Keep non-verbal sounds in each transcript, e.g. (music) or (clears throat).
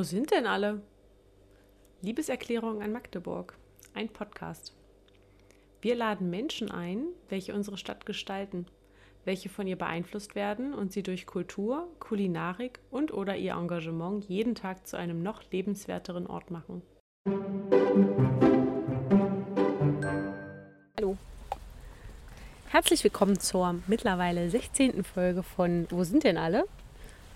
Wo sind denn alle? Liebeserklärung an Magdeburg. Ein Podcast. Wir laden Menschen ein, welche unsere Stadt gestalten, welche von ihr beeinflusst werden und sie durch Kultur, Kulinarik und oder ihr Engagement jeden Tag zu einem noch lebenswerteren Ort machen. Hallo. Herzlich willkommen zur mittlerweile 16. Folge von Wo sind denn alle?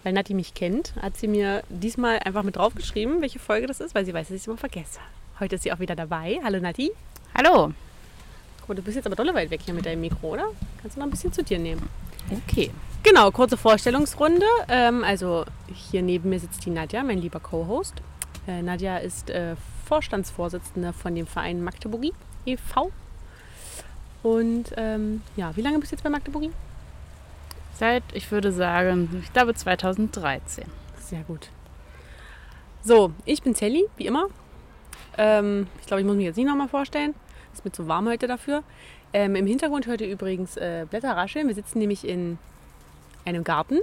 Weil Nati mich kennt, hat sie mir diesmal einfach mit draufgeschrieben, welche Folge das ist, weil sie weiß, dass ich es immer vergesse. Heute ist sie auch wieder dabei. Hallo Nati. Hallo. Oh, du bist jetzt aber dolle weit weg hier mit deinem Mikro, oder? Kannst du noch ein bisschen zu dir nehmen? Okay. Genau, kurze Vorstellungsrunde. Ähm, also hier neben mir sitzt die Nadja, mein lieber Co-Host. Äh, Nadja ist äh, Vorstandsvorsitzende von dem Verein Magdeburgi e.V. Und ähm, ja, wie lange bist du jetzt bei Magdeburgi? Seit, ich würde sagen, ich glaube 2013. Sehr gut. So, ich bin Sally, wie immer. Ähm, ich glaube, ich muss mich jetzt nicht nochmal vorstellen. Ist mir zu warm heute dafür. Ähm, Im Hintergrund hört ihr übrigens äh, Blätter rascheln. Wir sitzen nämlich in einem Garten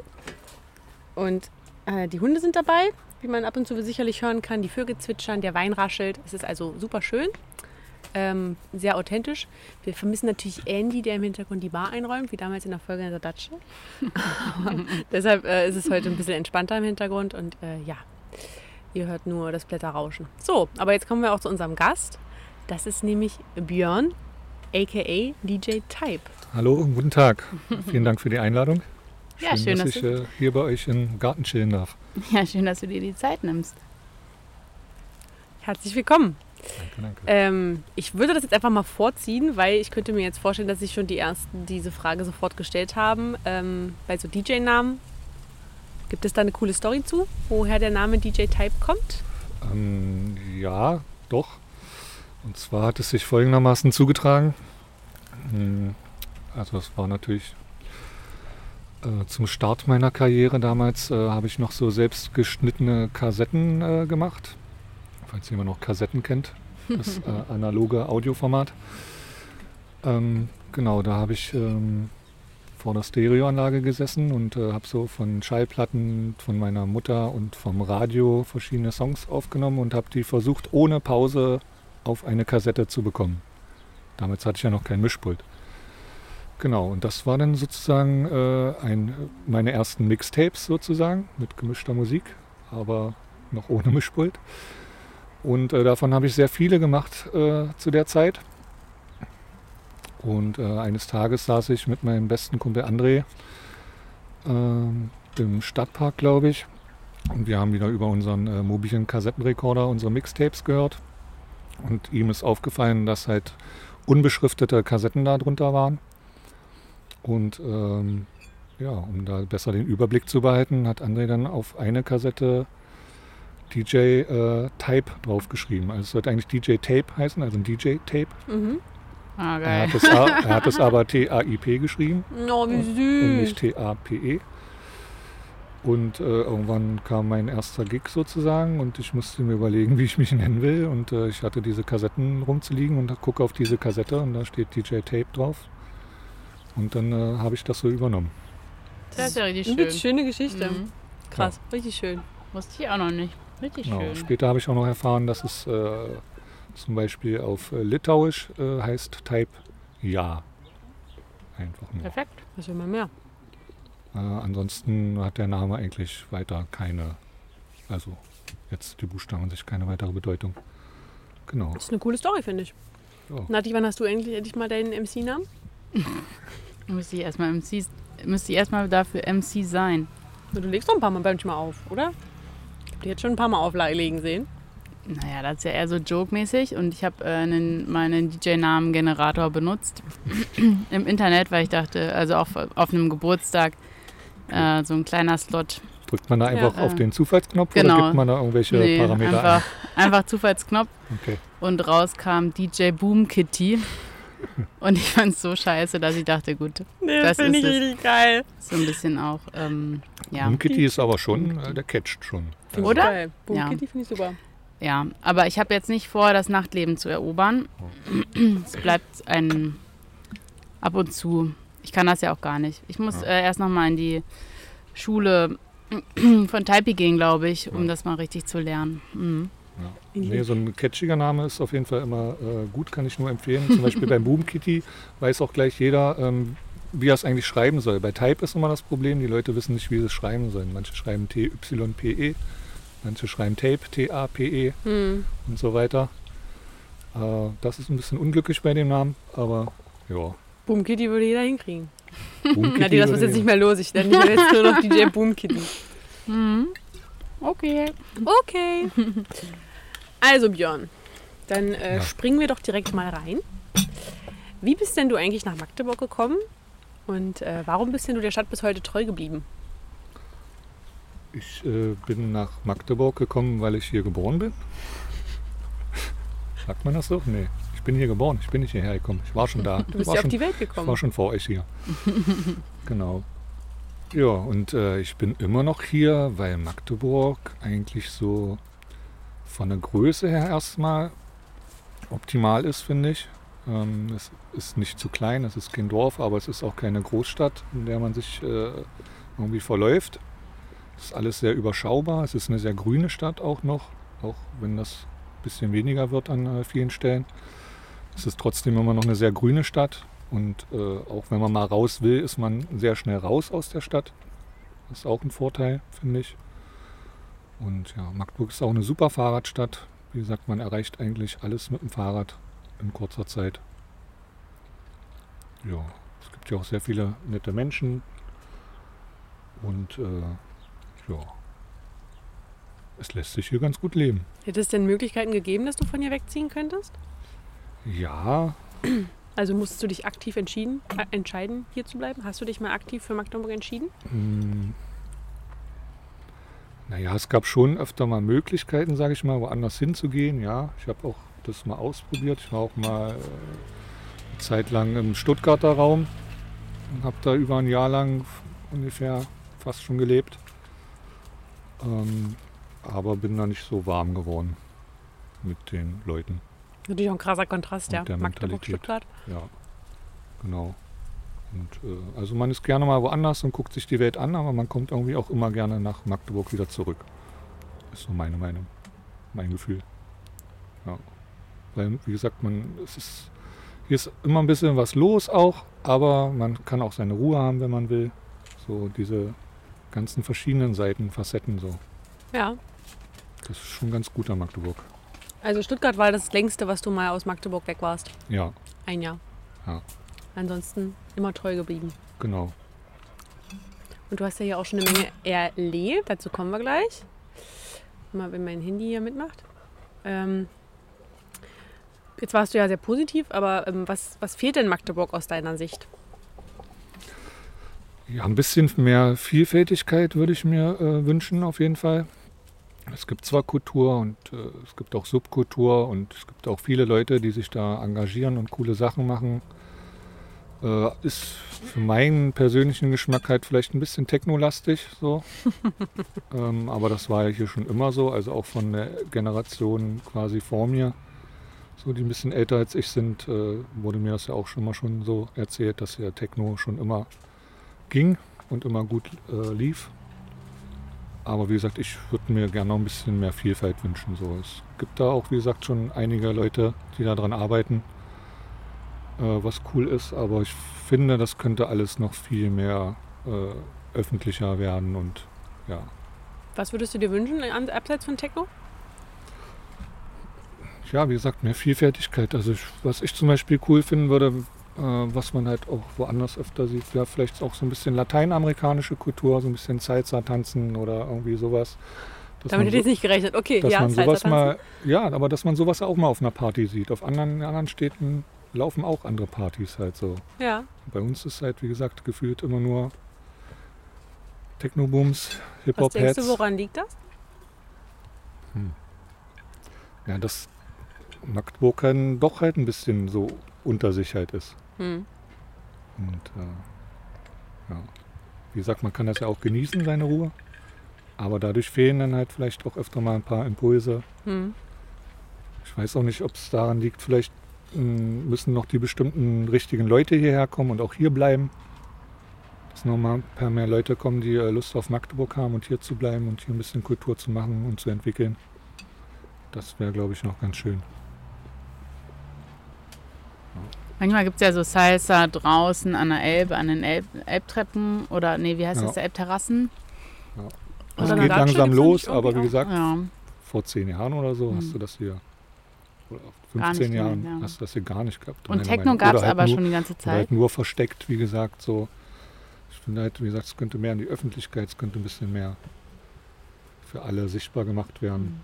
und äh, die Hunde sind dabei, wie man ab und zu sicherlich hören kann. Die Vögel zwitschern, der Wein raschelt. Es ist also super schön. Ähm, sehr authentisch. Wir vermissen natürlich Andy, der im Hintergrund die Bar einräumt, wie damals in der Folge in der Datsche. (laughs) (laughs) deshalb äh, ist es heute ein bisschen entspannter im Hintergrund und äh, ja, ihr hört nur das Blätterrauschen. So, aber jetzt kommen wir auch zu unserem Gast. Das ist nämlich Björn, aka DJ Type. Hallo, guten Tag. Vielen Dank für die Einladung. Ja, schön, dass dass ich äh, hier bei euch im Garten chillen darf. Ja, schön, dass du dir die Zeit nimmst. Herzlich willkommen. Danke, danke. Ähm, ich würde das jetzt einfach mal vorziehen, weil ich könnte mir jetzt vorstellen, dass sich schon die Ersten diese Frage sofort gestellt haben. Ähm, bei so DJ-Namen, gibt es da eine coole Story zu, woher der Name DJ Type kommt? Ähm, ja, doch. Und zwar hat es sich folgendermaßen zugetragen. Hm, Also es war natürlich äh, zum Start meiner Karriere damals äh, habe ich noch so selbst geschnittene Kassetten äh, gemacht. Falls jemand noch Kassetten kennt, das (laughs) äh, analoge Audioformat. Ähm, genau, da habe ich ähm, vor der Stereoanlage gesessen und äh, habe so von Schallplatten von meiner Mutter und vom Radio verschiedene Songs aufgenommen und habe die versucht, ohne Pause auf eine Kassette zu bekommen. Damals hatte ich ja noch kein Mischpult. Genau, und das war dann sozusagen äh, ein, meine ersten Mixtapes sozusagen mit gemischter Musik, aber noch ohne Mischpult. Und äh, davon habe ich sehr viele gemacht äh, zu der Zeit. Und äh, eines Tages saß ich mit meinem besten Kumpel André ähm, im Stadtpark, glaube ich. Und wir haben wieder über unseren äh, mobilen Kassettenrekorder unsere Mixtapes gehört. Und ihm ist aufgefallen, dass halt unbeschriftete Kassetten da drunter waren. Und ähm, ja, um da besser den Überblick zu behalten, hat André dann auf eine Kassette DJ äh, Type draufgeschrieben. Also es sollte eigentlich DJ Tape heißen, also ein DJ Tape. Mhm. Ah, Er geil. hat, es, (laughs) er hat es aber T-A-I-P geschrieben Oh, wie und nicht süß. T-A-P-E. Und äh, irgendwann kam mein erster Gig sozusagen und ich musste mir überlegen, wie ich mich nennen will. Und äh, ich hatte diese Kassetten rumzuliegen und gucke auf diese Kassette und da steht DJ Tape drauf. Und dann äh, habe ich das so übernommen. Das ist ja richtig Eine schön. schöne Geschichte. Mhm. Krass, richtig schön. Wusste ich auch noch nicht. Richtig Genau. schön. Später habe ich auch noch erfahren, dass es äh, zum Beispiel auf äh, Litauisch äh, heißt Type Ja. Einfach nur. Perfekt. Was will man mehr? Äh, ansonsten hat der Name eigentlich weiter keine, also jetzt die Buchstaben an sich keine weitere Bedeutung. Genau. Das ist eine coole Story, finde ich. Ja. Nati, wann hast du endlich, endlich mal deinen MC-Namen? (laughs) Müsste ich erstmal MC, müsste ich erstmal dafür MC sein. Du legst doch ein paar Mal manchmal auf, oder? Ich hab dich jetzt schon ein paar Mal auflegen sehen. Naja, das ist ja eher so joke-mäßig und ich habe äh, einen, meinen DJ-Namen-Generator benutzt (clears throat) im Internet, weil ich dachte, also auch auf einem Geburtstag, äh, so ein kleiner Slot. Drückt man da Ja, einfach auf äh, den Zufallsknopf genau. oder gibt man da irgendwelche Nee, Parameter einfach, einfach Zufallsknopf ein? Okay. und raus kam DJ Boom Kitty. Und ich fand es so scheiße, dass ich dachte, gut, Nee, Das finde ist ich es. richtig geil. so ein bisschen auch, ähm, ja. Boom Kitty ist aber schon, äh, der catcht schon. Find ich Oder? Geil. Boom Ja. Kitty finde ich super. Ja, aber ich habe jetzt nicht vor, das Nachtleben zu erobern. Es bleibt ein ab und zu. Ich kann das ja auch gar nicht. Ich muss äh, erst noch mal in die Schule Von Taipi gehen, glaube ich, um das mal richtig zu lernen. Mhm. Ja. Nee, so ein catchiger Name ist auf jeden Fall immer äh, gut, kann ich nur empfehlen. Zum Beispiel beim (laughs) Boom Kitty weiß auch gleich jeder, ähm, wie er es eigentlich schreiben soll. Bei Type ist immer das Problem, die Leute wissen nicht, wie sie es schreiben sollen. Manche schreiben T-Y-P-E, manche schreiben Tape, T-A-P-E Hm. und so weiter. Äh, das ist ein bisschen unglücklich bei dem Namen, aber ja. Boom Kitty würde jeder hinkriegen. Boom Na, die, das wird jetzt nicht mehr los. Ich nenne mich jetzt nur noch (laughs) DJ Boom Kitty. Mhm. Okay. Okay. Also Björn, dann äh, Ja. springen wir doch direkt mal rein. Wie bist denn du eigentlich nach Magdeburg gekommen? Und äh, warum bist denn du der Stadt bis heute treu geblieben? Ich äh, bin nach Magdeburg gekommen, weil ich hier geboren bin. (laughs) Sagt man das so? Nee. Ich bin hier geboren, ich bin nicht hierher gekommen. Ich war schon da. Du bist ja auf schon, die Welt Ich gekommen. war schon vor euch hier. (laughs) genau. Ja, und äh, ich bin immer noch hier, weil Magdeburg eigentlich so von der Größe her erstmal optimal ist, finde ich. Ähm, es ist nicht zu klein, es ist kein Dorf, aber es ist auch keine Großstadt, in der man sich äh, irgendwie verläuft. Ist alles sehr überschaubar. Es ist eine sehr grüne Stadt auch noch, auch wenn das ein bisschen weniger wird an äh, vielen Stellen. Es ist trotzdem immer noch eine sehr grüne Stadt. Und äh, auch wenn man mal raus will, ist man sehr schnell raus aus der Stadt. Das ist auch ein Vorteil, finde ich. Und ja, Magdeburg ist auch eine super Fahrradstadt. Wie gesagt, man erreicht eigentlich alles mit dem Fahrrad in kurzer Zeit. Ja, es gibt ja auch sehr viele nette Menschen. Und äh, ja, es lässt sich hier ganz gut leben. Hätte es denn Möglichkeiten gegeben, dass du von hier wegziehen könntest? Ja, Also musstest du dich aktiv entschieden, äh, entscheiden, hier zu bleiben? Hast du dich mal aktiv für Magdeburg entschieden? Hm. Naja, es gab schon öfter mal Möglichkeiten, sage ich mal, woanders hinzugehen. Ja, ich habe auch das mal ausprobiert. Ich war auch mal äh, eine Zeit lang im Stuttgarter Raum und habe da über ein Jahr lang ungefähr fast schon gelebt. Ähm, aber bin da nicht so warm geworden mit den Leuten. Natürlich auch ein krasser Kontrast, Und ja. der Magdeburg. Stuttgart. Ja, genau. Und äh, also man ist gerne mal woanders und guckt sich die Welt an, aber man kommt irgendwie auch immer gerne nach Magdeburg wieder zurück. Ist so meine Meinung, mein Gefühl. Ja. Weil, wie gesagt, man, es ist, hier ist immer ein bisschen was los auch, aber man kann auch seine Ruhe haben, wenn man will. So diese ganzen verschiedenen Seiten, Facetten so. Ja. Das ist schon ganz gut an Magdeburg. Also Stuttgart war das längste, was du mal aus Magdeburg weg warst. Ja, Ein Jahr. Ja. Ansonsten immer treu geblieben. genau. Und du hast ja hier auch schon eine Menge erlebt. Dazu kommen wir gleich. Mal, wenn mein Handy hier mitmacht. Ähm, jetzt warst du ja sehr positiv, aber ähm, was, was fehlt denn Magdeburg aus deiner Sicht? Ja, ein bisschen mehr Vielfältigkeit würde ich mir äh, wünschen, auf jeden Fall. Es gibt zwar Kultur und äh, es gibt auch Subkultur und es gibt auch viele Leute, die sich da engagieren und coole Sachen machen. Äh, ist für meinen persönlichen Geschmack halt vielleicht ein bisschen technolastig so. (laughs) ähm, aber das war ja hier schon immer so, also auch von der Generation quasi vor mir. So, die ein bisschen älter als ich sind, äh, wurde mir das ja auch schon mal schon so erzählt, dass ja Techno schon immer ging und immer gut äh, lief. Aber wie gesagt, ich würde mir gerne noch ein bisschen mehr Vielfalt wünschen. So. Es gibt da auch, wie gesagt, schon einige Leute, die daran arbeiten, äh, was cool ist. Aber ich finde, das könnte alles noch viel mehr äh, öffentlicher werden und ja. Was würdest du dir wünschen, abseits von Techno? Ja, wie gesagt, mehr Vielfältigkeit. Also ich, was ich zum Beispiel cool finden würde, was man halt auch woanders öfter sieht, wäre vielleicht auch so ein bisschen lateinamerikanische Kultur, so ein bisschen Salsa-Tanzen oder irgendwie sowas. Damit hätte ich jetzt nicht gerechnet. Okay, dass ja, man sowas mal, ja, aber dass man sowas auch mal auf einer Party sieht. Auf anderen, in anderen Städten laufen auch andere Partys halt so. Ja, Bei uns ist halt, wie gesagt, gefühlt immer nur Techno-Booms, was denkst Hip-Hop-Heads. du, woran liegt das? Ja, dass Magdeburg doch halt ein bisschen so unter sich halt ist. Hm. Und äh, ja, wie gesagt, man kann das ja auch genießen, seine Ruhe. Aber dadurch fehlen dann halt vielleicht auch öfter mal ein paar Impulse. Hm. Ich weiß auch nicht, ob es daran liegt, vielleicht mh, müssen noch die bestimmten richtigen Leute hierher kommen und auch hier bleiben. jetzt noch mal ein paar mehr Leute kommen, die äh, Lust auf Magdeburg haben und hier zu bleiben und hier ein bisschen Kultur zu machen und zu entwickeln. Das wäre, glaube ich, noch ganz schön. Manchmal gibt es ja so Salsa draußen an der Elbe, an den Elb Elbtreppen oder, nee, wie heißt Ja. das, Elbterrassen? Es Oder geht Datsche langsam los, aber wie gesagt, Ja. vor zehn Jahren oder so hast Hm. du das hier. Oder Gar 15 nicht Jahren ja. hast du das hier gar nicht gehabt. Und Techno gab es halt aber nur, schon die ganze Oder Zeit. halt nur versteckt, wie gesagt, so. Ich finde halt, wie gesagt, es könnte mehr in die Öffentlichkeit, es könnte ein bisschen mehr für alle sichtbar gemacht werden,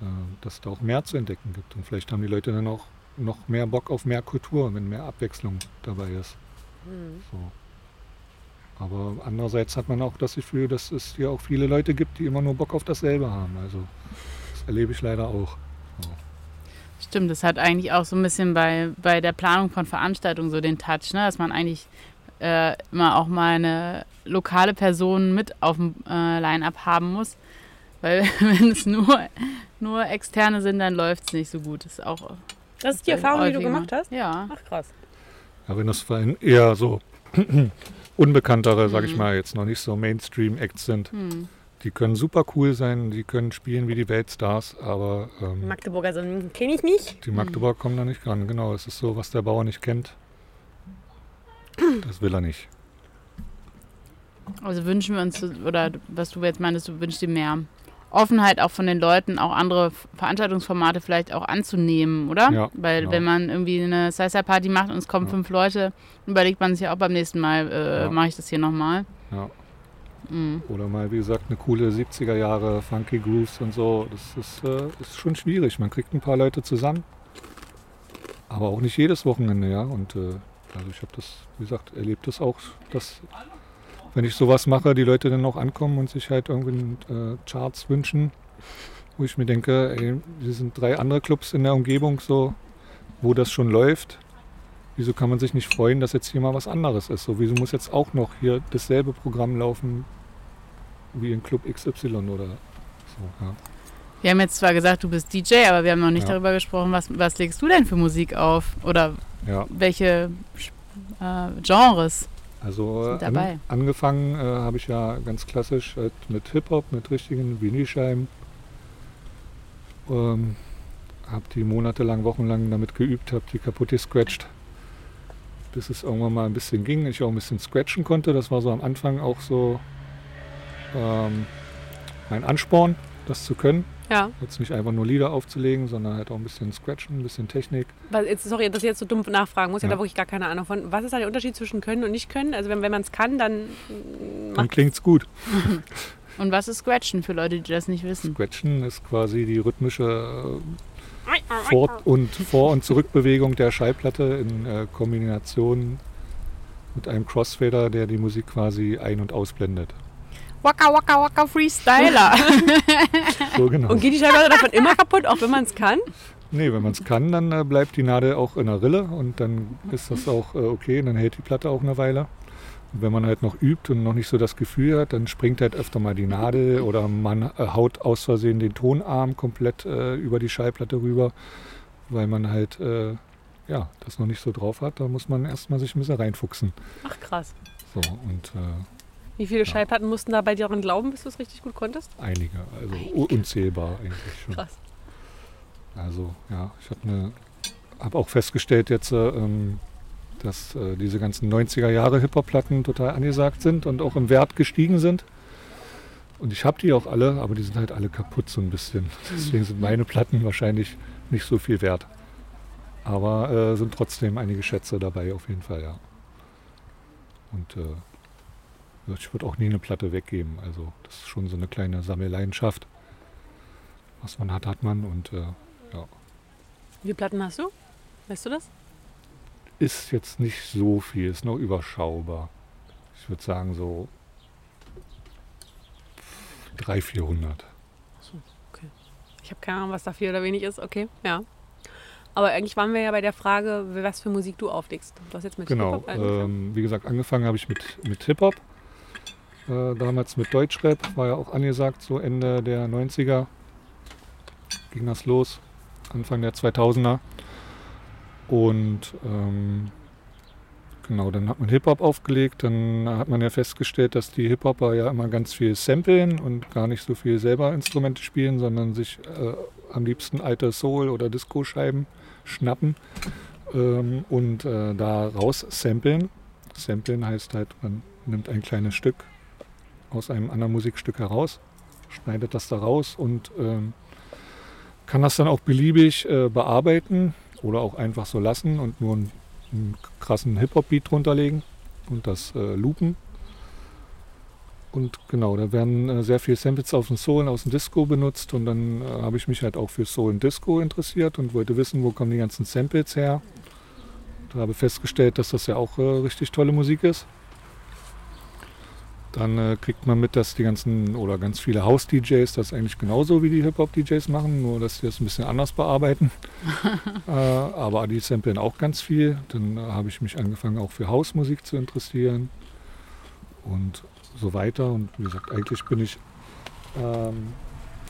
Mhm. äh, dass es da auch mehr zu entdecken gibt. Und vielleicht haben die Leute dann auch noch mehr Bock auf mehr Kultur, wenn mehr Abwechslung dabei ist. Mhm. So. Aber andererseits hat man auch das Gefühl, dass es hier auch viele Leute gibt, die immer nur Bock auf dasselbe haben. Also das erlebe ich leider auch. So. Stimmt, das hat eigentlich auch so ein bisschen bei, bei der Planung von Veranstaltungen so den Touch, ne? dass man eigentlich äh, immer auch mal eine lokale Person mit auf dem äh, Line-Up haben muss. Weil (laughs) wenn es nur, nur Externe sind, dann läuft es nicht so gut. Das ist auch Das ist die Erfahrung, die du gemacht hast? Ja. Ach krass. Ja, wenn das vor allem eher so (clears throat) unbekanntere, sage ich Mhm. mal, jetzt noch nicht so Mainstream-Acts sind, Hm. die können super cool sein, die können spielen wie die Weltstars, aber ähm, Magdeburger so kenne ich nicht. die Magdeburg kommen da nicht ran. Genau, es ist so, was der Bauer nicht kennt, das will er nicht. Also wünschen wir uns, oder was du jetzt meinst, du wünschst dir mehr Offenheit auch von den Leuten, auch andere Veranstaltungsformate vielleicht auch anzunehmen, oder? Ja, Weil genau. wenn man irgendwie eine Salsa-Party macht und es kommen Ja. fünf Leute, überlegt man sich ja auch beim nächsten Mal, äh, Ja. mache ich das hier nochmal. Ja. Mhm. Oder mal, wie gesagt, eine coole 70er Jahre Funky Grooves und so. Das ist, äh, ist schon schwierig. Man kriegt ein paar Leute zusammen. Aber auch nicht jedes Wochenende, ja. Und äh, also ich habe das, wie gesagt, erlebt das auch, dass wenn ich sowas mache, die Leute dann auch ankommen und sich halt irgendwie äh, Charts wünschen, wo ich mir denke, ey, hier sind drei andere Clubs in der Umgebung so, wo das schon läuft. Wieso kann man sich nicht freuen, dass jetzt hier mal was anderes ist? So, wieso muss jetzt auch noch hier dasselbe Programm laufen wie in Club XY oder so? Ja. Wir haben jetzt zwar gesagt, du bist DJ, aber wir haben noch nicht Ja. darüber gesprochen, was, was legst du denn für Musik auf? Oder ja. welche äh, Genres? Also äh, an, angefangen äh, habe ich ja ganz klassisch halt mit Hip-Hop, mit richtigen Vinylscheiben. Ähm, habe die monatelang, wochenlang damit geübt, habe die kaputt gescratcht, bis es irgendwann mal ein bisschen ging. Ich auch ein bisschen scratchen konnte. Das war so am Anfang auch so ähm, mein Ansporn, das zu können. Ja. Jetzt nicht einfach nur Lieder aufzulegen, sondern halt auch ein bisschen scratchen, ein bisschen Technik. Was, jetzt, sorry, dass ich jetzt so dumm nachfragen muss. Ich Ja. habe da wirklich gar keine Ahnung von. Was ist da der Unterschied zwischen können und nicht können? Also wenn, wenn man es kann, dann mm, Dann macht klingt's gut. (laughs) Und was ist Scratchen für Leute, die das nicht wissen? Scratchen ist quasi die rhythmische Vor- und Vor- und Zurückbewegung der Schallplatte in äh, Kombination mit einem Crossfader, der die Musik quasi ein- und ausblendet. Waka Waka Waka Freestyler. (laughs) So genau. Und geht die Schallplatte davon immer kaputt, auch wenn man es kann? Nee, wenn man es kann, dann äh, bleibt die Nadel auch in der Rille und dann ist das auch äh, okay, dann hält die Platte auch eine Weile. Und wenn man halt noch übt und noch nicht so das Gefühl hat, dann springt halt öfter mal die Nadel oder man äh, haut aus Versehen den Tonarm komplett äh, über die Schallplatte rüber, weil man halt äh, ja, das noch nicht so drauf hat. Da muss man erstmal sich ein bisschen reinfuchsen. Ach krass. So, und äh, Wie viele Schallplatten mussten da bei dir dran glauben, bis du es richtig gut konntest? einige, also u- unzählbar eigentlich schon. Krass. Also ja, ich habe ne, hab auch festgestellt jetzt, äh, ähm, dass äh, diese ganzen 90er Jahre Hip-Hop-Platten total angesagt sind und auch im Wert gestiegen sind. Und ich habe die auch alle, aber die sind halt alle kaputt so ein bisschen. Deswegen sind meine Platten wahrscheinlich nicht so viel wert. Aber äh, sind trotzdem einige Schätze dabei auf jeden Fall, ja. Und äh, ich würde auch nie eine Platte weggeben. Also das ist schon so eine kleine Sammelleidenschaft. Was man hat, hat man. Und äh, Wie viele Platten hast du? Weißt du das? ist jetzt nicht so viel, ist noch überschaubar. Ich würde sagen so 300, 400. Ich habe keine Ahnung, was da viel oder wenig ist. Okay, ja. Aber eigentlich waren wir ja bei der Frage, was für Musik du auflegst. Du hast jetzt mit Genau. Hip-Hop angefangen. Ähm, wie gesagt, angefangen habe ich mit, mit Hip-Hop. Äh, damals mit Deutschrap, war ja auch angesagt, so Ende der 90er ging das los, Anfang der 2000er. Und ähm, genau, dann hat man Hip-Hop aufgelegt. Dann hat man ja festgestellt, dass die Hip-Hopper ja immer ganz viel samplen und gar nicht so viel selber Instrumente spielen, sondern sich äh, am liebsten alte Soul- oder Disco-Scheiben schnappen ähm, und äh, da raus samplen. Samplen heißt halt, man nimmt ein kleines Stück aus einem anderen Musikstück heraus, schneidet das da raus und ähm, kann das dann auch beliebig äh, bearbeiten oder auch einfach so lassen und nur einen, einen krassen Hip-Hop-Beat drunter legen und das äh, loopen. Und genau, da werden äh, sehr viele Samples aus dem Soul und aus dem Disco benutzt und dann äh, habe ich mich halt auch für Soul und Disco interessiert und wollte wissen, wo kommen die ganzen Samples her. Da habe festgestellt, dass das ja auch äh, richtig tolle Musik ist. Dann äh, kriegt man mit, dass die ganzen oder ganz viele House-DJs das eigentlich genauso wie die Hip-Hop-DJs machen, nur dass sie das ein bisschen anders bearbeiten. (laughs) äh, aber die samplen auch ganz viel. Dann äh, habe ich mich angefangen auch für Hausmusik zu interessieren und so weiter. Und wie gesagt, eigentlich bin ich ähm,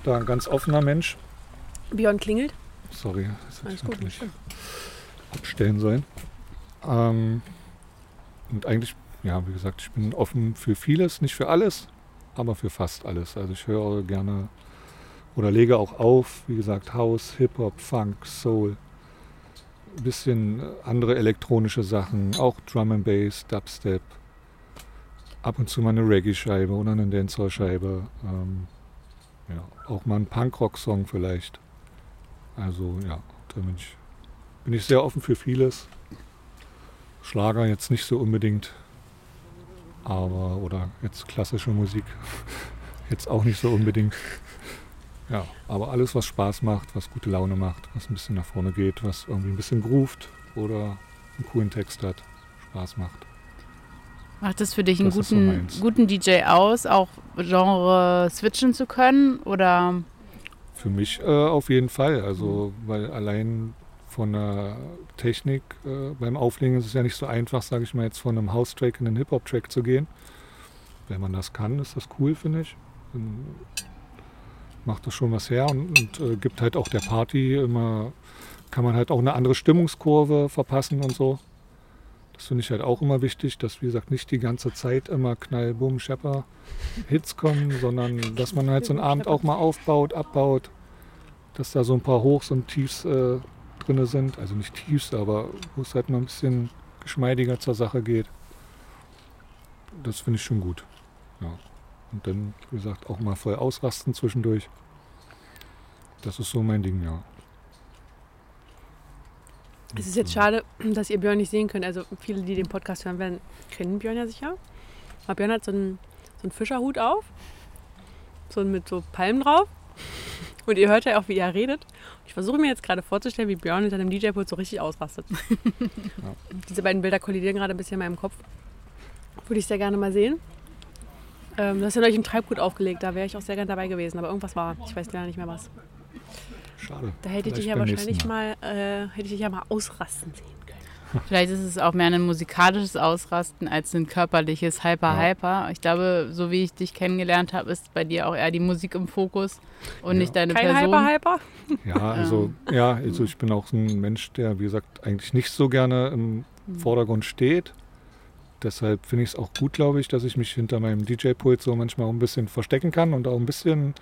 da ein ganz offener Mensch. Björn klingelt. Sorry, das hätte ich gut. natürlich abstellen sollen. Ähm, und eigentlich, ja, wie gesagt, ich bin offen für vieles, nicht für alles, aber für fast alles. Also ich höre gerne oder lege auch auf, wie gesagt, House, Hip-Hop, Funk, Soul, ein bisschen andere elektronische Sachen, auch Drum and Bass, Dubstep, ab und zu mal eine Reggae-Scheibe oder eine Dancehall-Scheibe, ähm, ja, auch mal ein Punkrock-Song vielleicht. Also ja, da bin ich, bin ich sehr offen für vieles. Schlager jetzt nicht so unbedingt, aber oder jetzt klassische Musik (laughs) jetzt auch nicht so unbedingt. Ja, aber alles, was Spaß macht, was gute Laune macht, was ein bisschen nach vorne geht, was irgendwie ein bisschen groovt oder einen coolen Text hat, Spaß macht. Macht es für dich einen Das so guten, meins. guten DJ aus, auch Genre switchen zu können? Oder Für mich äh, auf jeden Fall. Also, weil allein von der Technik äh, beim Auflegen ist es ja nicht so einfach, sage ich mal, jetzt von einem House-Track in einen Hip-Hop-Track zu gehen. Wenn man das kann, ist das cool, finde ich. Dann macht das schon was her und, und äh, gibt halt auch der Party immer, kann man halt auch eine andere Stimmungskurve verpassen und so. Das finde ich halt auch immer wichtig, dass, wie gesagt, nicht die ganze Zeit immer Knall, Bumm, Schepper Hits kommen, sondern dass man halt so einen Abend auch mal aufbaut, abbaut, dass da so ein paar Hochs und Tiefs äh, drin sind. Also nicht Tiefs, aber wo es halt mal ein bisschen geschmeidiger zur Sache geht. Das finde ich schon gut. Ja. Und dann, wie gesagt, auch mal voll ausrasten zwischendurch. Das ist so mein Ding, ja. Es ist jetzt schade, dass ihr Björn nicht sehen könnt. Also viele, die den Podcast hören werden, kennen Björn ja sicher. Aber Björn hat so einen, so einen Fischerhut auf. So mit so Palmen drauf. Und ihr hört ja auch, wie er redet. Ich versuche mir jetzt gerade vorzustellen, wie Björn hinter dem DJ-Pult so richtig ausrastet. (laughs) Diese beiden Bilder kollidieren gerade ein bisschen in meinem Kopf. Würde ich sehr gerne mal sehen. Ähm, du hast ja neulich ein Treibgut aufgelegt, da wäre ich auch sehr gerne dabei gewesen. Aber irgendwas war, ich weiß leider nicht mehr was. Schade. Da hätte ich dich ja wahrscheinlich nächsten mal, äh, hätte ich dich ja mal ausrasten sehen. Vielleicht ist es auch mehr ein musikalisches Ausrasten als ein körperliches Hyper-Hyper. Ich glaube, so wie ich dich kennengelernt habe, ist bei dir auch eher die Musik im Fokus und Ja. nicht deine Kein Person. Hyper-Hyper? Ja, also, ja, also ich bin auch so ein Mensch, der, wie gesagt, eigentlich nicht so gerne im Vordergrund steht. Deshalb finde ich es auch gut, glaube ich, dass ich mich hinter meinem DJ-Pult so manchmal auch ein bisschen verstecken kann und auch ein bisschen,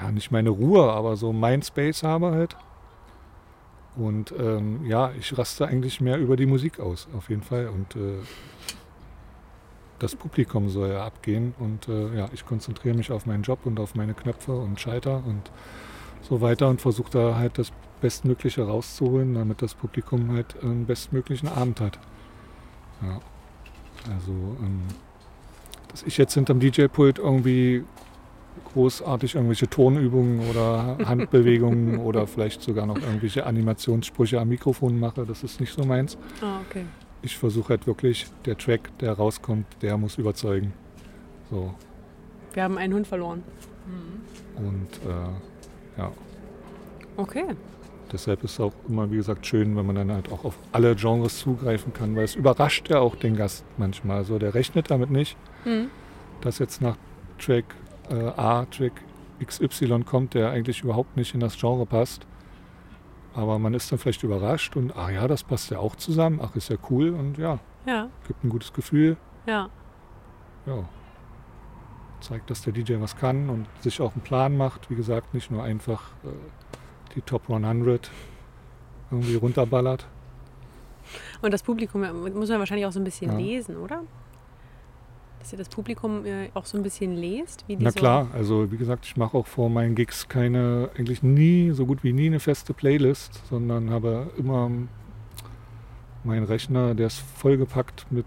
ja, nicht meine Ruhe, aber so mein Space habe halt. Und ähm, ja, ich raste eigentlich mehr über die Musik aus, auf jeden Fall. Und äh, das Publikum soll ja abgehen. Und äh, ja, ich konzentriere mich auf meinen Job und auf meine Knöpfe und Schalter und so weiter und versuche da halt das Bestmögliche rauszuholen, damit das Publikum halt einen bestmöglichen Abend hat. Ja. Also, ähm, dass ich jetzt hinterm DJ-Pult irgendwie großartig irgendwelche Tonübungen oder Handbewegungen (laughs) oder vielleicht sogar noch irgendwelche Animationssprüche am Mikrofon mache, das ist nicht so meins. Ah, okay. Ich versuche halt wirklich, der Track, der rauskommt, der muss überzeugen. So. Wir haben einen Hund verloren. Und äh, ja, Okay. Deshalb ist es auch immer, wie gesagt, schön, wenn man dann halt auch auf alle Genres zugreifen kann, weil es überrascht ja auch den Gast manchmal. Also der rechnet damit nicht, Mhm. dass jetzt nach Track äh, A, Track XY kommt, der eigentlich überhaupt nicht in das Genre passt. Aber man ist dann vielleicht überrascht und, ach ja, das passt ja auch zusammen, ach ist ja cool und ja, Ja, gibt ein gutes Gefühl. ja. Ja. Zeigt, dass der DJ was kann und sich auch einen Plan macht. Wie gesagt, nicht nur einfach äh, die Top 100 irgendwie runterballert. Und das Publikum muss man wahrscheinlich auch so ein bisschen Ja. lesen, oder? Dass ihr das Publikum äh, auch so ein bisschen lest, wie die Na so klar, also wie gesagt, ich mache auch vor meinen Gigs keine, eigentlich nie, so gut wie nie eine feste Playlist, sondern habe immer meinen Rechner, der ist vollgepackt mit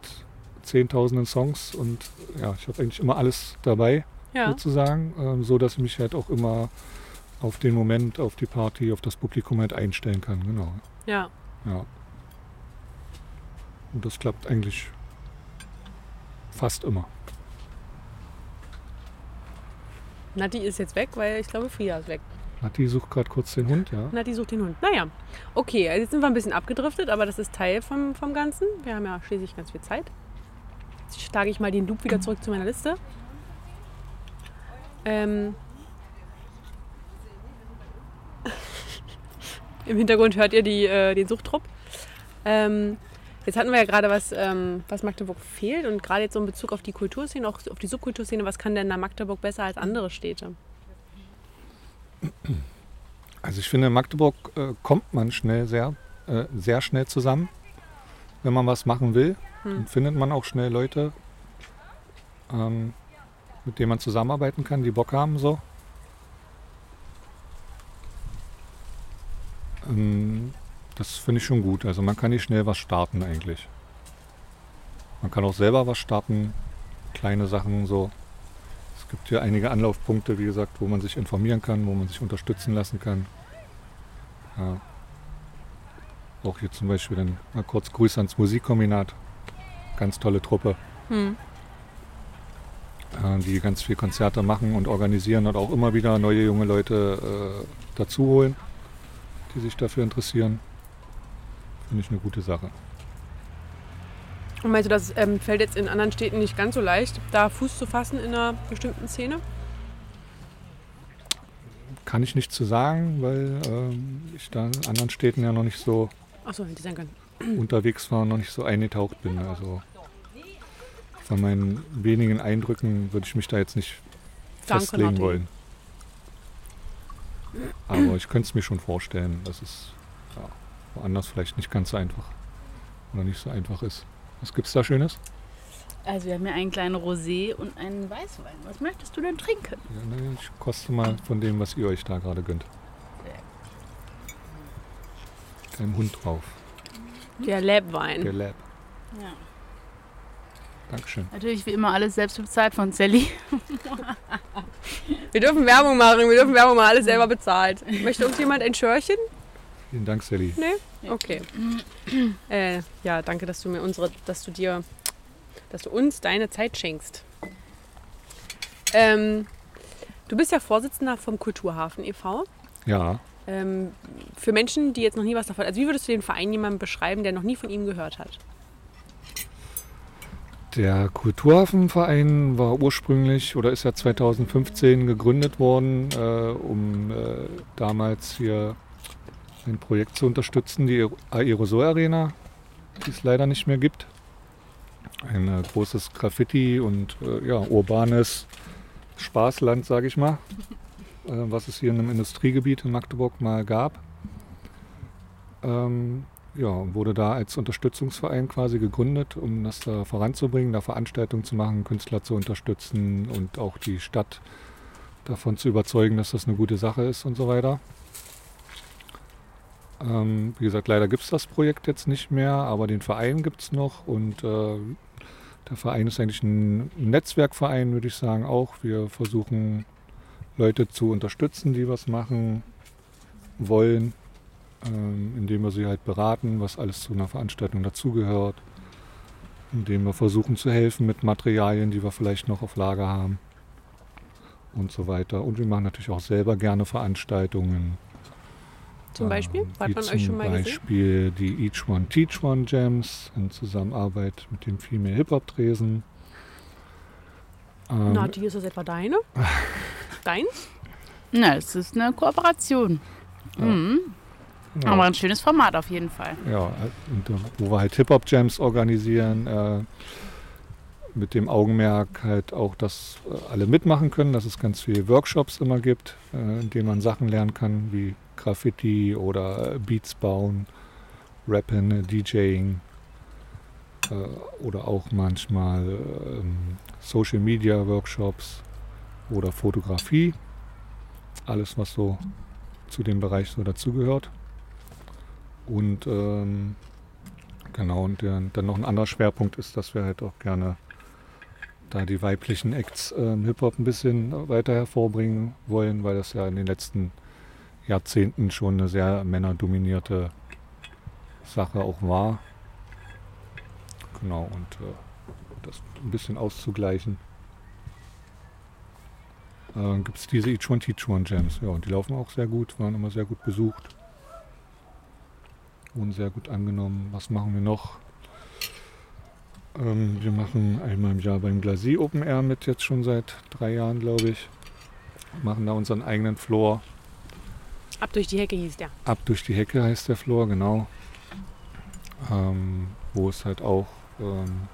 zehntausenden Songs und ja, ich habe eigentlich immer alles dabei Ja, sozusagen, ähm, so dass ich mich halt auch immer auf den Moment, auf die Party, auf das Publikum halt einstellen kann, genau. ja. Ja. Und das klappt eigentlich fast immer. Nati ist jetzt weg, weil ich glaube, Frieda ist weg. Nati sucht gerade kurz den Hund, ja. Nati sucht den Hund. Naja, okay, also jetzt sind wir ein bisschen abgedriftet, aber das ist Teil vom, vom Ganzen. Wir haben ja schließlich ganz viel Zeit. Jetzt schlage ich mal den Loop wieder zurück zu meiner Liste. Ähm, (laughs) Im Hintergrund hört ihr die, äh, den Suchtrupp. Ähm, jetzt hatten wir ja gerade was, ähm, was Magdeburg fehlt und gerade jetzt so in Bezug auf die Kulturszene, auch auf die Subkulturszene, was kann denn da Magdeburg besser als andere Städte? Also ich finde, in Magdeburg äh, kommt man schnell sehr, äh, sehr schnell zusammen. Wenn man was machen will, Hm. dann findet man auch schnell Leute, ähm, mit denen man zusammenarbeiten kann, die Bock haben so. Ähm, das finde ich schon gut. Also man kann nicht schnell was starten eigentlich. Man kann auch selber was starten, kleine Sachen so. Es gibt hier einige Anlaufpunkte, wie gesagt, wo man sich informieren kann, wo man sich unterstützen lassen kann. Ja. Auch hier zum Beispiel dann mal kurz Grüße ans Musikkombinat. Ganz tolle Truppe, Hm. die ganz viel Konzerte machen und organisieren und auch immer wieder neue junge Leute äh, dazu holen, die sich dafür interessieren. Finde ich eine gute Sache. Und meinst du, das ähm, fällt jetzt in anderen Städten nicht ganz so leicht, da Fuß zu fassen in einer bestimmten Szene? Kann ich nicht zu sagen, weil ähm, ich da in anderen Städten ja noch nicht so können. unterwegs war und noch nicht so eingetaucht bin. Also von meinen wenigen Eindrücken würde ich mich da jetzt nicht Danke, festlegen Nati. wollen. Aber ich könnte es mir schon vorstellen, dass es ja, woanders vielleicht nicht ganz so einfach oder nicht so einfach ist. Was gibt es da Schönes? Also wir haben hier einen kleinen Rosé und einen Weißwein. Was möchtest du denn trinken? Ja, na, ich koste mal von dem, was ihr euch da gerade gönnt. Kein Hund drauf. Der Labwein. Der Lab. Ja. Dankeschön. Natürlich wie immer alles selbst bezahlt von Sally. Wir dürfen Werbung machen, wir dürfen Werbung machen, alles selber bezahlt. (laughs) Möchte uns jemand ein Schörchen? Vielen Dank, Sally. Okay. Äh, ja, danke, dass du mir unsere, dass du dir, dass du uns deine Zeit schenkst. Ähm, du bist ja Vorsitzender vom Kulturhafen e.V. Ja, Ähm, für Menschen, die jetzt noch nie was davon, also wie würdest du den Verein jemandem beschreiben, der noch nie von ihm gehört hat? Der Kulturhafenverein war ursprünglich oder ist ja 2015 gegründet worden, äh, um äh, damals hier ein Projekt zu unterstützen, die Aerosol Arena, die es leider nicht mehr gibt. Ein äh, großes Graffiti und äh, ja, urbanes Spaßland, sage ich mal, äh, was es hier in einem Industriegebiet in Magdeburg mal gab. Ähm, ja, wurde da als Unterstützungsverein quasi gegründet, um das da voranzubringen, da Veranstaltungen zu machen, Künstler zu unterstützen und auch die Stadt davon zu überzeugen, dass das eine gute Sache ist und so weiter. Ähm, wie gesagt, leider gibt es das Projekt jetzt nicht mehr, aber den Verein gibt es noch und äh, der Verein ist eigentlich ein Netzwerkverein, würde ich sagen, auch. Wir versuchen Leute zu unterstützen, die was machen wollen ähm, indem wir sie halt beraten, was alles zu einer Veranstaltung dazugehört, indem wir versuchen zu helfen mit Materialien, die wir vielleicht noch auf Lager haben und so weiter. Und wir machen natürlich auch selber gerne Veranstaltungen. Zum Beispiel? Ähm, Hat wie man zum euch schon mal gesehen? Beispiel die Each One Teach One Jams in Zusammenarbeit mit dem Female Hip Hop Tresen. Ähm, Nati, ist das etwa deine? (laughs) Deins? Na, es ist eine Kooperation. Ja. Mhm. Genau. Aber ein schönes Format auf jeden Fall. Ja, und, äh, wo wir halt Hip-Hop-Jams organisieren, äh, mit dem Augenmerk halt auch, dass äh, alle mitmachen können, dass es ganz viele Workshops immer gibt, äh, in denen man Sachen lernen kann, wie Graffiti oder Beats bauen, Rappen, DJing äh, oder auch manchmal ähm, Social Media Workshops oder Fotografie. Alles, was so zu dem Bereich so dazugehört. Und ähm, genau, und der, dann noch ein anderer Schwerpunkt ist, dass wir halt auch gerne da die weiblichen Acts äh, Hip-Hop ein bisschen weiter hervorbringen wollen, weil das ja in den letzten Jahrzehnten schon eine sehr männerdominierte Sache auch war. Genau, und äh, das ein bisschen auszugleichen. Äh, Gibt es diese Teach One Jams, ja, und die laufen auch sehr gut, waren immer sehr gut besucht. Wurden sehr gut angenommen. Was machen wir noch? Ähm, wir machen einmal im Jahr beim Glacis Open Air mit, jetzt schon seit drei Jahren, glaube ich. Machen da unseren eigenen Floor. Ab durch die Hecke hieß der. Ab durch die Hecke heißt der Floor, genau. Ähm, wo es halt auch ähm,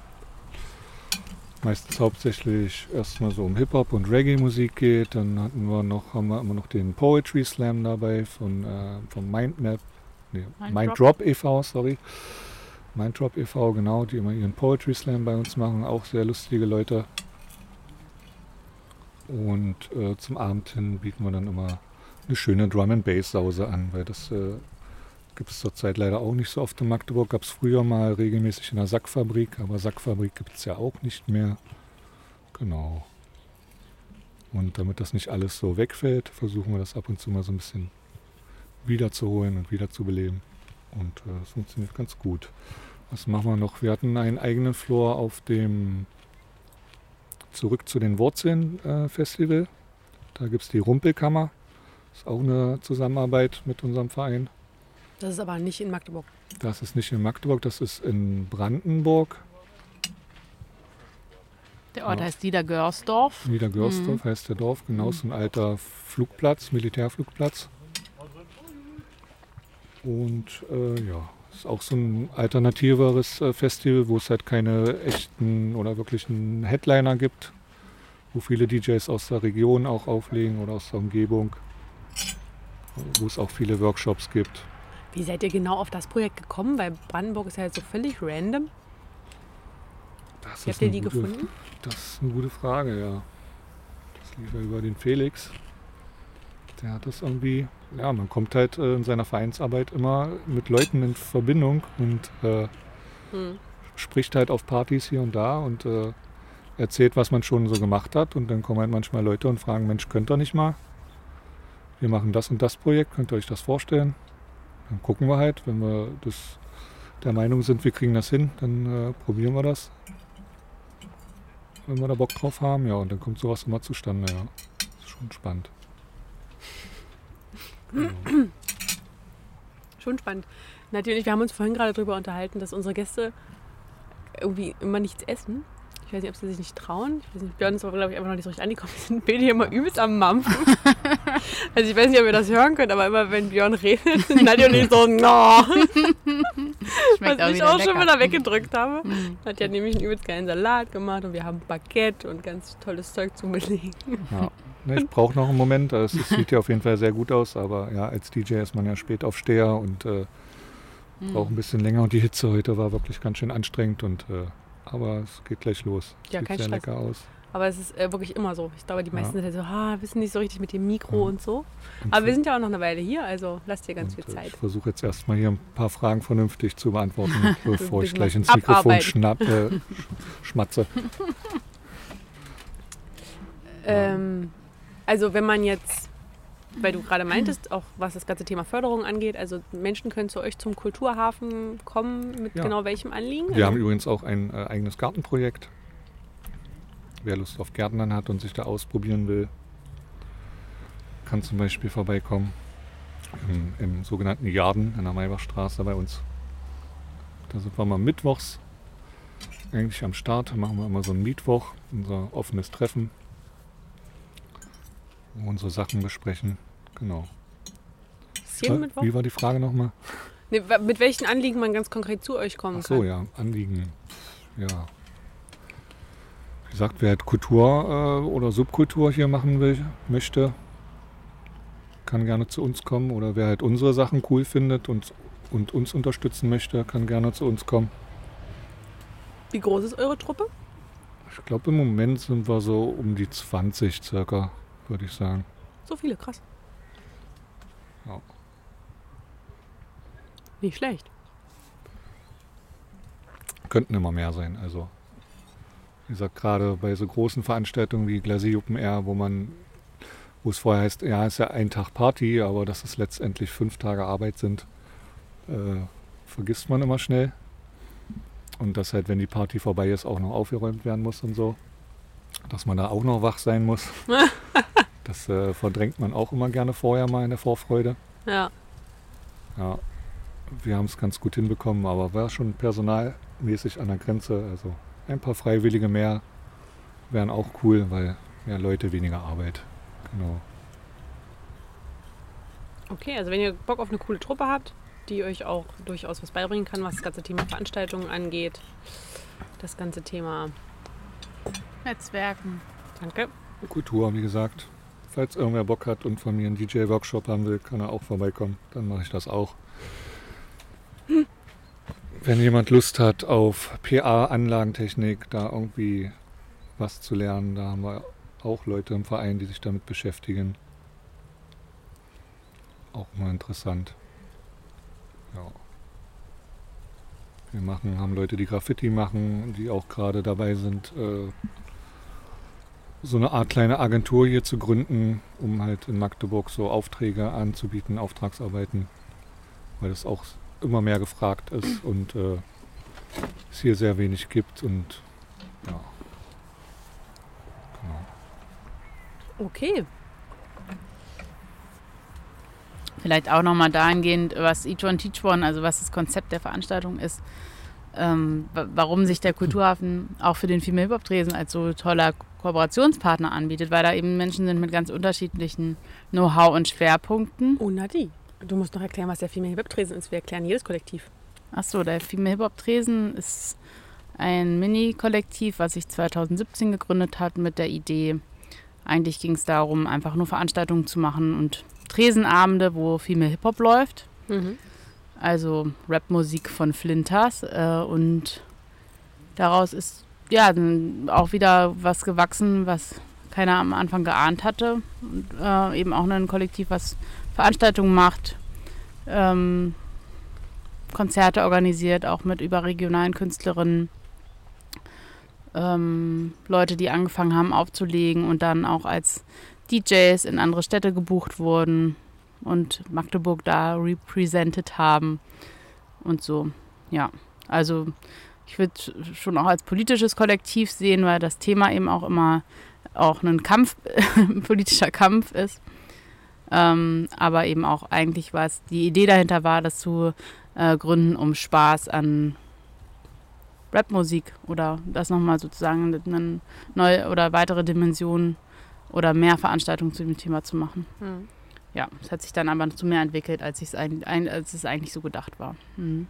meistens hauptsächlich erstmal so um Hip-Hop und Reggae-Musik geht. Dann hatten wir noch, haben wir immer noch den Poetry Slam dabei von, äh, von Mindmap, nee, Mind Minddrop e.V., sorry. Minddrop e.V., genau, die immer ihren Poetry Slam bei uns machen. Auch sehr lustige Leute. Und äh, zum Abend hin bieten wir dann immer eine schöne Drum and Bass Sause an, weil das äh, gibt es zurzeit leider auch nicht so oft in Magdeburg. Gab es früher mal regelmäßig in der Sackfabrik, aber Sackfabrik gibt es ja auch nicht mehr. Genau. Und damit das nicht alles so wegfällt, versuchen wir das ab und zu mal so ein bisschen wiederzuholen und wiederzubeleben. Und äh, funktioniert ganz gut. Was machen wir noch? Wir hatten einen eigenen Floor auf dem Zurück zu den Wurzeln äh, Festival. Da gibt es die Rumpelkammer. Ist auch eine Zusammenarbeit mit unserem Verein. Das ist aber nicht in Magdeburg. Das ist nicht in Magdeburg, das ist in Brandenburg. Der Ort Ja. heißt Niedergörsdorf. Niedergörsdorf heißt der Dorf, genau so ein alter Flugplatz, Militärflugplatz. Und äh, ja, ist auch so ein alternativeres äh, Festival, wo es halt keine echten oder wirklichen Headliner gibt, wo viele DJs aus der Region auch auflegen oder aus der Umgebung, wo es auch viele Workshops gibt. Wie seid ihr genau auf das Projekt gekommen? Weil Brandenburg ist ja jetzt so völlig random. Das habt ihr die gute- gefunden? Das ist eine gute Frage, ja. Das lief ja über den Felix. Der hat das irgendwie, ja, man kommt halt äh, in seiner Vereinsarbeit immer mit Leuten in Verbindung und äh, Hm. spricht halt auf Partys hier und da und äh, erzählt, was man schon so gemacht hat. Und dann kommen halt manchmal Leute und fragen, Mensch, könnt ihr nicht mal? Wir machen das und das Projekt, könnt ihr euch das vorstellen? Dann gucken wir halt, wenn wir das der Meinung sind, wir kriegen das hin, dann äh, probieren wir das. Wenn wir da Bock drauf haben, ja, und dann kommt sowas immer zustande, ja. Ist schon spannend. Genau. Schon spannend. Natürlich, wir haben uns vorhin gerade darüber unterhalten, dass unsere Gäste irgendwie immer nichts essen. Ich weiß nicht, ob sie sich nicht trauen. Ich weiß nicht, Björn ist aber, glaube ich, einfach noch nicht so richtig angekommen. Wir sind beide hier immer übelst am Mampfen. (laughs) also ich weiß nicht, ob ihr das hören könnt, aber immer wenn Björn redet, sind Nadja und ich so, (laughs) no. Schmeckt Was auch ich auch schon lecker. wieder weggedrückt habe. Mhm. Hat ja nämlich einen übelst geilen Salat gemacht und wir haben Baguette und ganz tolles Zeug zum Belegen. Ja. Ne, ich brauche noch einen Moment. also Es sieht ja auf jeden Fall sehr gut aus, aber ja, als DJ ist man ja spät Aufsteher und äh, Mhm. braucht ein bisschen länger. Und die Hitze heute war wirklich ganz schön anstrengend. Und, äh, aber es geht gleich los. Ja, sieht kein sehr Stress. lecker aus. Aber es ist äh, wirklich immer so. Ich glaube, die meisten Ja. sind halt so, ah, wissen nicht so richtig mit dem Mikro Ja. und so. Und Aber für- wir sind ja auch noch eine Weile hier, also lasst dir ganz und, viel äh, Zeit. Ich versuche jetzt erstmal hier ein paar Fragen vernünftig zu beantworten, (laughs) bevor ich gleich ins Mikrofon schnapp, äh, (laughs) schmatze. Ähm, also wenn man jetzt, weil du gerade meintest, auch was das ganze Thema Förderung angeht, also Menschen können zu euch zum Kulturhafen kommen, mit Ja. genau welchem Anliegen? Wir haben Also- übrigens auch ein äh, eigenes Gartenprojekt. Wer Lust auf Gärtnern hat und sich da ausprobieren will, kann zum Beispiel vorbeikommen im, im sogenannten Jarden in der Maybachstraße bei uns. Da sind wir mal mittwochs eigentlich am Start. Da machen wir immer so einen Mittwoch, unser offenes Treffen, wo wir unsere Sachen besprechen. Genau. Wie war die Frage nochmal? Nee, mit welchen Anliegen man ganz konkret zu euch kommen Ach so, kann. ja, Anliegen. Ja. Wie gesagt, wer halt Kultur äh, oder Subkultur hier machen will, möchte, kann gerne zu uns kommen. Oder wer halt unsere Sachen cool findet und, und uns unterstützen möchte, kann gerne zu uns kommen. Wie groß ist eure Truppe? Ich glaube, im Moment sind wir so um die 20 circa, würde ich sagen. So viele, krass. Ja. Nicht schlecht. Könnten immer mehr sein. Also, wie gesagt, gerade bei so großen Veranstaltungen wie Glacier Open Air, wo man, wo es vorher heißt, ja, ist ja ein Tag Party, aber dass es letztendlich fünf Tage Arbeit sind, äh, vergisst man immer schnell. Und dass halt, wenn die Party vorbei ist, auch noch aufgeräumt werden muss und so. Dass man da auch noch wach sein muss. (laughs) das äh, verdrängt man auch immer gerne vorher mal in der Vorfreude. Ja. Ja, wir haben es ganz gut hinbekommen, aber war schon personalmäßig an der Grenze. Also ein paar Freiwillige mehr wären auch cool, weil mehr Leute, weniger Arbeit. Genau. Okay, also wenn ihr Bock auf eine coole Truppe habt, die euch auch durchaus was beibringen kann, was das ganze Thema Veranstaltungen angeht. Das ganze Thema. Netzwerken. Danke. Kultur, wie gesagt. Falls irgendwer Bock hat und von mir einen DJ-Workshop haben will, kann er auch vorbeikommen. Dann mache ich das auch. Wenn jemand Lust hat auf PA, Anlagentechnik, da irgendwie was zu lernen, da haben wir auch Leute im Verein, die sich damit beschäftigen. Auch mal interessant. Ja. Wir machen, haben Leute, die Graffiti machen, die auch gerade dabei sind, äh, so eine Art kleine Agentur hier zu gründen, um halt in Magdeburg so Aufträge anzubieten, Auftragsarbeiten, weil das auch immer mehr gefragt ist und äh, es hier sehr wenig gibt und ja. Genau. Okay. Vielleicht auch nochmal dahingehend, was Each One Teach One, also was das Konzept der Veranstaltung ist, ähm, wa- warum sich der Kulturhafen auch für den Female Hip Hop Tresen als so toller Kooperationspartner anbietet, weil da eben Menschen sind mit ganz unterschiedlichen Know-how und Schwerpunkten. Oh, Nadi. Du musst noch erklären, was der Female Webtresen ist. Wir erklären jedes Kollektiv. Achso, der Female Hip Hop Tresen ist ein Mini-Kollektiv, was sich 2017 gegründet hat mit der Idee, eigentlich ging es darum, einfach nur Veranstaltungen zu machen und Tresenabende, wo Female Hip Hop läuft. Mhm. also Rapmusik von Flinters. Äh, und daraus ist ja auch wieder was gewachsen, was keiner am Anfang geahnt hatte. Und, äh, eben auch ein Kollektiv, was Veranstaltungen macht, ähm, Konzerte organisiert, auch mit überregionalen Künstlerinnen. Ähm, Leute, die angefangen haben aufzulegen und dann auch als DJs in andere Städte gebucht wurden und Magdeburg da represented haben und so. Ja, also ich würde schon auch als politisches Kollektiv sehen, weil das Thema eben auch immer auch ein Kampf, ein (laughs) politischer Kampf ist. Ähm, aber eben auch eigentlich war es, die Idee dahinter war, das zu äh, gründen, um Spaß an Rapmusik oder das nochmal sozusagen eine neue oder weitere Dimension oder mehr Veranstaltungen zu dem Thema zu machen. Mhm. Ja, es hat sich dann aber zu mehr entwickelt, als, ein, ein, als es eigentlich so gedacht war. Mhm.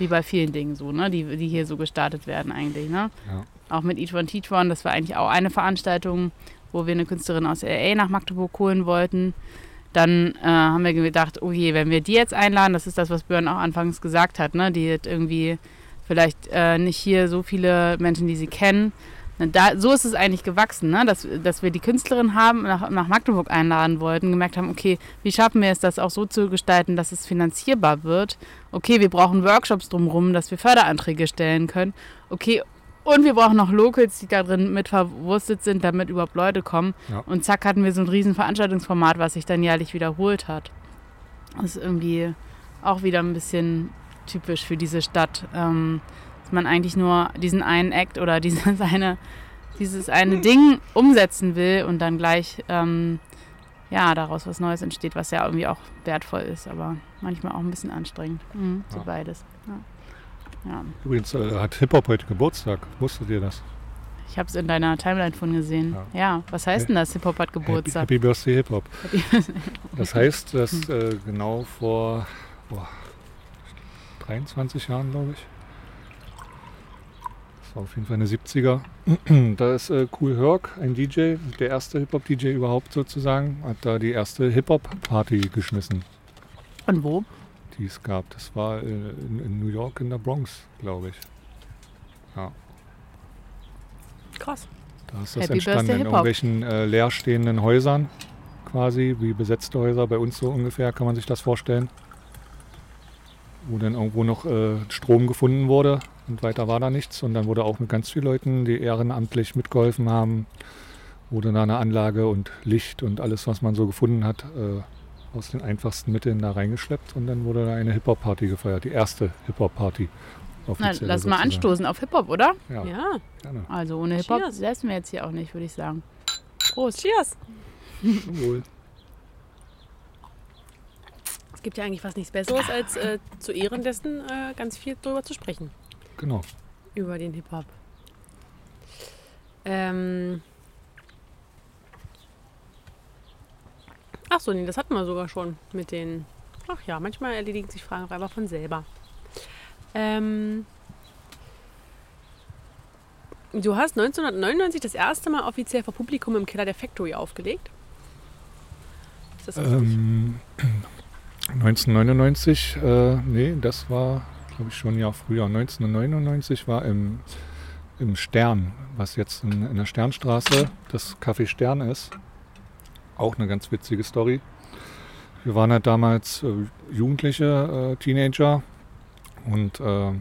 Wie bei vielen Dingen so, ne? die, die hier so gestartet werden eigentlich. Ne? Ja. Auch mit Each One Teach One, das war eigentlich auch eine Veranstaltung, wo wir eine Künstlerin aus LA nach Magdeburg holen wollten. Dann äh, haben wir gedacht, oh je, wenn wir die jetzt einladen, das ist das, was Björn auch anfangs gesagt hat, ne? die hat irgendwie vielleicht äh, nicht hier so viele Menschen, die sie kennen. Da, so ist es eigentlich gewachsen, ne? dass, dass wir die Künstlerin haben, nach, nach Magdeburg einladen wollten, gemerkt haben, okay, wie schaffen wir es, das auch so zu gestalten, dass es finanzierbar wird? Okay, wir brauchen Workshops drumherum, dass wir Förderanträge stellen können. Okay, und wir brauchen noch Locals, die da drin mit verwurstet sind, damit überhaupt Leute kommen. Ja. Und zack hatten wir so ein riesen Veranstaltungsformat, was sich dann jährlich wiederholt hat. Das ist irgendwie auch wieder ein bisschen typisch für diese Stadt. Ähm, dass man eigentlich nur diesen einen Act oder dieses (laughs) eine, dieses eine Ding umsetzen will und dann gleich ähm, ja, daraus was Neues entsteht, was ja irgendwie auch wertvoll ist, aber manchmal auch ein bisschen anstrengend. Mhm, so Ja. beides. Ja. ja. Übrigens äh, hat Hip-Hop heute Geburtstag. Wusstet ihr das? Ich habe es in deiner Timeline von gesehen. Ja, ja. was heißt denn das? Hip-Hop hat Geburtstag. Happy, Happy Birthday Hip-Hop. (laughs) Das heißt, dass äh, genau vor boah, 23 Jahren, glaube ich, das war auf jeden Fall eine 70er, (clears throat) da ist äh, Cool Herc, ein DJ, der erste Hip-Hop-DJ überhaupt sozusagen, hat da die erste Hip-Hop-Party geschmissen. Und wo? Die es gab. Das war äh, in, in New York in der Bronx, glaube ich. Ja. Krass. Da ist das Happy entstanden Birthday in irgendwelchen äh, leerstehenden Häusern, quasi, wie besetzte Häuser bei uns so ungefähr, kann man sich das vorstellen. Wo dann irgendwo noch äh, Strom gefunden wurde und weiter war da nichts. Und dann wurde auch mit ganz vielen Leuten, die ehrenamtlich mitgeholfen haben, wurde da eine Anlage und Licht und alles, was man so gefunden hat, äh, aus den einfachsten Mitteln da reingeschleppt. Und dann wurde da eine Hip-Hop-Party gefeiert, die erste Hip-Hop-Party. Na, lass mal sozusagen. anstoßen auf Hip-Hop, oder? Ja, Ja. gerne. Also ohne Hip-Hop Cheers. säßen wir jetzt hier auch nicht, würde ich sagen. Prost. Cheers. Wohl. Es gibt ja eigentlich fast nichts Besseres, als äh, zu Ehren dessen äh, ganz viel drüber zu sprechen. Genau. Über den Hip-Hop. Ähm. Ach so, nee, das hatten wir sogar schon mit den. Ach ja, manchmal erledigen sich Fragen einfach von selber. Ähm. Du hast 1999 das erste Mal offiziell vor Publikum im Keller der Factory aufgelegt. Ist das richtig? Ähm, (clears throat) 1999, äh, nee, das war, glaube ich, schon ein Jahr früher. 1999 war im, im Stern, was jetzt in, in der Sternstraße das Café Stern ist. Auch eine ganz witzige Story. Wir waren halt damals äh, Jugendliche, äh, Teenager und äh,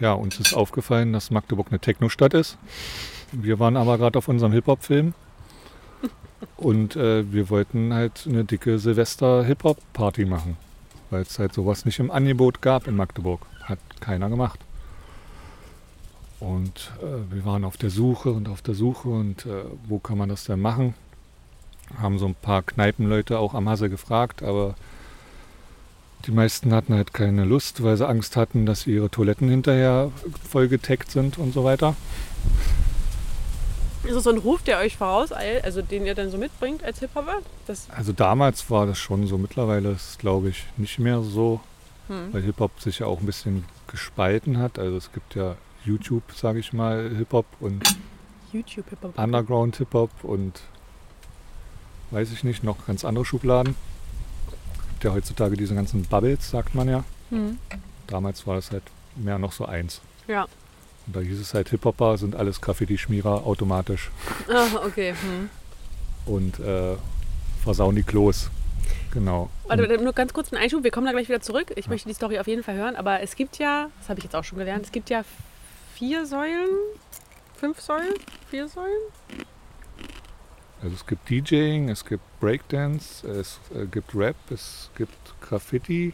ja, uns ist aufgefallen, dass Magdeburg eine Technostadt ist. Wir waren aber gerade auf unserem Hip-Hop-Film und äh, wir wollten halt eine dicke Silvester-Hip-Hop-Party machen, weil es halt sowas nicht im Angebot gab in Magdeburg. Hat keiner gemacht. Und äh, wir waren auf der Suche und auf der Suche und äh, wo kann man das denn machen? Haben so ein paar Kneipenleute auch am Hasse gefragt, aber die meisten hatten halt keine Lust, weil sie Angst hatten, dass ihre Toiletten hinterher voll getaggt sind und so weiter. Ist das so ein Ruf, der euch vorauseilt, also den ihr dann so mitbringt als Hip-Hopper? Das, Also damals war das schon so, mittlerweile ist es glaube ich nicht mehr so, hm. weil Hip-Hop sich ja auch ein bisschen gespalten hat. Also es gibt ja YouTube, sage ich mal, Hip-Hop und YouTube-Hip-Hop. Underground Hip-Hop und weiß ich nicht, noch ganz andere Schubladen. Gibt ja heutzutage diese ganzen Bubbles, sagt man ja. Hm. Damals war es halt mehr noch so eins. Ja. Und da hieß es halt Hip-Hopper sind alles Graffiti-Schmierer automatisch (laughs) Ah, okay. Hm. und äh, versauen die Klos. Genau. Warte, warte, nur ganz kurz einen Einschub. Wir kommen da gleich wieder zurück. Ich möchte die Story auf jeden Fall hören. Aber es gibt ja, das habe ich jetzt auch schon gelernt, es gibt ja vier Säulen, fünf Säulen, vier Säulen. Also es gibt DJing, es gibt Breakdance, es äh, gibt Rap, es gibt Graffiti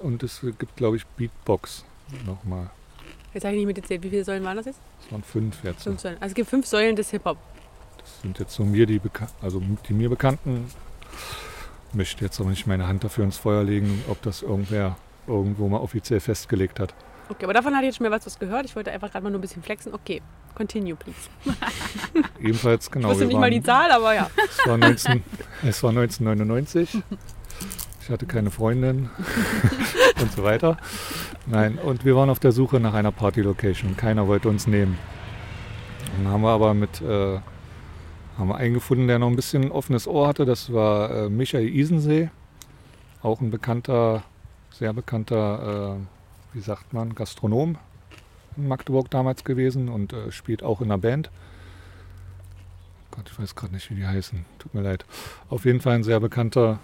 und es gibt, glaube ich, Beatbox nochmal. Jetzt habe ich nicht mitgezählt. Wie viele Säulen waren das jetzt? Das waren fünf jetzt. Fünf Säulen. Also es gibt fünf Säulen des Hip-Hop. Das sind jetzt so mir die, Beka also die mir bekannten. Möchte jetzt aber nicht meine Hand dafür ins Feuer legen, ob das irgendwer irgendwo mal offiziell festgelegt hat. Okay, aber davon hatte ich jetzt schon mehr was, was gehört. Ich wollte einfach gerade mal nur ein bisschen flexen. Okay, continue, please. (laughs) Ebenfalls genau. ich wusste nicht mal die waren- Zahl, aber ja. Es war, 19, es war 1999. Ich hatte keine Freundin (laughs) und so weiter. Nein, und wir waren auf der Suche nach einer Party-Location. Keiner wollte uns nehmen. Dann haben wir aber mit äh, haben wir einen gefunden, der noch ein bisschen ein offenes Ohr hatte. Das war äh, Michael Isensee, auch ein bekannter, sehr bekannter, äh, wie sagt man, Gastronom in Magdeburg damals gewesen und äh, spielt auch in einer Band. Gott, ich weiß gerade nicht, wie die heißen. Tut mir leid. Auf jeden Fall ein sehr bekannter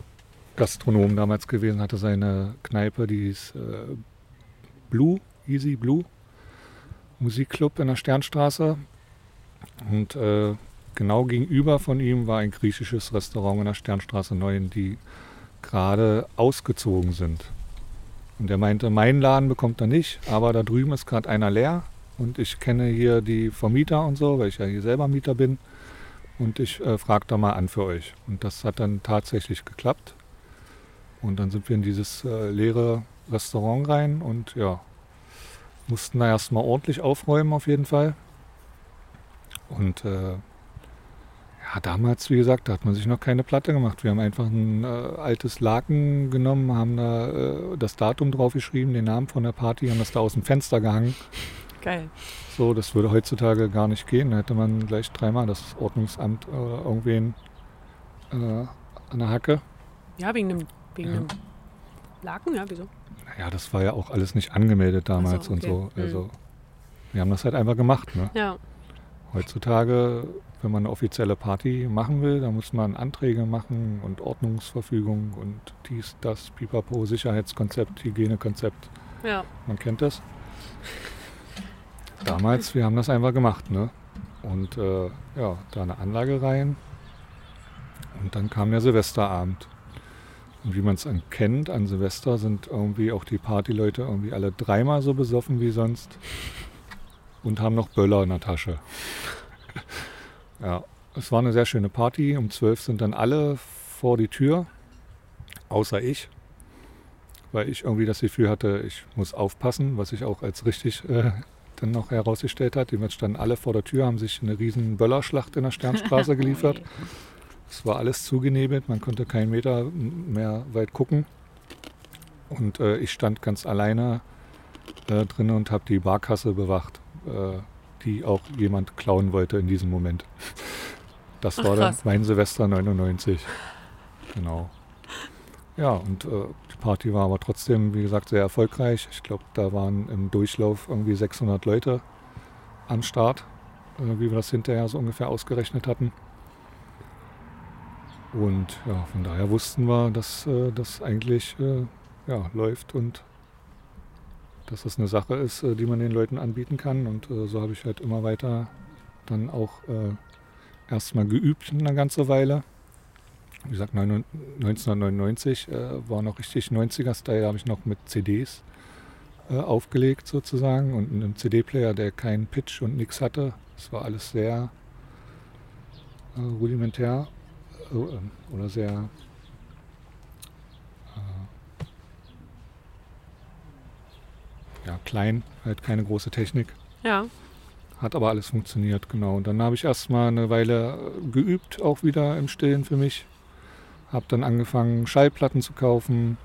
Gastronom damals gewesen, hatte seine Kneipe, die hieß äh, Blue, Easy Blue, Musikclub in der Sternstraße. Und äh, genau gegenüber von ihm war ein griechisches Restaurant in der Sternstraße 9, die gerade ausgezogen sind. Und er meinte, mein Laden bekommt er nicht, aber da drüben ist gerade einer leer. Und ich kenne hier die Vermieter und so, weil ich ja hier selber Mieter bin. Und ich äh, frage da mal an für euch. Und das hat dann tatsächlich geklappt. Und dann sind wir in dieses äh, leere Restaurant rein und ja, mussten da erstmal ordentlich aufräumen auf jeden Fall. Und äh, ja, damals, wie gesagt, da hat man sich noch keine Platte gemacht. Wir haben einfach ein äh, altes Laken genommen, haben da äh, das Datum draufgeschrieben, den Namen von der Party, haben das da aus dem Fenster gehangen. Geil. So, das würde heutzutage gar nicht gehen. Da hätte man gleich dreimal das Ordnungsamt oder irgendwen äh, an der Hacke. Ja, wegen dem, wegen Ja. dem Laken, ja, wieso? Naja, das war ja auch alles nicht angemeldet damals so, und so. okay. Also, wir haben das halt einfach gemacht. Ne? Ja. Heutzutage, wenn man eine offizielle Party machen will, da muss man Anträge machen und Ordnungsverfügung und dies, das, pipapo, Sicherheitskonzept, Hygienekonzept. Ja. Man kennt das. Damals, wir haben das einfach gemacht, ne? Und äh, ja, da eine Anlage rein. Und dann kam der Silvesterabend. Und wie man es kennt, an Silvester sind irgendwie auch die Partyleute irgendwie alle dreimal so besoffen wie sonst. Und haben noch Böller in der Tasche. (laughs) ja, es war eine sehr schöne Party. Um 12 sind dann alle vor die Tür, außer ich weil ich irgendwie das Gefühl hatte, ich muss aufpassen, was sich auch als richtig äh, dann noch herausgestellt hat. Jedenfalls standen alle vor der Tür, haben sich eine riesen Böllerschlacht in der Sternstraße (laughs) geliefert. Es war alles zugenebelt, man konnte keinen Meter mehr weit gucken. Und äh, ich stand ganz alleine äh, drin und habe die Barkasse bewacht, äh, die auch jemand klauen wollte in diesem Moment. Das Ach, war dann krass. mein Silvester 99. Genau. Ja, und äh, die Party war aber trotzdem, wie gesagt, sehr erfolgreich. Ich glaube, da waren im Durchlauf irgendwie 600 Leute am Start, äh, wie wir das hinterher so ungefähr ausgerechnet hatten. Und ja, von daher wussten wir, dass äh, das eigentlich äh, ja, läuft und dass das eine Sache ist, äh, die man den Leuten anbieten kann. Und äh, so habe ich halt immer weiter dann auch äh, erstmal geübt eine ganze Weile. Wie gesagt, neun- 1999 äh, war noch richtig 90er-Style, da habe ich noch mit CDs aufgelegt sozusagen und einem CD-Player, der keinen Pitch und nichts hatte. Das war alles sehr rudimentär oder sehr äh, ja, klein, halt keine große Technik. Ja. Hat aber alles funktioniert, genau. Und dann habe ich erstmal eine Weile äh, geübt, auch wieder im Stillen für mich. Habe dann angefangen, Schallplatten zu kaufen.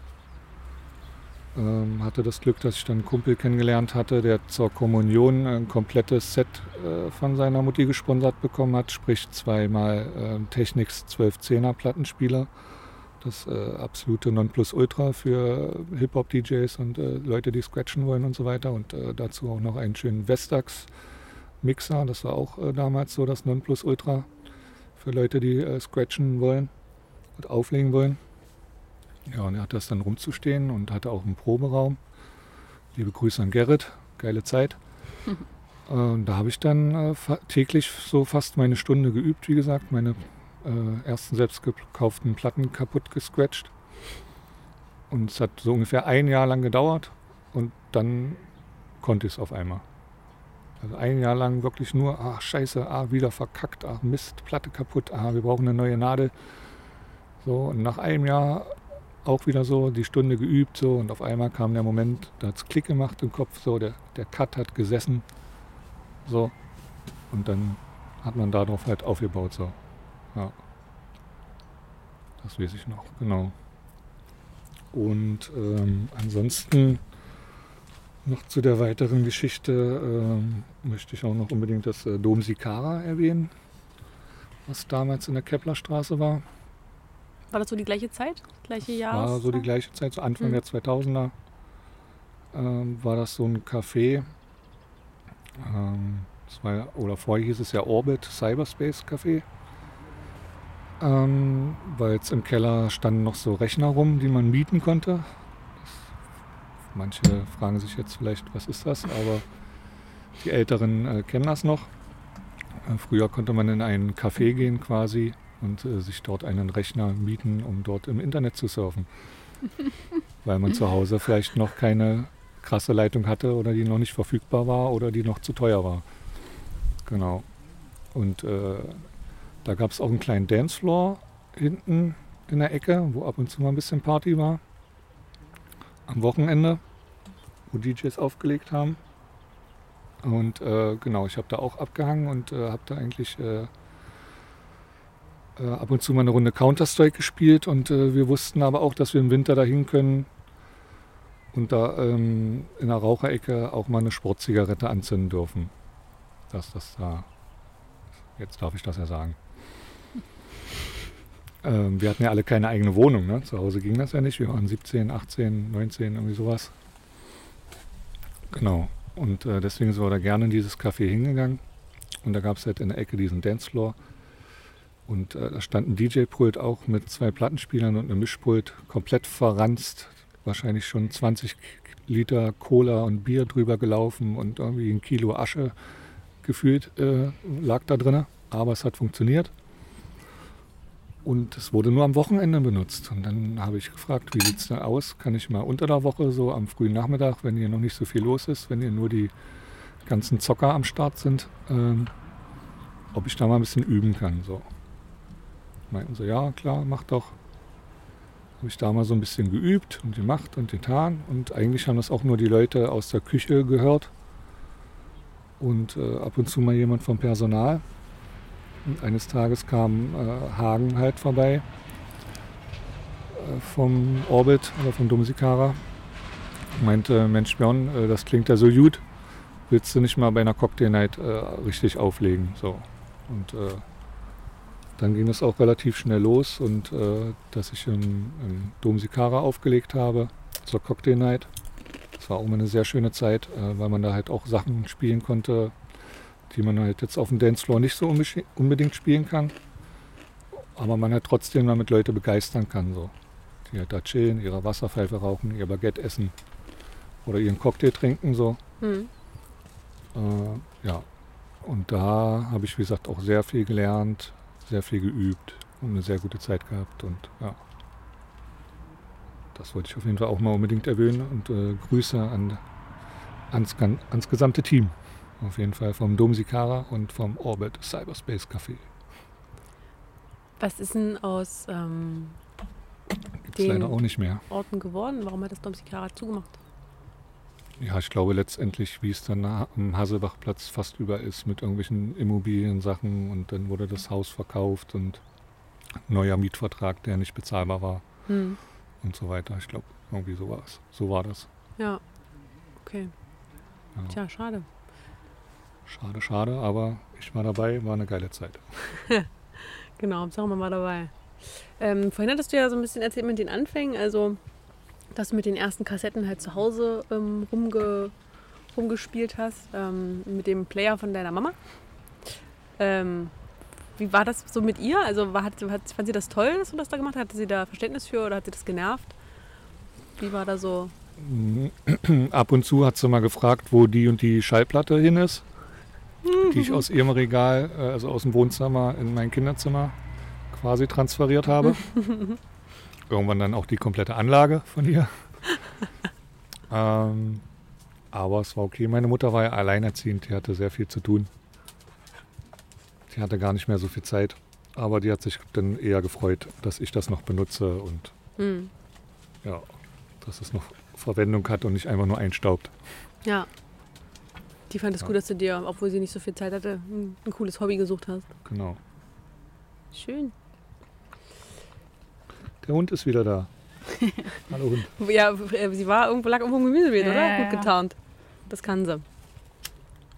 Ähm, hatte das Glück, dass ich dann einen Kumpel kennengelernt hatte, der zur Kommunion ein komplettes Set äh, von seiner Mutti gesponsert bekommen hat, sprich zweimal äh, Technics 1210er Plattenspieler. Das äh, absolute Nonplusultra für Hip-Hop-DJs und äh, Leute, die scratchen wollen und so weiter. Und äh, dazu auch noch einen schönen Vestax Mixer, das war auch äh, damals so das Nonplusultra für Leute, die scratchen wollen und auflegen wollen. Ja, und er hatte das dann rumzustehen und hatte auch einen Proberaum. Liebe Grüße an Gerrit, geile Zeit. (laughs) Äh, Und da habe ich dann äh, täglich so fast meine Stunde geübt, wie gesagt, meine äh, ersten selbst gekauften Platten kaputt gescratcht. Und es hat so ungefähr ein Jahr lang gedauert und dann konnte ich es auf einmal. Also ein Jahr lang wirklich nur, ach scheiße, ah, wieder verkackt, ach Mist, Platte kaputt, ah, wir brauchen eine neue Nadel. So, und nach einem Jahr auch wieder so die Stunde geübt so und auf einmal kam der Moment, da hat es Klick gemacht im Kopf, so der, der Cut hat gesessen. So. Und dann hat man darauf halt aufgebaut. So. Ja. Das weiß ich noch, genau. Und ähm, ansonsten noch zu der weiteren Geschichte ähm, möchte ich auch noch unbedingt das äh, Dom Sikara erwähnen, was damals in der Keplerstraße war. War das so die gleiche Zeit? Gleiche Jahr? War so die gleiche Zeit, so Anfang Mhm. der 2000er, ähm, war das so ein Café. Ähm, war, oder vorher hieß es ja Orbit Cyberspace Café. Ähm, Weil jetzt im Keller standen noch so Rechner rum, die man mieten konnte. Das, manche fragen sich jetzt vielleicht, was ist das? Aber die Älteren äh, kennen das noch. Äh, früher konnte man in einen Café gehen quasi und äh, sich dort einen Rechner mieten, um dort im Internet zu surfen. (laughs) Weil man zu Hause vielleicht noch keine krasse Leitung hatte oder die noch nicht verfügbar war oder die noch zu teuer war. Genau. Und äh, da gab es auch einen kleinen Dancefloor hinten in der Ecke, wo ab und zu mal ein bisschen Party war. Am Wochenende, wo DJs aufgelegt haben. Und äh, genau, ich habe da auch abgehangen und äh, habe da eigentlich äh, ab und zu mal eine Runde Counter-Strike gespielt. Und äh, wir wussten aber auch, dass wir im Winter dahin können und da ähm, in der Raucherecke auch mal eine Sportzigarette anzünden dürfen. Dass das da, jetzt darf ich das ja sagen. (laughs) Ähm, wir hatten ja alle keine eigene Wohnung. Ne? Zu Hause ging das ja nicht. Wir waren 17, 18, 19, irgendwie sowas. Genau. Und äh, deswegen sind wir da gerne in dieses Café hingegangen. Und da gab es halt in der Ecke diesen Dancefloor. Und äh, da stand ein DJ-Pult auch mit zwei Plattenspielern und einem Mischpult, komplett verranzt. Wahrscheinlich schon 20 Liter Cola und Bier drüber gelaufen und irgendwie ein Kilo Asche gefühlt äh, lag da drin. Aber es hat funktioniert. Und es wurde nur am Wochenende benutzt. Und dann habe ich gefragt, wie sieht es da aus? Kann ich mal unter der Woche, so am frühen Nachmittag, wenn hier noch nicht so viel los ist, wenn hier nur die ganzen Zocker am Start sind, ähm, ob ich da mal ein bisschen üben kann. So. Meinten sie, ja klar, mach doch. Habe ich da mal so ein bisschen geübt und gemacht und getan. Und eigentlich haben das auch nur die Leute aus der Küche gehört. Und äh, ab und zu mal jemand vom Personal. Und eines Tages kam äh, Hagen halt vorbei äh, vom Orbit oder vom Domsikara. Meinte, Mensch Björn, äh, das klingt ja so gut. Willst du nicht mal bei einer Cocktail Night äh, richtig auflegen? So. Und äh, dann ging es auch relativ schnell los und äh, dass ich im, im Domsikara aufgelegt habe zur Cocktail Night. Das war auch immer eine sehr schöne Zeit, weil man da halt auch Sachen spielen konnte, die man halt jetzt auf dem Dancefloor nicht so unbedingt spielen kann. Aber man halt trotzdem damit Leute begeistern kann. So. Die halt da chillen, ihre Wasserpfeife rauchen, ihr Baguette essen oder ihren Cocktail trinken. So. Mhm. Äh, ja. Und da habe ich, wie gesagt, auch sehr viel gelernt, sehr viel geübt und eine sehr gute Zeit gehabt. Und ja. Das wollte ich auf jeden Fall auch mal unbedingt erwähnen und äh, Grüße an, ans, ans gesamte Team. Auf jeden Fall vom Dom Sikara und vom Orbit Cyberspace Café. Was ist denn aus ähm, den leider auch nicht mehr. Orten geworden? Warum hat das Dom Sikara zugemacht? Ja, ich glaube letztendlich, wie es dann am Hasselbachplatz fast über ist mit irgendwelchen Immobiliensachen und dann wurde das Haus verkauft und neuer Mietvertrag, der nicht bezahlbar war hm. und so weiter. Ich glaube, irgendwie so war es. So war das. Ja, okay. Ja. Tja, schade. Schade, schade, aber ich war dabei, war eine geile Zeit. (laughs) genau, Hauptsache man war dabei. Ähm, vorhin hattest du ja so ein bisschen erzählt mit den Anfängen, also dass du mit den ersten Kassetten halt zu Hause ähm, rumge, rumgespielt hast, ähm, mit dem Player von deiner Mama. Ähm, wie war das so mit ihr? Also war, hat, hat, fand sie das toll, dass du das da gemacht hast? Hatte sie da Verständnis für oder hat sie das genervt? Wie war da so? (clears throat) Ab und zu hat sie mal gefragt, wo die und die Schallplatte hin ist die ich aus ihrem Regal, äh, also aus dem Wohnzimmer in mein Kinderzimmer quasi transferiert habe. (laughs) Irgendwann dann auch die komplette Anlage von ihr. (laughs) ähm, aber es war okay. Meine Mutter war ja alleinerziehend, die hatte sehr viel zu tun. Die hatte gar nicht mehr so viel Zeit. Aber die hat sich dann eher gefreut, dass ich das noch benutze und mhm. ja, dass es noch Verwendung hat und nicht einfach nur einstaubt. Ja. Die fand es ja. gut, dass du dir, obwohl sie nicht so viel Zeit hatte, ein cooles Hobby gesucht hast. Genau. Schön. Der Hund ist wieder da. (laughs) Hallo Hund. Ja, äh, sie war irgendwo, lag irgendwo im Gemüsebeet, ja, oder? Gut getarnt. Das kann sie.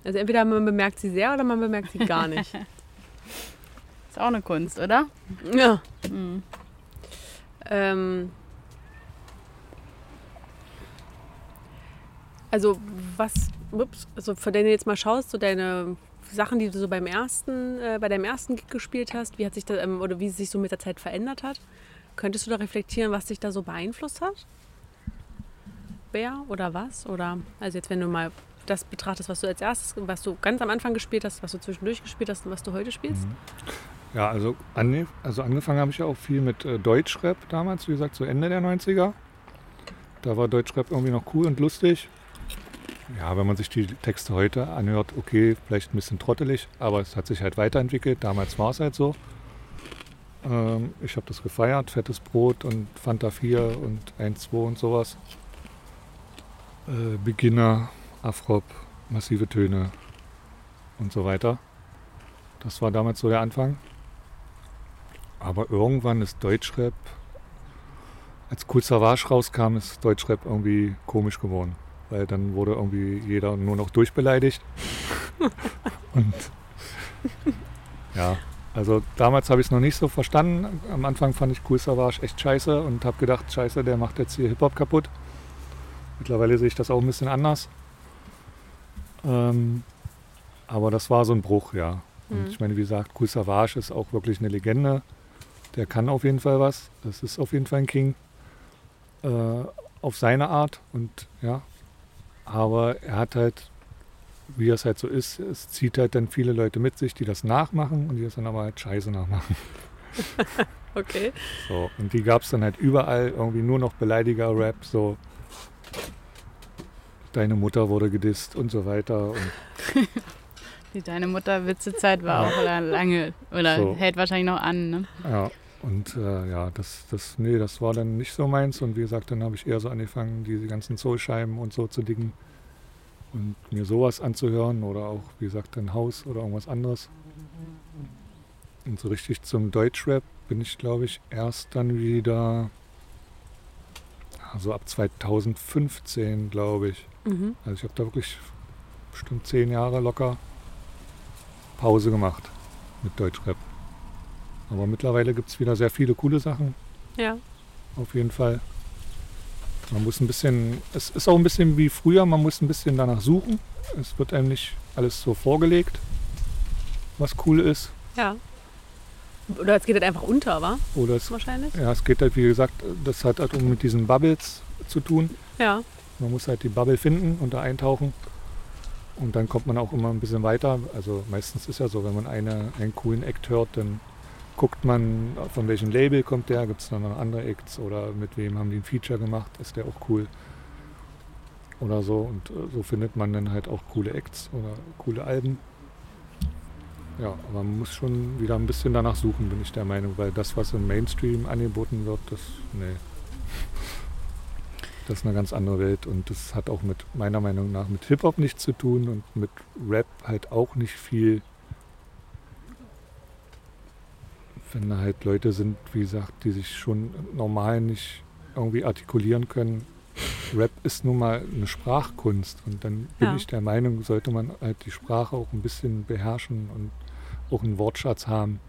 Also entweder man bemerkt sie sehr oder man bemerkt sie gar nicht. (laughs) ist auch eine Kunst, oder? Ja. Mhm. Ähm, also was ups, also von denen du jetzt mal schaust, so deine Sachen, die du so beim ersten, äh, bei deinem ersten Gig gespielt hast, wie hat sich das, ähm, oder wie es sich so mit der Zeit verändert hat, könntest du da reflektieren, was dich da so beeinflusst hat? Wer oder was? Oder also jetzt, wenn du mal das betrachtest, was du als erstes, was du ganz am Anfang gespielt hast, was du zwischendurch gespielt hast und was du heute spielst? Mhm. Ja, also, an, also angefangen habe ich ja auch viel mit äh, Deutschrap damals, wie gesagt, so Ende der 90er. Da war Deutschrap irgendwie noch cool und lustig ja, wenn man sich die Texte heute anhört, okay, vielleicht ein bisschen trottelig, aber es hat sich halt weiterentwickelt. Damals war es halt so. Ähm, ich habe das gefeiert, fettes Brot und Fanta 4 und 1, 2 und sowas. Äh, Beginner, Afrop, massive Töne und so weiter. Das war damals so der Anfang. Aber irgendwann ist Deutschrap, als Cool Savage rauskam, ist Deutschrap irgendwie komisch geworden. Weil dann wurde irgendwie jeder nur noch durchbeleidigt. (laughs) und ja, also damals habe ich es noch nicht so verstanden. Am Anfang fand ich Cool Savage echt scheiße und habe gedacht, scheiße, der macht jetzt hier Hip-Hop kaputt. Mittlerweile sehe ich das auch ein bisschen anders. Ähm, aber das war so ein Bruch, ja. Und Mhm. ich meine, wie gesagt, Cool Savage ist auch wirklich eine Legende. Der kann auf jeden Fall was. Das ist auf jeden Fall ein King. Äh, auf seine Art. Und ja. Aber er hat halt, wie es halt so ist, es zieht halt dann viele Leute mit sich, die das nachmachen und die das dann aber halt scheiße nachmachen. (laughs) Okay. So, und die gab es dann halt überall, irgendwie nur noch Beleidiger-Rap, so deine Mutter wurde gedisst und so weiter. Und (laughs) Die Deine Mutter Witzezeit war auch la- lange oder So. hält wahrscheinlich noch an. Ne? ja, und äh, ja, das, das, nee, das war dann nicht so meins. Und wie gesagt, dann habe ich eher so angefangen, diese ganzen Soulscheiben und so zu dicken und mir sowas anzuhören oder auch, wie gesagt, ein Haus oder irgendwas anderes. Und so richtig zum Deutschrap bin ich, glaube ich, erst dann wieder, also ab 2015, glaube ich. Mhm. Also ich habe da wirklich bestimmt zehn Jahre locker Pause gemacht mit Deutschrap. Aber mittlerweile gibt es wieder sehr viele coole Sachen, Ja. auf jeden Fall. Man muss ein bisschen, es ist auch ein bisschen wie früher, man muss ein bisschen danach suchen. Es wird einem nicht alles so vorgelegt, was cool ist. Ja. Oder es geht halt einfach unter, wa? Oder es, Wahrscheinlich. ja, es geht halt, wie gesagt, das hat halt auch mit diesen Bubbles zu tun. Ja. Man muss halt die Bubble finden und da eintauchen. Und dann kommt man auch immer ein bisschen weiter. Also meistens ist ja so, wenn man eine, einen coolen Act hört, dann guckt man, von welchem Label kommt der, gibt es dann noch andere Acts oder mit wem haben die ein Feature gemacht, ist der auch cool. Oder so. Und äh, so findet man dann halt auch coole Acts oder coole Alben. Ja, aber man muss schon wieder ein bisschen danach suchen, bin ich der Meinung, weil das, was im Mainstream angeboten wird, das, nee. Das ist eine ganz andere Welt und das hat auch mit meiner Meinung nach mit Hip-Hop nichts zu tun und mit Rap halt auch nicht viel. Wenn da halt Leute sind, wie gesagt, die sich schon normal nicht irgendwie artikulieren können. Rap ist nun mal eine Sprachkunst und dann bin Ja. ich der Meinung, sollte man halt die Sprache auch ein bisschen beherrschen und auch einen Wortschatz haben.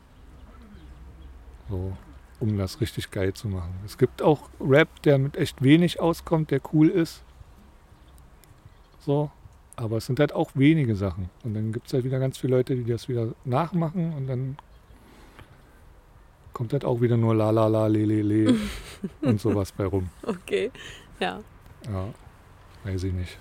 So, um das richtig geil zu machen. Es gibt auch Rap, der mit echt wenig auskommt, der cool ist. So, aber es sind halt auch wenige Sachen. Und dann gibt es halt wieder ganz viele Leute, die das wieder nachmachen und dann kommt halt auch wieder nur la la la le le le (laughs) und sowas bei rum. Okay. Ja. Ja, weiß ich nicht.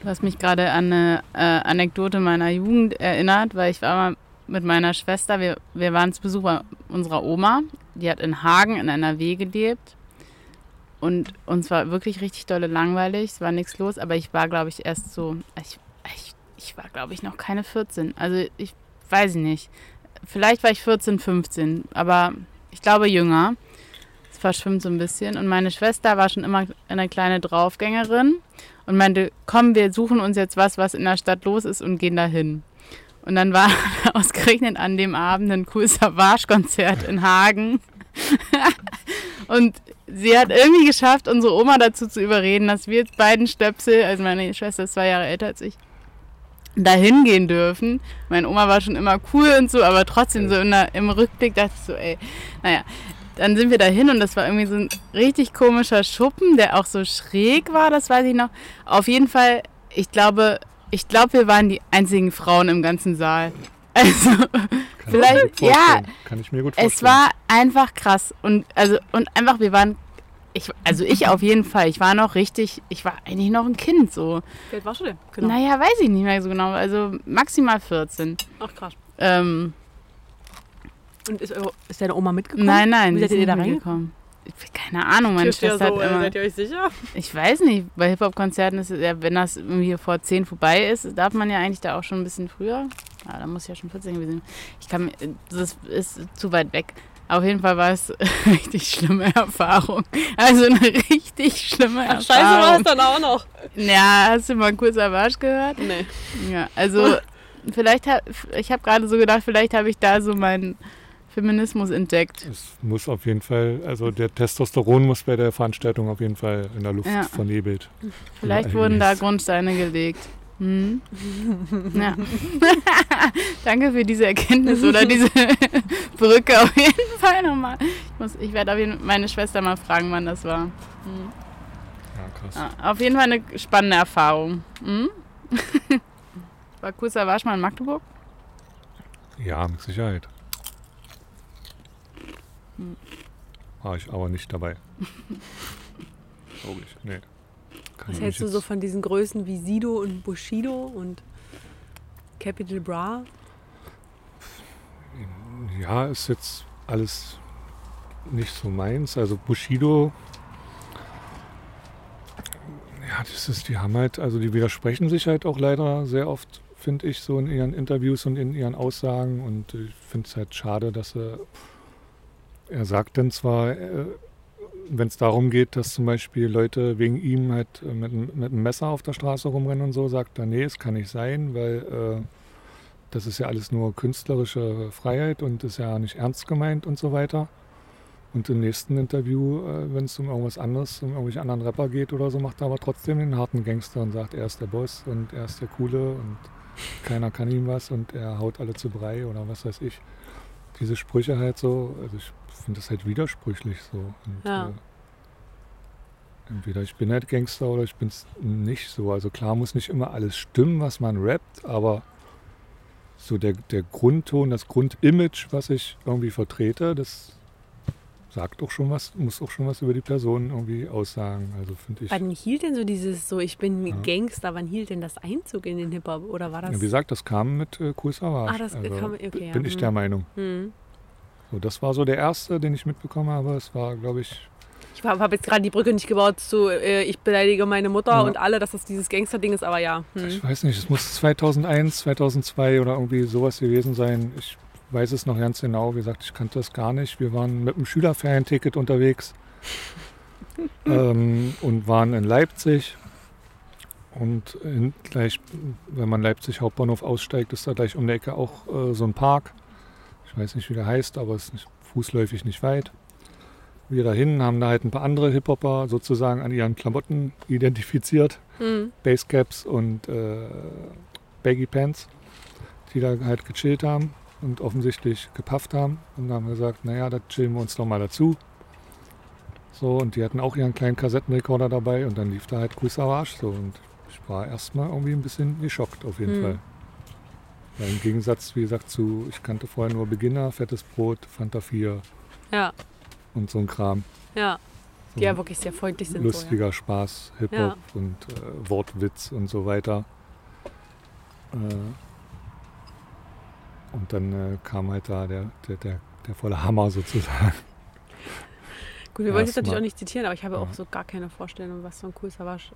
Du hast mich gerade an eine äh, Anekdote meiner Jugend erinnert, weil ich war mal mit meiner Schwester, wir, wir waren zu Besuch bei unserer Oma, die hat in Hagen in NRW gelebt und uns war wirklich richtig dolle langweilig, es war nichts los, aber ich war, glaube ich, erst so, ich, ich, ich war, glaube ich, noch keine 14, also ich weiß nicht, vielleicht war ich 14, 15, aber ich glaube jünger. Es verschwimmt so ein bisschen und meine Schwester war schon immer eine kleine Draufgängerin und meinte, komm, wir suchen uns jetzt was, was in der Stadt los ist und gehen dahin. Und dann war (laughs) ausgerechnet an dem Abend ein Cool Savage-Konzert in Hagen. (laughs) und sie hat irgendwie geschafft, unsere Oma dazu zu überreden, dass wir jetzt beiden Stöpsel, also meine Schwester ist zwei Jahre älter als ich, dahin gehen dürfen. Meine Oma war schon immer cool und so, aber trotzdem so in der, im Rückblick dachte ich so, ey, naja, dann sind wir dahin und das war irgendwie so ein richtig komischer Schuppen, der auch so schräg war, das weiß ich noch. Auf jeden Fall, ich glaube, ich glaube, wir waren die einzigen Frauen im ganzen Saal. (laughs) Also, Kann Vielleicht- ja. Kann ich mir gut vorstellen. es war einfach krass und also und einfach, wir waren, ich, also ich auf jeden Fall, ich war noch richtig, ich war eigentlich noch ein Kind so. Geld warst du denn? Genau. Naja, weiß ich nicht mehr so genau, also maximal 14. Ach krass. Ähm, Und ist, eure- ist deine Oma mitgekommen? nein, nein, Wie seid ihr da reingekommen? Keine Ahnung, meine ja Schwester so, hat immer. seid ihr euch sicher? Ich weiß nicht, bei Hip-Hop-Konzerten ist es ja, wenn das irgendwie vor 10 vorbei ist, darf man ja eigentlich da auch schon ein bisschen früher. Ja, da muss ich ja schon 14 gewesen sein. Ich kann, das ist zu weit weg. Auf jeden Fall war es (laughs) eine richtig schlimme Erfahrung. Also eine richtig schlimme Ach, Erfahrung. scheiße war es dann auch noch. Ja, hast du mal kurz Arsch gehört? Nee. Ja, also vielleicht hab, ich habe gerade so gedacht, vielleicht habe ich da so meinen Feminismus entdeckt. Es muss auf jeden Fall, also der Testosteron muss bei der Veranstaltung auf jeden Fall in der Luft Ja. vernebelt. Vielleicht Ja, wurden da eigentlich. Gelegt. Hm? Ja. (laughs) Danke für diese Erkenntnis oder diese (laughs) Brücke auf jeden Fall nochmal. Ich, muss, ich werde auf jeden meine Schwester mal fragen, wann das war. Hm. Ja, krass. Ja, auf jeden Fall eine spannende Erfahrung. Hm? (laughs) War kurzer Wasch mal in Magdeburg? Ja, mit Sicherheit. Hm. War ich aber nicht dabei. Logisch, nee. Was hältst du so von diesen Größen wie Sido und Bushido und Capital Bra? Ja, ist jetzt alles nicht so meins. Also Bushido, ja, das ist, die haben halt, also die widersprechen sich halt auch leider sehr oft, finde ich, so in ihren Interviews und in ihren Aussagen. Und ich finde es halt schade, dass er, er sagt dann zwar, äh, wenn es darum geht, dass zum Beispiel Leute wegen ihm halt äh, mit, einem- mit einem Messer auf der Straße rumrennen und so, sagt er, nee, es kann nicht sein, weil äh, das ist ja alles nur künstlerische Freiheit und ist ja nicht ernst gemeint und so weiter. Und im nächsten Interview, äh, wenn es um irgendwas anderes, um irgendwelche anderen Rapper geht oder so, macht er aber trotzdem den harten Gangster und sagt, er ist der Boss und er ist der Coole und keiner kann ihm was und er haut alle zu Brei oder was weiß ich. Diese Sprüche halt so, also ich finde das halt widersprüchlich so. Und, Ja. äh, entweder ich bin halt Gangster oder ich bin es nicht so. Also klar muss nicht immer alles stimmen, was man rappt, aber so der, der Grundton, das Grundimage, was ich irgendwie vertrete, das sagt auch schon was, muss auch schon was über die Person irgendwie aussagen. Also finde ich. Wann hielt denn so dieses so, ich bin Ja. Gangster, wann hielt denn das Einzug in den Hip-Hop? Oder war das. Ja, wie gesagt, das kam mit äh, Kool Savas. Ah, das kam- okay, ja, Bin ich hm. der Meinung. Hm. So, das war so der erste, den ich mitbekommen habe. Es war, glaube ich, Ich habe jetzt gerade die Brücke nicht gebaut zu, äh, ich beleidige meine Mutter Ja. und alle, dass das dieses Gangster-Ding ist, aber ja. Hm. ich weiß nicht, es muss 2001, 2002 oder irgendwie sowas gewesen sein. Ich weiß es noch ganz genau. Wie gesagt, ich kannte das gar nicht. Wir waren mit einem Schülerferienticket unterwegs (laughs) ähm, und waren in Leipzig. Und in, gleich, wenn man Leipzig Hauptbahnhof aussteigt, ist da gleich um die Ecke auch äh, so ein Park. Ich weiß nicht, wie der heißt, aber es ist nicht, fußläufig nicht weit. Wir dahin haben da halt ein paar andere Hip-Hopper sozusagen an ihren Klamotten identifiziert. Hm. Basecaps und äh, Baggy Pants, die da halt gechillt haben und offensichtlich gepafft haben. Und haben wir gesagt, naja, da chillen wir uns doch mal dazu. So, und die hatten auch ihren kleinen Kassettenrekorder dabei und dann lief da halt Savas so. Und ich war erstmal irgendwie ein bisschen geschockt auf jeden Hm. Fall. Weil Im Gegensatz, wie gesagt, zu, ich kannte vorher nur Beginner, fettes Brot, Fanta 4 Ja, und so ein Kram. ja. So Die ja wirklich sehr freundlich sind. lustiger Spaß, Hip-Hop Ja. und äh, Wortwitz und so weiter. Äh, und dann äh, kam halt da der, der, der, der volle Hammer sozusagen. So, ja. Gut, wir wollen jetzt natürlich auch nicht zitieren, aber ich habe Ja. auch so gar keine Vorstellung, was so ein cool Savage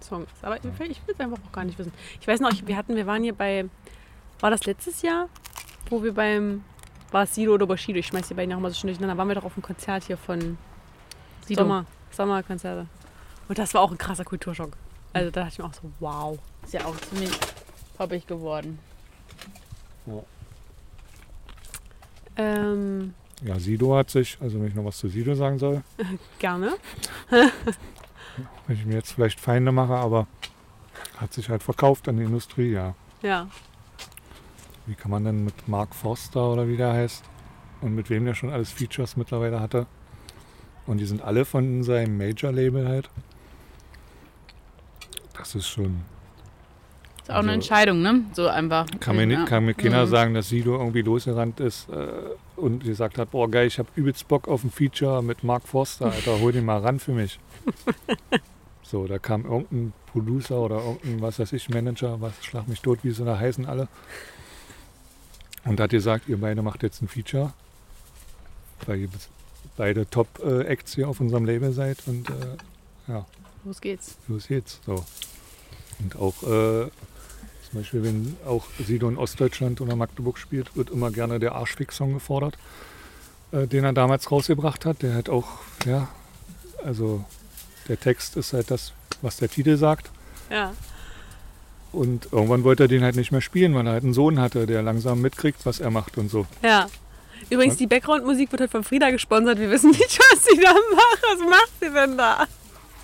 Song ist. Aber ich, ich will es einfach auch gar nicht wissen. Ich weiß noch, ich, wir hatten, wir waren hier bei, war das letztes Jahr, wo wir beim, war es Sido oder Bushido? Ich schmeiß die beiden auch mal so schnell durcheinander. Waren wir doch auf einem Konzert hier von Sido. Sommer, Sommerkonzerte. Und das war auch ein krasser Kulturschock. Also da dachte ich mir auch so, wow. Ist ja auch ziemlich poppig geworden. Ähm, Ja, Sido hat sich, also wenn ich noch was zu Sido sagen soll, (laughs) gerne. (laughs) wenn ich mir jetzt vielleicht Feinde mache, aber hat sich halt verkauft an die Industrie, ja. Ja. Wie kann man denn mit Mark Forster oder wie der heißt und mit wem der schon alles Features mittlerweile hatte? Und die sind alle von seinem Major-Label halt. Das ist schon. Ist auch eine Also- Entscheidung, ne? So einfach. Kann mir, nicht, kann mir keiner Mhm. sagen, dass Sido irgendwie losgerannt ist äh, und gesagt hat: Boah, geil, ich habe übelst Bock auf ein Feature mit Mark Forster, Alter, hol den mal ran für mich. (laughs) so, da kam irgendein Producer oder irgendein, was weiß ich, Manager, was schlag mich tot, wie sie da heißen alle. Und hat gesagt: Ihr beide macht jetzt ein Feature, weil ihr beide Top-Acts hier auf unserem Label seid und äh, ja. Los geht's. Los geht's. So. Und auch äh, zum Beispiel, wenn auch Sido in Ostdeutschland oder Magdeburg spielt, wird immer gerne der Arschfix-Song gefordert. äh, den er damals rausgebracht hat. Der hat auch, ja, also der Text ist halt das, was der Titel sagt. Ja. Und irgendwann wollte er den halt nicht mehr spielen, weil er halt einen Sohn hatte, der langsam mitkriegt, was er macht und so. Ja. Übrigens, die Background-Musik wird halt von Frieda gesponsert. Wir wissen nicht, was sie da macht. Was macht sie denn da?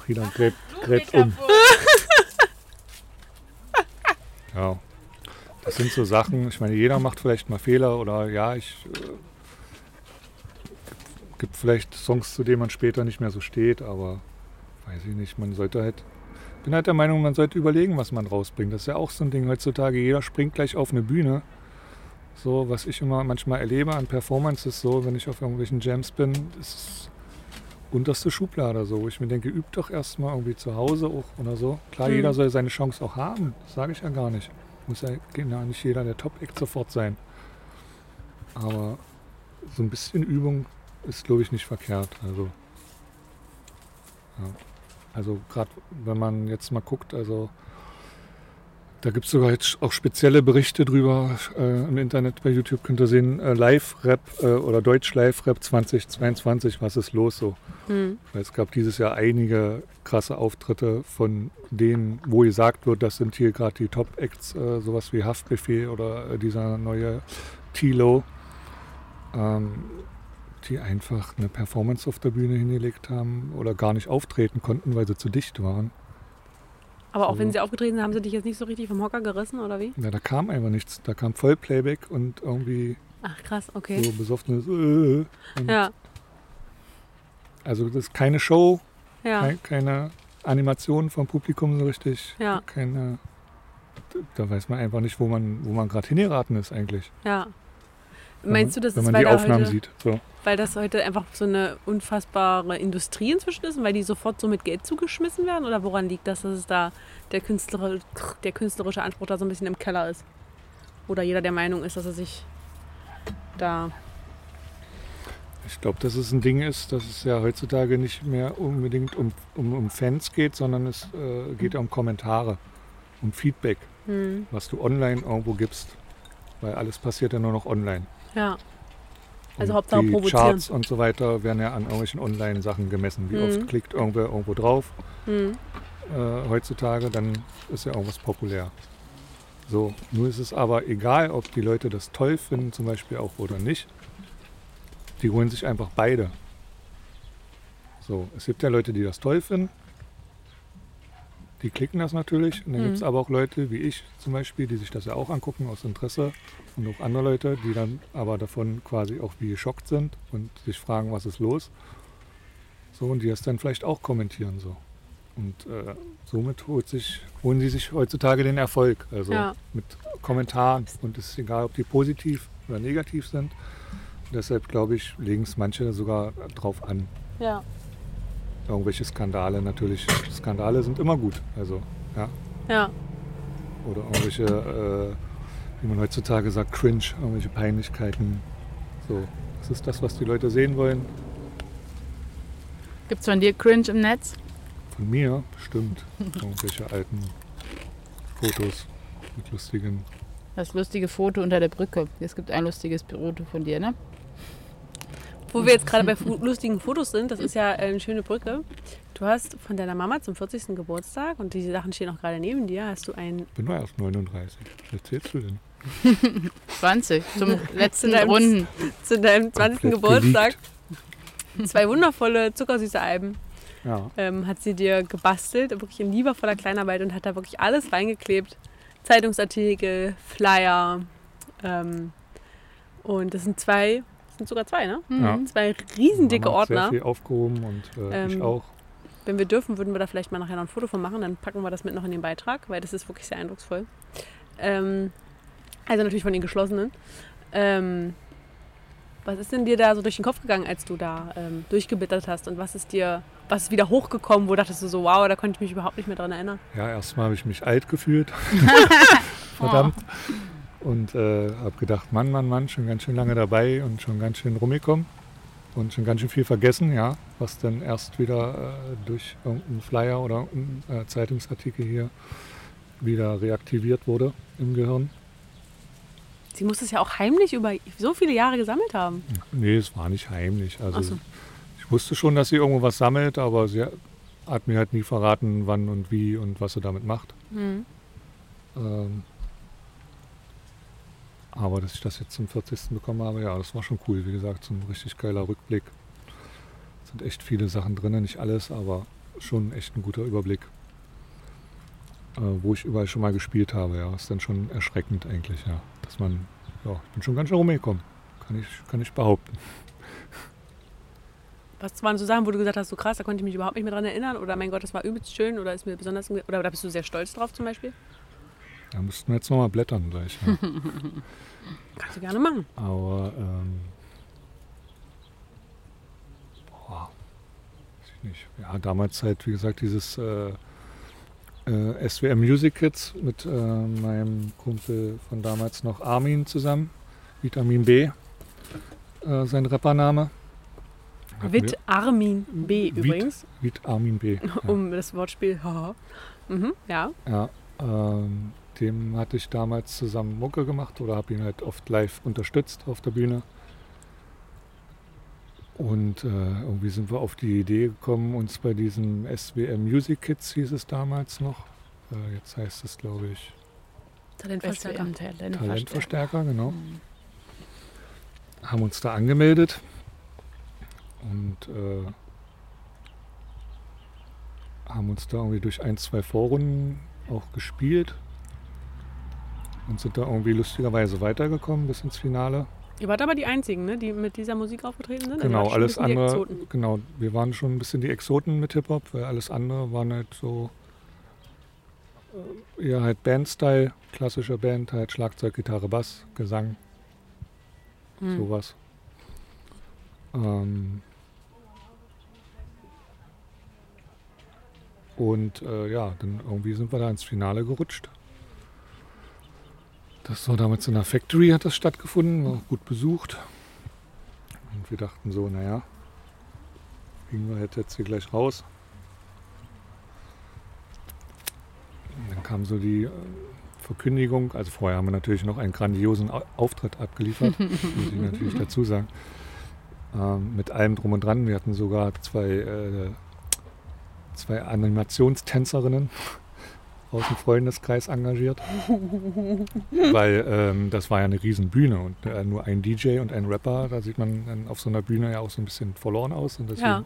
Frieda gräbt, gräbt um. (laughs) Ja. Das sind so Sachen, ich meine, jeder macht vielleicht mal Fehler oder ja, ich äh, gibt vielleicht Songs, zu denen man später nicht mehr so steht, aber weiß ich nicht, man sollte halt, bin halt der Meinung, man sollte überlegen, was man rausbringt. Das ist ja auch so ein Ding heutzutage, jeder springt gleich auf eine Bühne. So, was ich immer manchmal erlebe an Performances, so, wenn ich auf irgendwelchen Jams bin, ist unterste Schublade so, ich mir denke, übt doch erstmal irgendwie zu Hause auch oder so. Klar, Mhm. jeder soll seine Chance auch haben, das sage ich ja gar nicht. Muss ja genau nicht jeder der Top-Act sofort sein. Aber so ein bisschen Übung ist, glaube ich, nicht verkehrt. Also, ja. Also gerade wenn man jetzt mal guckt, also da gibt es sogar jetzt auch spezielle Berichte drüber äh, im Internet bei YouTube, könnt ihr sehen, äh, Live-Rap äh, oder Deutsch-Live-Rap 2022, was ist los so? Hm. Weil es gab dieses Jahr einige krasse Auftritte von denen, wo gesagt wird, das sind hier gerade die Top-Acts, äh, sowas wie Haftbefehl oder äh, dieser neue Tilo, ähm, die einfach eine Performance auf der Bühne hingelegt haben oder gar nicht auftreten konnten, weil sie zu dicht waren. Aber auch wenn So. sie aufgetreten sind, haben sie dich jetzt nicht so richtig vom Hocker gerissen, oder wie? Ja, da kam einfach nichts. Da kam Vollplayback und irgendwie Ach, krass, okay. so besoffenes. Äh, Ja, Also das ist keine Show, ja, Kei- keine Animation vom Publikum so richtig. Ja. Keine, da weiß man einfach nicht, wo man, wo man gerade hingeraten ist eigentlich. ja. Meinst du, man, das wenn man weil, die Aufnahmen heute, sieht? So. weil das heute einfach so eine unfassbare Industrie inzwischen ist und weil die sofort so mit Geld zugeschmissen werden? Oder woran liegt das, dass es da der, Künstler, der künstlerische Anspruch da so ein bisschen im Keller ist? Oder jeder der Meinung ist, dass er sich da. Ich glaube, dass es ein Ding ist, dass es ja heutzutage nicht mehr unbedingt um, um, um Fans geht, sondern es äh, geht ja um Kommentare, um Feedback, Hm, was du online irgendwo gibst. Weil alles passiert ja nur noch online. Ja. Also Und Hauptsache die provozieren. Charts und so weiter werden ja an irgendwelchen Online-Sachen gemessen. Wie Mhm. oft klickt irgendwer irgendwo drauf Hm, äh, heutzutage, dann ist ja irgendwas populär. So, nur ist es aber egal, ob die Leute das toll finden, zum Beispiel auch oder nicht. Die holen sich einfach beide. So, es gibt ja Leute, die das toll finden. Die klicken das natürlich. Und dann Mhm. gibt es aber auch Leute wie ich zum Beispiel, die sich das ja auch angucken aus Interesse. Und auch andere Leute, die dann aber davon quasi auch wie geschockt sind und sich fragen, was ist los. So, und die das dann vielleicht auch kommentieren. So. Und äh, somit holt sich, holen sie sich heutzutage den Erfolg. Also Ja. mit Kommentaren. Und es ist egal, ob die positiv oder negativ sind. Deshalb glaube ich, legen es manche sogar drauf an. ja. Irgendwelche Skandale natürlich. Skandale sind immer gut. Also, ja. Ja. Oder irgendwelche, äh, wie man heutzutage sagt, Cringe, irgendwelche Peinlichkeiten. So, das ist das, was die Leute sehen wollen. Gibt es von dir Cringe im Netz? Von mir bestimmt. Irgendwelche alten Fotos mit lustigen. Das lustige Foto unter der Brücke. Es gibt ein lustiges Foto von dir, ne? Wo wir jetzt gerade bei lustigen Fotos sind, das ist ja äh, eine schöne Brücke. Du hast von deiner Mama zum 40. Geburtstag, und diese Sachen stehen auch gerade neben dir, hast du ein Ich bin nur erst 39. Was erzählst du denn? (laughs) 20 zum letzten deinem- Runden. zu deinem 20. Komplett Geburtstag zwei wundervolle zuckersüße Alben Ja, ähm, hat sie dir gebastelt, wirklich in liebevoller Kleinarbeit und hat da wirklich alles reingeklebt. Zeitungsartikel, Flyer ähm, und das sind zwei, das sind sogar zwei, ne? Ja. Mhm. Zwei riesendicke hat Sehr Ordner. viel aufgehoben und äh, ich Ähm, auch. Wenn wir dürfen, würden wir da vielleicht mal nachher noch ein Foto von machen. Dann packen wir das mit noch in den Beitrag, weil das ist wirklich sehr eindrucksvoll. Ähm, also natürlich von den geschlossenen. Ähm, was ist denn dir da so durch den Kopf gegangen, als du da ähm, durchgebittert hast? Und was ist dir, was ist wieder hochgekommen, wo dachtest du so, wow, da konnte ich mich überhaupt nicht mehr dran erinnern? Ja, erstmal habe ich mich alt gefühlt. (laughs) Verdammt. Und äh, habe gedacht, Mann, Mann, Mann, schon ganz schön lange dabei und schon ganz schön rumgekommen. Und schon ganz schön viel vergessen, ja, was dann erst wieder äh, durch irgendeinen Flyer oder einen äh, Zeitungsartikel hier wieder reaktiviert wurde im Gehirn. Sie muss es ja auch heimlich über so viele Jahre gesammelt haben. Nee, es war nicht heimlich. Also so. ich wusste schon, dass sie irgendwo was sammelt, aber sie hat mir halt nie verraten, wann und wie und was sie damit macht. Mhm. Ähm, aber dass ich das jetzt zum 40. bekommen habe, ja, das war schon cool. Wie gesagt, so ein richtig geiler Rückblick. Es sind echt viele Sachen drin, nicht alles, aber schon echt ein guter Überblick. Äh, wo ich überall schon mal gespielt habe, ja. Ist dann schon erschreckend eigentlich, ja. Dass man, ja, ich bin schon ganz schön rumgekommen. Kann ich, kann ich behaupten. Was waren so Sachen, wo du gesagt hast, so krass, da konnte ich mich überhaupt nicht mehr dran erinnern? Oder mein Gott, das war übelst schön oder ist mir besonders oder da bist du sehr stolz drauf zum Beispiel? Da müssten wir jetzt nochmal blättern gleich. Ja. (laughs) Kannst du gerne machen. Aber, ähm, boah, weiß ich nicht. Ja, damals halt, wie gesagt, dieses äh, äh, SWM Music Kids mit äh, meinem Kumpel von damals noch Armin zusammen. Vitamin B, äh, sein Rappername. Wir- Armin B Vit- übrigens, Vit Armin B. (laughs) Ja. um das Wortspiel. haha. mhm, ja. Ja, ähm, dem hatte ich damals zusammen Mucke gemacht oder habe ihn halt oft live unterstützt auf der Bühne. Und äh, irgendwie sind wir auf die Idee gekommen, uns bei diesem SWM Music Kids hieß es damals noch. Äh, jetzt heißt es, glaube ich, Talentverstärker. SWM Talentverstärker. Talentverstärker, genau. Mhm. Haben uns da angemeldet und äh, haben uns da irgendwie durch ein, zwei Vorrunden auch gespielt und sind da irgendwie lustigerweise weitergekommen bis ins Finale. Ihr wart aber die Einzigen, ne, die mit dieser Musik aufgetreten sind? Also Genau, alles andere, genau, wir waren schon ein bisschen die Exoten mit Hip-Hop, weil alles andere waren halt so äh, eher halt Bandstyle, klassische Band, halt Schlagzeug, Gitarre, Bass, Gesang, Hm. sowas. Ähm und äh, ja, dann irgendwie sind wir da ins Finale gerutscht. Das war damals in der Factory, hat das stattgefunden, war auch gut besucht. Und wir dachten so, naja, wir halt jetzt hier gleich raus. Und dann kam so die äh, Verkündigung, also vorher haben wir natürlich noch einen grandiosen Au- Auftritt abgeliefert, (laughs) muss ich natürlich dazu sagen. Ähm, mit allem drum und dran. Wir hatten sogar zwei, äh, zwei Animationstänzerinnen aus dem Freundeskreis engagiert. Weil ähm, das war ja eine riesen Bühne und äh, nur ein DJ und ein Rapper, da sieht man dann auf so einer Bühne ja auch so ein bisschen verloren aus. Und deswegen Ja.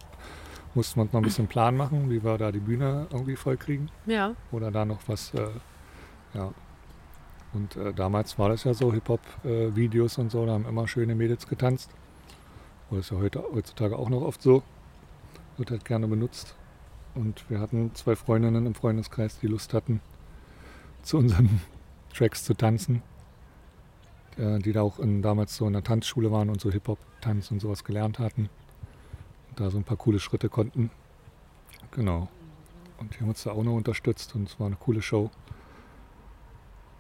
mussten wir uns noch ein bisschen Plan machen, wie wir da die Bühne irgendwie voll kriegen Ja, oder da noch was, äh, ja. Und äh, damals war das ja so, Hip-Hop-Videos und so, da haben immer schöne Mädels getanzt. Oder ist ja heute, heutzutage auch noch oft so. Wird halt gerne benutzt. Und wir hatten zwei Freundinnen im Freundeskreis, die Lust hatten, zu unseren (laughs) Tracks zu tanzen. Äh, die da auch in, damals so in der Tanzschule waren und so Hip-Hop-Tanz und sowas gelernt hatten. Und da so ein paar coole Schritte konnten. Genau. Und die haben uns da auch noch unterstützt und es war eine coole Show.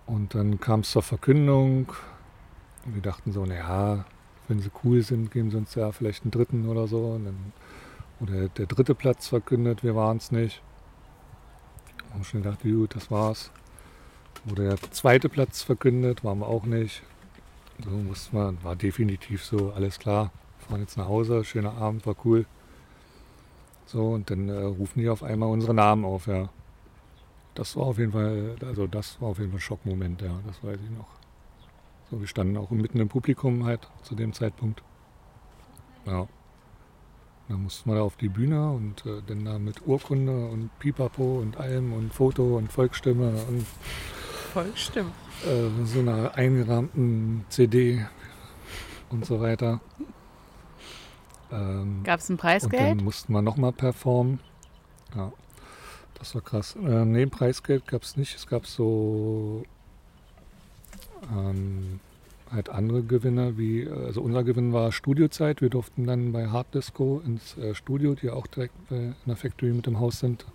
Und dann kam es zur Verkündung. Und wir dachten so, naja, wenn sie cool sind, geben sie uns ja vielleicht einen dritten oder so. Und dann wurde der dritte Platz verkündet, wir waren es nicht. Und schon gedacht, gut, das war's. Wurde der zweite Platz verkündet, waren wir auch nicht. So mussten wir, war definitiv so, alles klar. Fahren jetzt nach Hause, schöner Abend, war cool. So, und dann äh, rufen die auf einmal unsere Namen auf, ja. Das war auf jeden Fall, also das war auf jeden Fall ein Schockmoment, ja, das weiß ich noch. So, wir standen auch mitten im Publikum halt zu dem Zeitpunkt. Ja. Dann mussten wir da auf die Bühne und äh, dann da mit Urkunde und Pipapo und allem und Foto und Volksstimme und voll stimmt. äh, so einer eingerahmten CD und so weiter. Ähm, Gab es ein und Preisgeld? dann mussten wir nochmal performen. Ja, das war krass. Ähm, nee, Preisgeld gab es nicht. Es gab so ähm, halt andere Gewinne, wie, äh, also unser Gewinn war Studiozeit. Wir durften dann bei Hard Disco ins äh, Studio, die auch direkt äh, in der Factory mit dem Haus sind,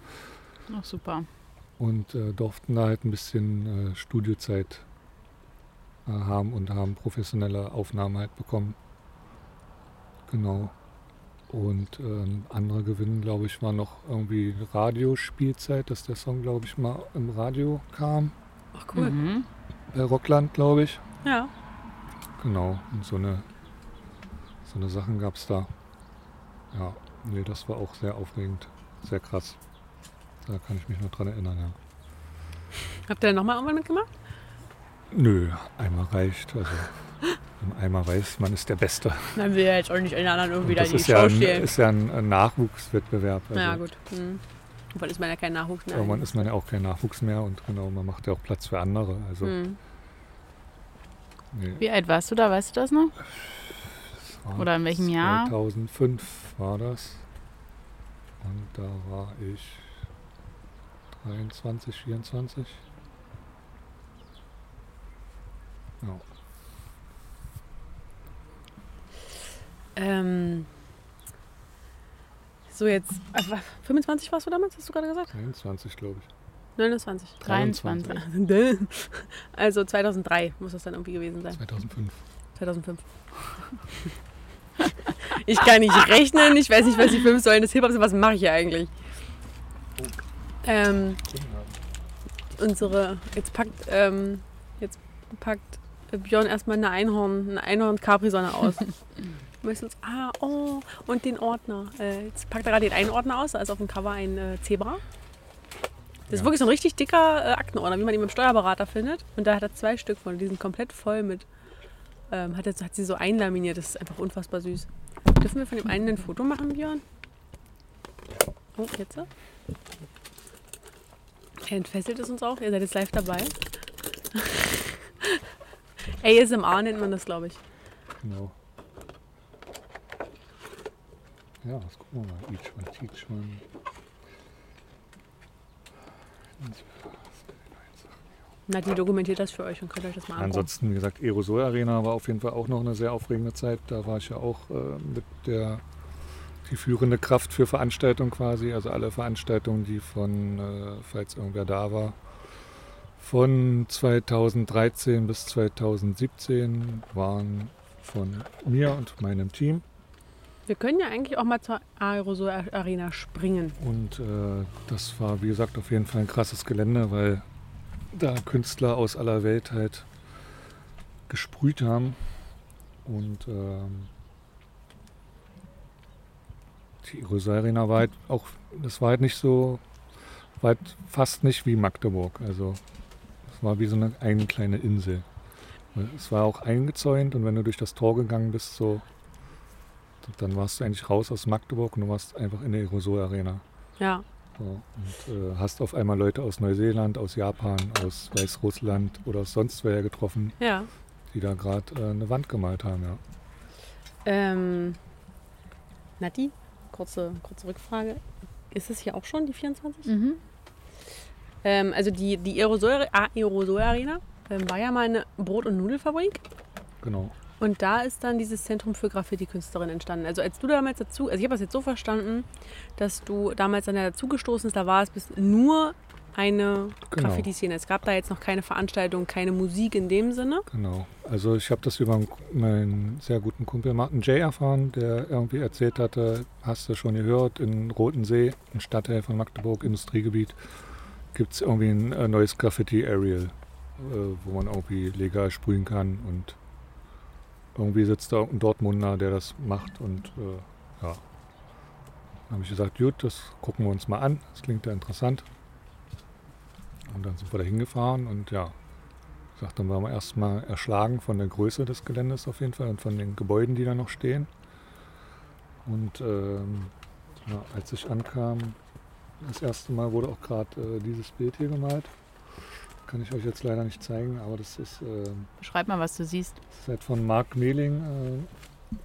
Ach, super. und äh, durften da halt ein bisschen äh, Studiozeit äh, haben und haben professionelle Aufnahmen halt bekommen. Genau. Und ähm, andere Gewinn, glaube ich, war noch irgendwie Radiospielzeit, dass der Song, glaube ich, mal im Radio kam. Ach cool. Mhm. Bei Rockland, glaube ich. Ja. Genau, und so eine, so eine Sachen gab es da. Ja, nee, das war auch sehr aufregend, sehr krass. Da kann ich mich noch dran erinnern, ja. Habt ihr denn nochmal irgendwann mitgemacht? Nö, einmal reicht. Also, wenn man einmal weiß, man ist der Beste. Dann will ja jetzt auch nicht alle anderen irgendwie da das die ist Show ja, ein, stehlen. ist ja ein, Nachwuchswettbewerb. Also ja, gut. Hm. Irgendwann ist man ja kein Nachwuchs mehr. Irgendwann ist man ja auch kein Nachwuchs mehr und genau, man macht ja auch Platz für andere. Also, Hm. Nee, Wie alt warst du da, weißt du das noch? das Oder in welchem Jahr? 2005 war das. Und da war ich 23, 24. Ja. Ähm, so jetzt, äh, wa- 25 warst du damals, hast du gerade gesagt? 23, glaube ich. 29. 23. (laughs) Also 2003 muss das dann irgendwie gewesen sein. 2005. 2005. (laughs) Ich kann nicht rechnen, ich weiß nicht, was die fünf Säulen des Hip-Hops sind. Was mache ich hier eigentlich? Ähm, unsere, jetzt packt, ähm, jetzt packt Björn erstmal eine Einhorn, eine Einhorn-Capri-Sonne aus. Meistens, ah, oh, und den Ordner. Äh, jetzt packt er gerade den einen Ordner aus, da ist auf dem Cover ein äh, Zebra. Das ist wirklich so ein richtig dicker äh, Aktenordner, wie man ihn beim Steuerberater findet. Und da hat er zwei Stück von, die sind komplett voll mit. Ähm, hat, er, hat sie so einlaminiert, das ist einfach unfassbar süß. Dürfen wir von dem einen ein Foto machen, Björn? Oh, jetzt? Er entfesselt es uns auch, ihr seid jetzt live dabei. (laughs) ASMR nennt man das, glaube ich. Genau. Ja, das gucken wir mal. Each one, teach one. Na, die dokumentiert das für euch und könnt euch das mal angucken. Ansonsten, wie gesagt, Aerosol Arena war auf jeden Fall auch noch eine sehr aufregende Zeit. Da war ich ja auch äh, mit der die führende Kraft für Veranstaltungen quasi. Also alle Veranstaltungen, die von, äh, falls irgendwer da war, von 2013 bis 2017 waren von mir und meinem Team. Wir können ja eigentlich auch mal zur Aerosol Arena springen. Und äh, das war, wie gesagt, auf jeden Fall ein krasses Gelände, weil da Künstler aus aller Welt halt gesprüht haben. Und ähm, die Aerosol Arena war halt auch, das war halt nicht so, war halt fast nicht wie Magdeburg. Also es war wie so eine, eine kleine Insel. Es war auch eingezäunt und wenn du durch das Tor gegangen bist, so, dann warst du eigentlich raus aus Magdeburg und du warst einfach in der Aerosol Arena. Ja. So, und äh, hast auf einmal Leute aus Neuseeland, aus Japan, aus Weißrussland oder aus sonst woher getroffen, Ja. die da gerade äh, eine Wand gemalt haben. Ja. Ähm, Nati, kurze, kurze Rückfrage. Ist es hier auch schon die 24? Mhm. Ähm, also die, die Aerosol, Aerosol Arena ähm, war ja mal eine Brot- und Nudelfabrik. Genau. Und da ist dann dieses Zentrum für Graffiti-Künstlerinnen entstanden. Also als du damals dazu, also ich habe das jetzt so verstanden, dass du damals dann dazugestoßen bist, da war es bis nur eine Genau. Graffiti-Szene. Es gab da jetzt noch keine Veranstaltung, keine Musik in dem Sinne. Genau. Also ich habe das über meinen sehr guten Kumpel Martin J. erfahren, der irgendwie erzählt hatte, hast du schon gehört, in Rotensee, ein Stadtteil von Magdeburg, Industriegebiet, gibt es irgendwie ein äh, neues Graffiti-Aerial, äh, wo man irgendwie legal sprühen kann und irgendwie sitzt da ein Dortmunder, der das macht und äh, ja. Dann habe ich gesagt, gut, das gucken wir uns mal an, das klingt ja interessant. Und dann sind wir da hingefahren und ja, ich sag, dann waren wir erstmal erschlagen von der Größe des Geländes auf jeden Fall und von den Gebäuden, die da noch stehen. Und ähm, ja, als ich ankam, das erste Mal wurde auch gerade äh, dieses Bild hier gemalt. Kann ich euch jetzt leider nicht zeigen, aber das ist, ähm, Beschreib mal, was du siehst. das ist halt von Marc Mehling, äh,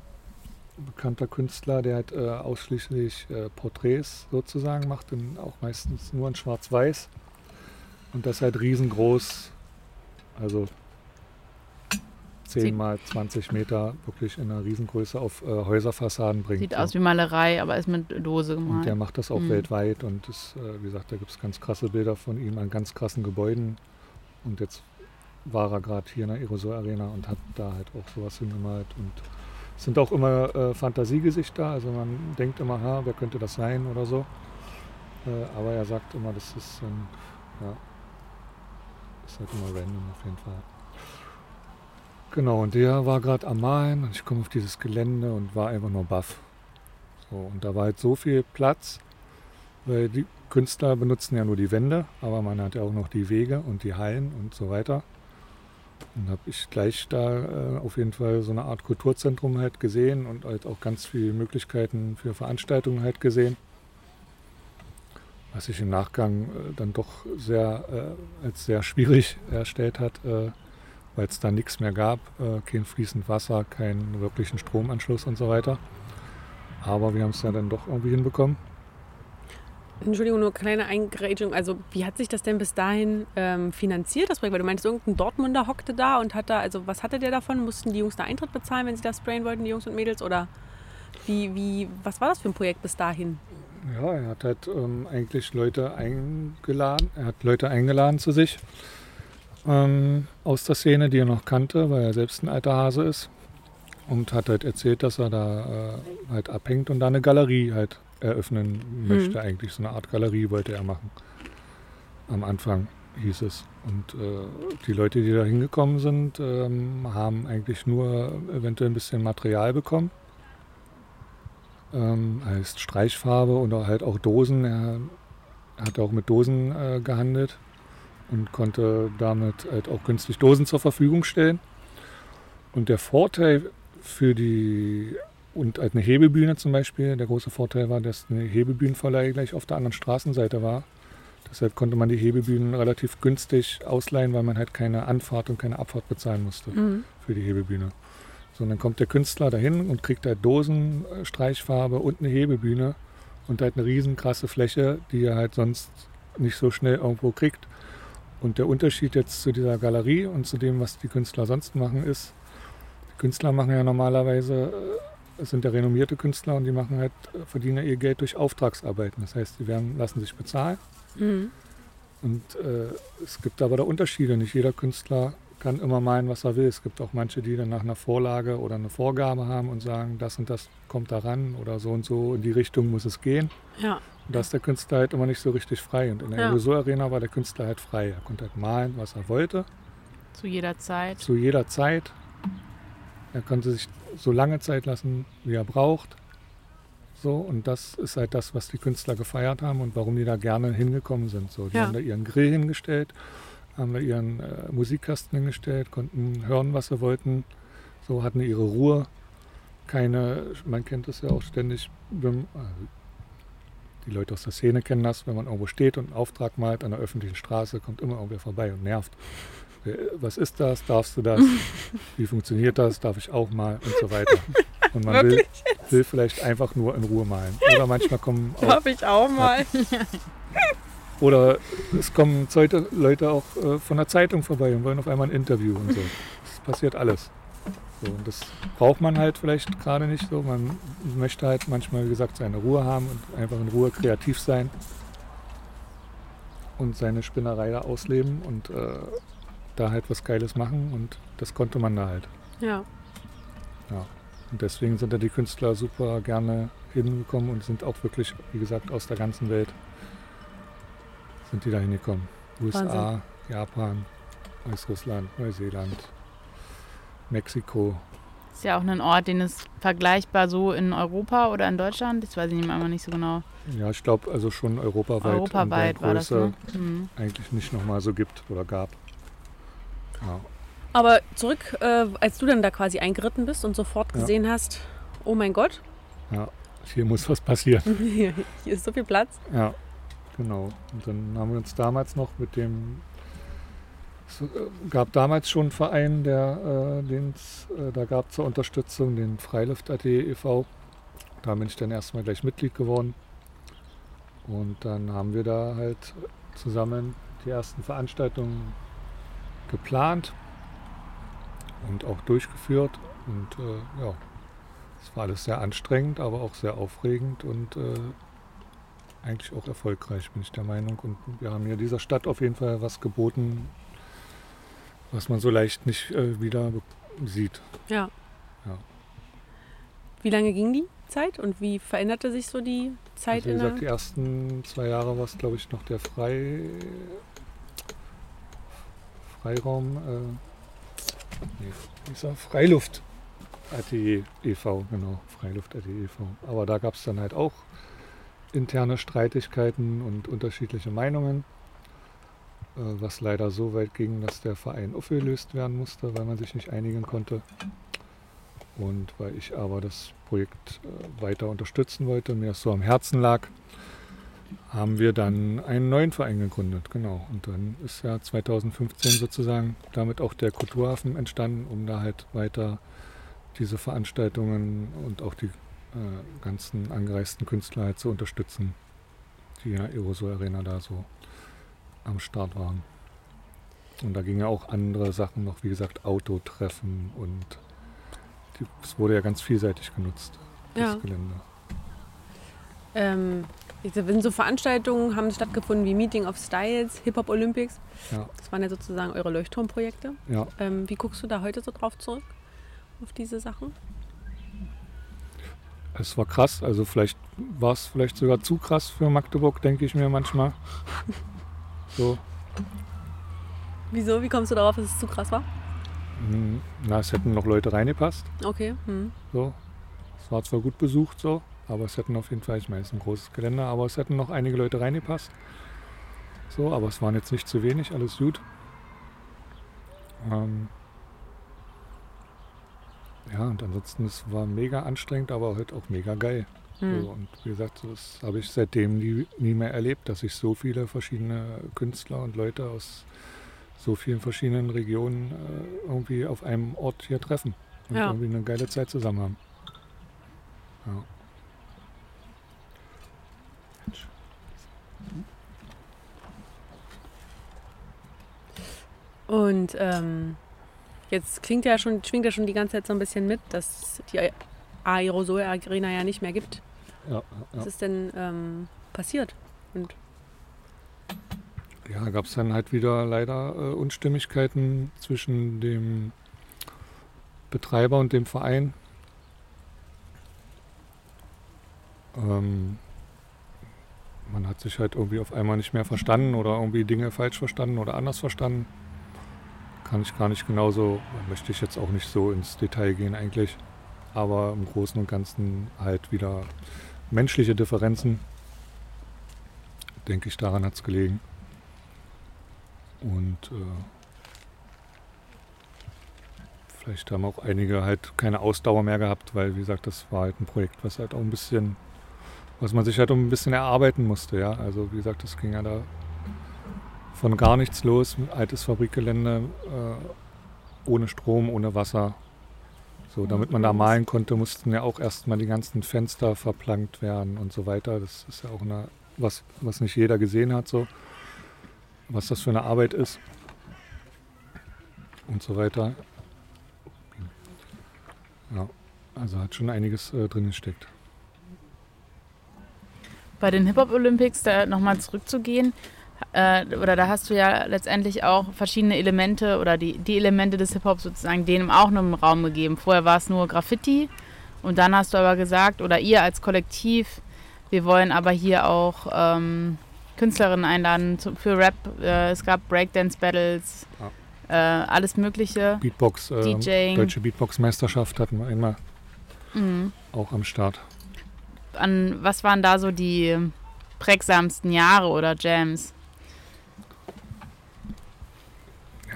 ein bekannter Künstler, der halt äh, ausschließlich äh, Porträts sozusagen macht, und auch meistens nur in Schwarz-Weiß. Und das halt riesengroß, also 10 Sieht- mal 20 Meter wirklich in einer Riesengröße auf äh, Häuserfassaden bringt. Sieht so. aus wie Malerei, aber ist mit Dose Und der macht das auch Mhm. weltweit und das, äh, wie gesagt, da gibt es ganz krasse Bilder von ihm an ganz krassen Gebäuden. Und jetzt war er gerade hier in der Aerosol Arena und hat da halt auch sowas hingemalt. Und es sind auch immer äh, Fantasiegesichter, also man denkt immer, ha, wer könnte das sein oder so. Äh, aber er sagt immer, das ist, ähm, ja, ist halt immer random auf jeden Fall. Genau, und der war gerade am Malen und ich komme auf dieses Gelände und war einfach nur baff. So, und da war halt so viel Platz, weil die Künstler benutzen ja nur die Wände, aber man hat ja auch noch die Wege und die Hallen und so weiter. Und habe ich gleich da äh, auf jeden Fall so eine Art Kulturzentrum halt gesehen und halt auch ganz viele Möglichkeiten für Veranstaltungen halt gesehen. Was sich im Nachgang äh, dann doch sehr äh, als sehr schwierig (laughs) erstellt hat, äh, weil es da nichts mehr gab, äh, kein fließend Wasser, keinen wirklichen Stromanschluss und so weiter. Aber wir haben es ja dann doch irgendwie hinbekommen. Entschuldigung, nur kleine Eingrätschung. Also wie hat sich das denn bis dahin ähm, finanziert, das Projekt? Weil du meinst, irgendein Dortmunder hockte da und hat da, also was hatte der davon? Mussten die Jungs da Eintritt bezahlen, wenn sie da sprayen wollten, die Jungs und Mädels? Oder wie, wie, was war das für ein Projekt bis dahin? Ja, er hat halt ähm, eigentlich Leute eingeladen, er hat Leute eingeladen zu sich ähm, aus der Szene, die er noch kannte, weil er selbst ein alter Hase ist. Und hat halt erzählt, dass er da äh, halt abhängt und da eine Galerie halt eröffnen möchte. Eigentlich so eine Art Galerie wollte er machen. Am Anfang hieß es. Und äh, die Leute, die da hingekommen sind, ähm, haben eigentlich nur eventuell ein bisschen Material bekommen. Ähm, heißt Streichfarbe und halt auch Dosen. Er hat auch mit Dosen äh, gehandelt und konnte damit halt auch günstig Dosen zur Verfügung stellen. Und der Vorteil für die und eine Hebebühne zum Beispiel, der große Vorteil war, dass eine Hebebühnenverleih gleich auf der anderen Straßenseite war. Deshalb konnte man die Hebebühnen relativ günstig ausleihen, weil man halt keine Anfahrt und keine Abfahrt bezahlen musste Mhm. für die Hebebühne. So, und dann kommt der Künstler dahin und kriegt halt Dosen, Streichfarbe und eine Hebebühne und halt eine riesen krasse Fläche, die er halt sonst nicht so schnell irgendwo kriegt. Und der Unterschied jetzt zu dieser Galerie und zu dem, was die Künstler sonst machen, ist, die Künstler machen ja normalerweise, äh, es sind ja renommierte Künstler und die machen halt, äh, verdienen ihr Geld durch Auftragsarbeiten. Das heißt, die werden, lassen sich bezahlen. Mhm. Und äh, es gibt aber da Unterschiede. Nicht jeder Künstler kann immer meinen, was er will. Es gibt auch manche, die dann nach einer Vorlage oder eine Vorgabe haben und sagen, das und das kommt da ran oder so und so, in die Richtung muss es gehen. Ja. Und da ist der Künstler halt immer nicht so richtig frei. Und in der Ja. Arena war der Künstler halt frei. Er konnte halt malen, was er wollte, Zu jeder Zeit. zu jeder Zeit. Er konnte sich so lange Zeit lassen, wie er braucht. So, und das ist halt das, was die Künstler gefeiert haben und warum die da gerne hingekommen sind. So, die Ja. haben da ihren Grill hingestellt, haben da ihren äh, Musikkasten hingestellt, konnten hören, was sie wollten. So hatten ihre Ruhe. Keine, man kennt das ja auch ständig, wenn, also die Leute aus der Szene kennen das, wenn man irgendwo steht und einen Auftrag malt an der öffentlichen Straße, kommt immer irgendwer vorbei und nervt. Äh, Was ist das? Darfst du das? (laughs) Wie funktioniert das? Darf ich auch mal? Und so weiter. (laughs) Und man will, will vielleicht einfach nur in Ruhe malen. Oder manchmal kommen auch, Darf ich auch mal. oder es kommen Leute, auch äh, von der Zeitung vorbei und wollen auf einmal ein Interview und so. Das passiert alles. So, und das braucht man halt vielleicht gerade nicht so. Man möchte halt manchmal, wie gesagt, seine Ruhe haben und einfach in Ruhe kreativ sein und seine Spinnerei da ausleben und äh, da halt was Geiles machen und das konnte man da halt. Ja. Und deswegen sind da die Künstler super gerne hingekommen und sind auch wirklich, wie gesagt, aus der ganzen Welt sind die da hingekommen. USA, Japan, Weißrussland, Neuseeland, Mexiko. Ist ja auch ein Ort, den es vergleichbar so in Europa oder in Deutschland, das weiß ich nicht einmal nicht so genau. Ja, ich glaube also schon europaweit, Europaweit war das, ne? Mhm. eigentlich nicht nochmal so gibt oder gab. Ja. Aber zurück, äh, als du dann da quasi eingeritten bist und sofort Ja. gesehen hast, oh mein Gott, Hier muss was passieren. (laughs) hier ist so viel Platz. Ja, genau. Und dann haben wir uns damals noch mit dem, es äh, gab damals schon einen Verein, der, äh, den's, äh, da gab zur Unterstützung den Freiluft.at e.V. Da bin ich dann erstmal gleich Mitglied geworden. Und dann haben wir da halt zusammen die ersten Veranstaltungen geplant und auch durchgeführt. Und äh, ja, es war alles sehr anstrengend, aber auch sehr aufregend und äh, eigentlich auch erfolgreich, bin ich der Meinung. Und wir haben hier dieser Stadt auf jeden Fall was geboten, was man so leicht nicht äh, wieder sieht. Ja. Ja. Wie lange ging die Zeit und wie veränderte sich so die Zeit Also wie in gesagt, die ersten zwei Jahre war es, glaube ich, noch der Frei, Freiraum, äh, Nee, dieser Freiluft Atelier e.V., genau, Freiluft Atelier e.V. Aber da gab es dann halt auch interne Streitigkeiten und unterschiedliche Meinungen, äh, was leider so weit ging, dass der Verein aufgelöst werden musste, weil man sich nicht einigen konnte. Und weil ich aber das Projekt äh, weiter unterstützen wollte, mir es so am Herzen lag, haben wir dann einen neuen Verein gegründet, genau. Und dann ist ja 2015 sozusagen damit auch der Kulturhafen entstanden, um da halt weiter diese Veranstaltungen und auch die äh, ganzen angereisten Künstler halt zu unterstützen, die in der Aerosol Arena da so am Start waren. Und da gingen ja auch andere Sachen noch, wie gesagt, Autotreffen und es wurde ja ganz vielseitig genutzt, das Ja. Gelände. Ähm, wenn so Veranstaltungen haben stattgefunden wie Meeting of Styles, Hip-Hop Olympics. Ja. Das waren ja sozusagen eure Leuchtturmprojekte. Ja, Ähm, wie guckst du da heute so drauf zurück? Auf diese Sachen? es war krass. Also vielleicht war es vielleicht sogar zu krass für Magdeburg, denke ich mir manchmal. (laughs) So, Wieso? Wie kommst du darauf, dass es zu krass war? hm, na, es hätten noch Leute reingepasst. Okay. Hm. So. Es war zwar gut besucht so, aber es hätten auf jeden Fall, ich meine, es ist ein großes Gelände, aber es hätten noch einige Leute reingepasst. So, aber es waren jetzt nicht zu wenig, alles gut. Ähm ja, und ansonsten, es war mega anstrengend, aber halt auch mega geil. Hm. So, und wie gesagt, das habe ich seitdem nie, nie mehr erlebt, dass sich so viele verschiedene Künstler und Leute aus so vielen verschiedenen Regionen äh, irgendwie auf einem Ort hier treffen und Ja. irgendwie eine geile Zeit zusammen haben. Ja. Und ähm, jetzt klingt ja schon, schwingt ja schon die ganze Zeit so ein bisschen mit, dass die Aerosol Arena ja nicht mehr gibt. Ja, ja, Was ist denn ähm, passiert? Und ja gab es dann halt wieder leider äh, Unstimmigkeiten zwischen dem Betreiber und dem Verein. Ähm, man hat sich halt irgendwie auf einmal nicht mehr verstanden oder irgendwie Dinge falsch verstanden oder anders verstanden. Kann ich gar nicht genauso, möchte ich jetzt auch nicht so ins Detail gehen eigentlich. Aber im Großen und Ganzen halt wieder menschliche Differenzen. Denke ich, daran hat es gelegen. Und äh, vielleicht haben auch einige halt keine Ausdauer mehr gehabt, weil wie gesagt, das war halt ein Projekt, was halt auch ein bisschen, was man sich halt auch ein bisschen erarbeiten musste, ja. Also wie gesagt, das ging ja da von gar nichts los, altes Fabrikgelände, äh, ohne Strom, ohne Wasser. So, damit man da malen konnte, mussten ja auch erstmal die ganzen Fenster verplankt werden und so weiter. Das ist ja auch eine, was, was nicht jeder gesehen hat, so was das für eine Arbeit ist und so weiter. Ja, also hat schon einiges äh, drin gesteckt. Bei den Hip-Hop Olympics, da nochmal zurückzugehen, äh, oder da hast du ja letztendlich auch verschiedene Elemente oder die, die Elemente des Hip-Hop sozusagen denen auch noch einen Raum gegeben. Vorher war es nur Graffiti und dann hast du aber gesagt, oder ihr als Kollektiv, wir wollen aber hier auch ähm, Künstlerinnen einladen zu, für Rap. Äh, es gab Breakdance-Battles, äh, alles Mögliche. Beatbox, äh, DJing. Deutsche Beatbox-Meisterschaft hatten wir einmal Mhm. auch am Start. An, was waren da so die prägsamsten Jahre oder Jams?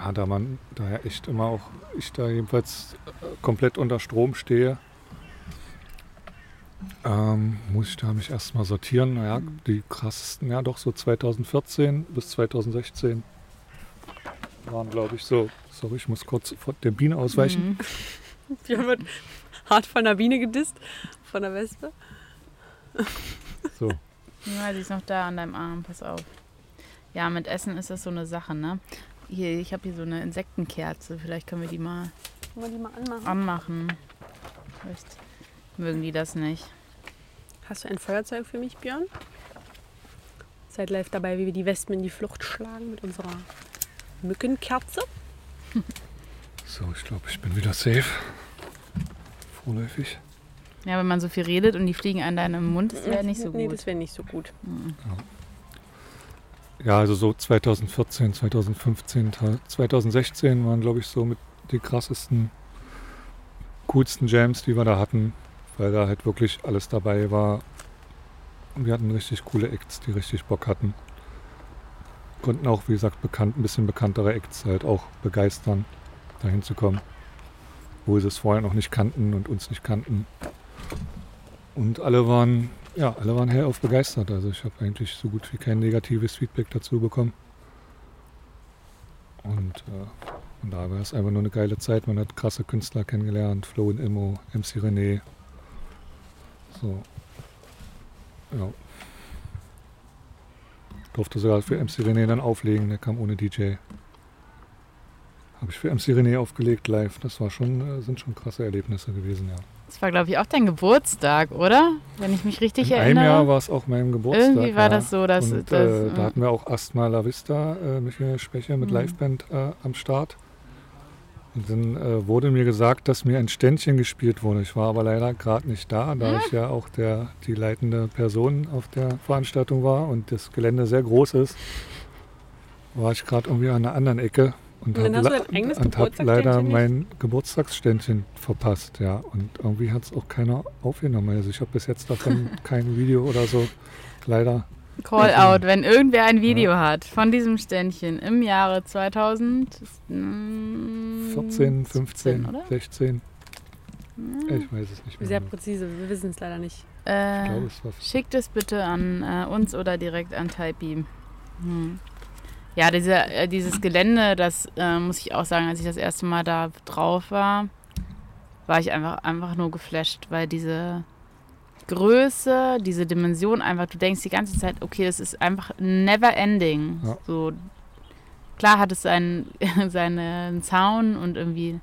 Ja, da man da ja echt immer auch, ich da jedenfalls äh, komplett unter Strom stehe, ähm, muss ich da mich erstmal sortieren. Naja, die krassesten, ja doch so 2014 bis 2016 waren, glaube ich, so. Sorry, ich muss kurz vor der Biene ausweichen. Mhm. (laughs) wir wird hart von der Biene gedisst, von der Wespe. So. (laughs) Ja, sie ist noch da an deinem Arm, pass auf. Ja, mit Essen ist das so eine Sache, ne? Hier, ich habe hier so eine Insektenkerze, vielleicht können wir die mal wir die mal anmachen? anmachen. Vielleicht mögen die das nicht. Hast du ein Feuerzeug für mich, Björn? Seid live dabei, wie wir die Wespen in die Flucht schlagen mit unserer Mückenkerze. (laughs) So, ich glaube, ich bin wieder safe. Vorläufig. Ja, wenn man so viel redet und die fliegen an deinem Mund, das wäre nicht so Nee, gut. das wäre nicht so gut. Mhm. Ja, also so 2014, 2015, 2016 waren, glaube ich, so mit die krassesten, coolsten Jams, die wir da hatten, weil da halt wirklich alles dabei war. Wir hatten richtig coole Acts, die richtig Bock hatten. Konnten auch, wie gesagt, bekannt, ein bisschen bekanntere Acts halt auch begeistern, dahin zu kommen. Wo sie es vorher noch nicht kannten und uns nicht kannten. Und alle waren, ja, alle waren hellauf begeistert. Also ich habe eigentlich so gut wie kein negatives Feedback dazu bekommen. Und äh, da war es einfach nur eine geile Zeit. Man hat krasse Künstler kennengelernt, Flo und Immo, MC René. So. Ja. Durfte sogar für MC René dann auflegen, der kam ohne DJ. Habe ich für MC René aufgelegt live. Das war schon, äh, sind schon krasse Erlebnisse gewesen, ja. Das war, glaube ich, auch dein Geburtstag, oder? Wenn ich mich richtig In erinnere. einem Jahr war es auch mein Geburtstag. Irgendwie war ja. das so, dass. Und, dass äh, da hatten wir auch Asthma La Vista, äh, Michael Specher mit Mhm. Liveband äh, am Start. Und dann äh, wurde mir gesagt, dass mir ein Ständchen gespielt wurde. Ich war aber leider gerade nicht da, da ich ja auch der, die leitende Person auf der Veranstaltung war und das Gelände sehr groß ist, war ich gerade irgendwie an einer anderen Ecke und Und dann habe hast du dein eigenes und hab leider mein Geburtstagsständchen verpasst. Ja. Und irgendwie hat es auch keiner aufgenommen. Also ich habe bis jetzt davon (laughs) kein Video oder so. Leider. Call out, wenn irgendwer ein Video hat von diesem Ständchen im Jahre 2000. mm, 14, 15, oder? 16. Hm. Ich weiß es nicht mehr. Sehr genau. präzise, wir wissen es leider nicht. Ich Äh, glaube, es war schickt es bitte an äh, uns oder direkt an Typebeam. Hm. Ja, diese, äh, dieses Gelände, das äh, muss ich auch sagen, als ich das erste Mal da drauf war, war ich einfach, einfach nur geflasht, weil diese Größe, diese Dimension einfach, du denkst die ganze Zeit, okay, das ist einfach never ending. Ja. So, klar hat es seinen, (laughs) seinen Zaun und irgendwie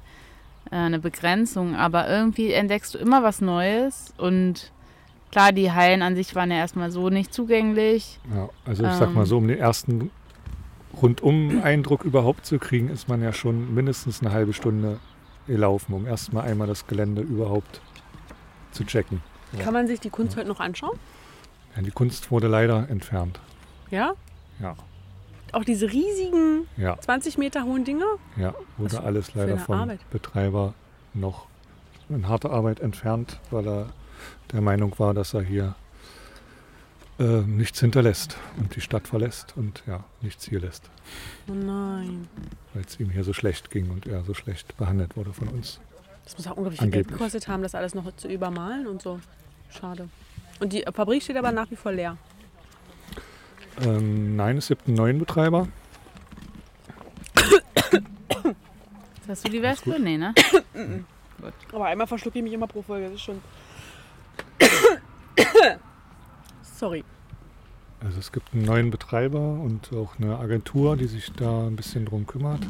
äh, eine Begrenzung, aber irgendwie entdeckst du immer was Neues und klar, die Hallen an sich waren ja erstmal so nicht zugänglich. Ja, also ich sag mal Ähm. so, um den ersten Rundum-Eindruck überhaupt zu kriegen, ist man ja schon mindestens eine halbe Stunde gelaufen, um erstmal einmal das Gelände überhaupt zu checken. Ja. Kann man sich die Kunst heute noch anschauen? Ja, die Kunst wurde leider entfernt. Ja? Ja, Auch diese riesigen ja, 20 Meter hohen Dinger? ja. Wurde Was alles leider vom Arbeit? Betreiber noch in harter Arbeit entfernt, weil er der Meinung war, dass er hier äh, nichts hinterlässt und die Stadt verlässt und ja, nichts hier lässt, Oh nein. weil es ihm hier so schlecht ging und er so schlecht behandelt wurde von uns. Das muss auch unglaublich viel Geld gekostet haben, das alles noch zu übermalen und so. Schade. Und die Fabrik steht aber nach wie vor leer. Ähm, nein, es gibt einen neuen Betreiber. Hast du die Wespe? Nee, ne? Aber einmal verschlucke ich mich immer pro Folge, das ist schon. Sorry. Also es gibt einen neuen Betreiber und auch eine Agentur, die sich da ein bisschen drum kümmert.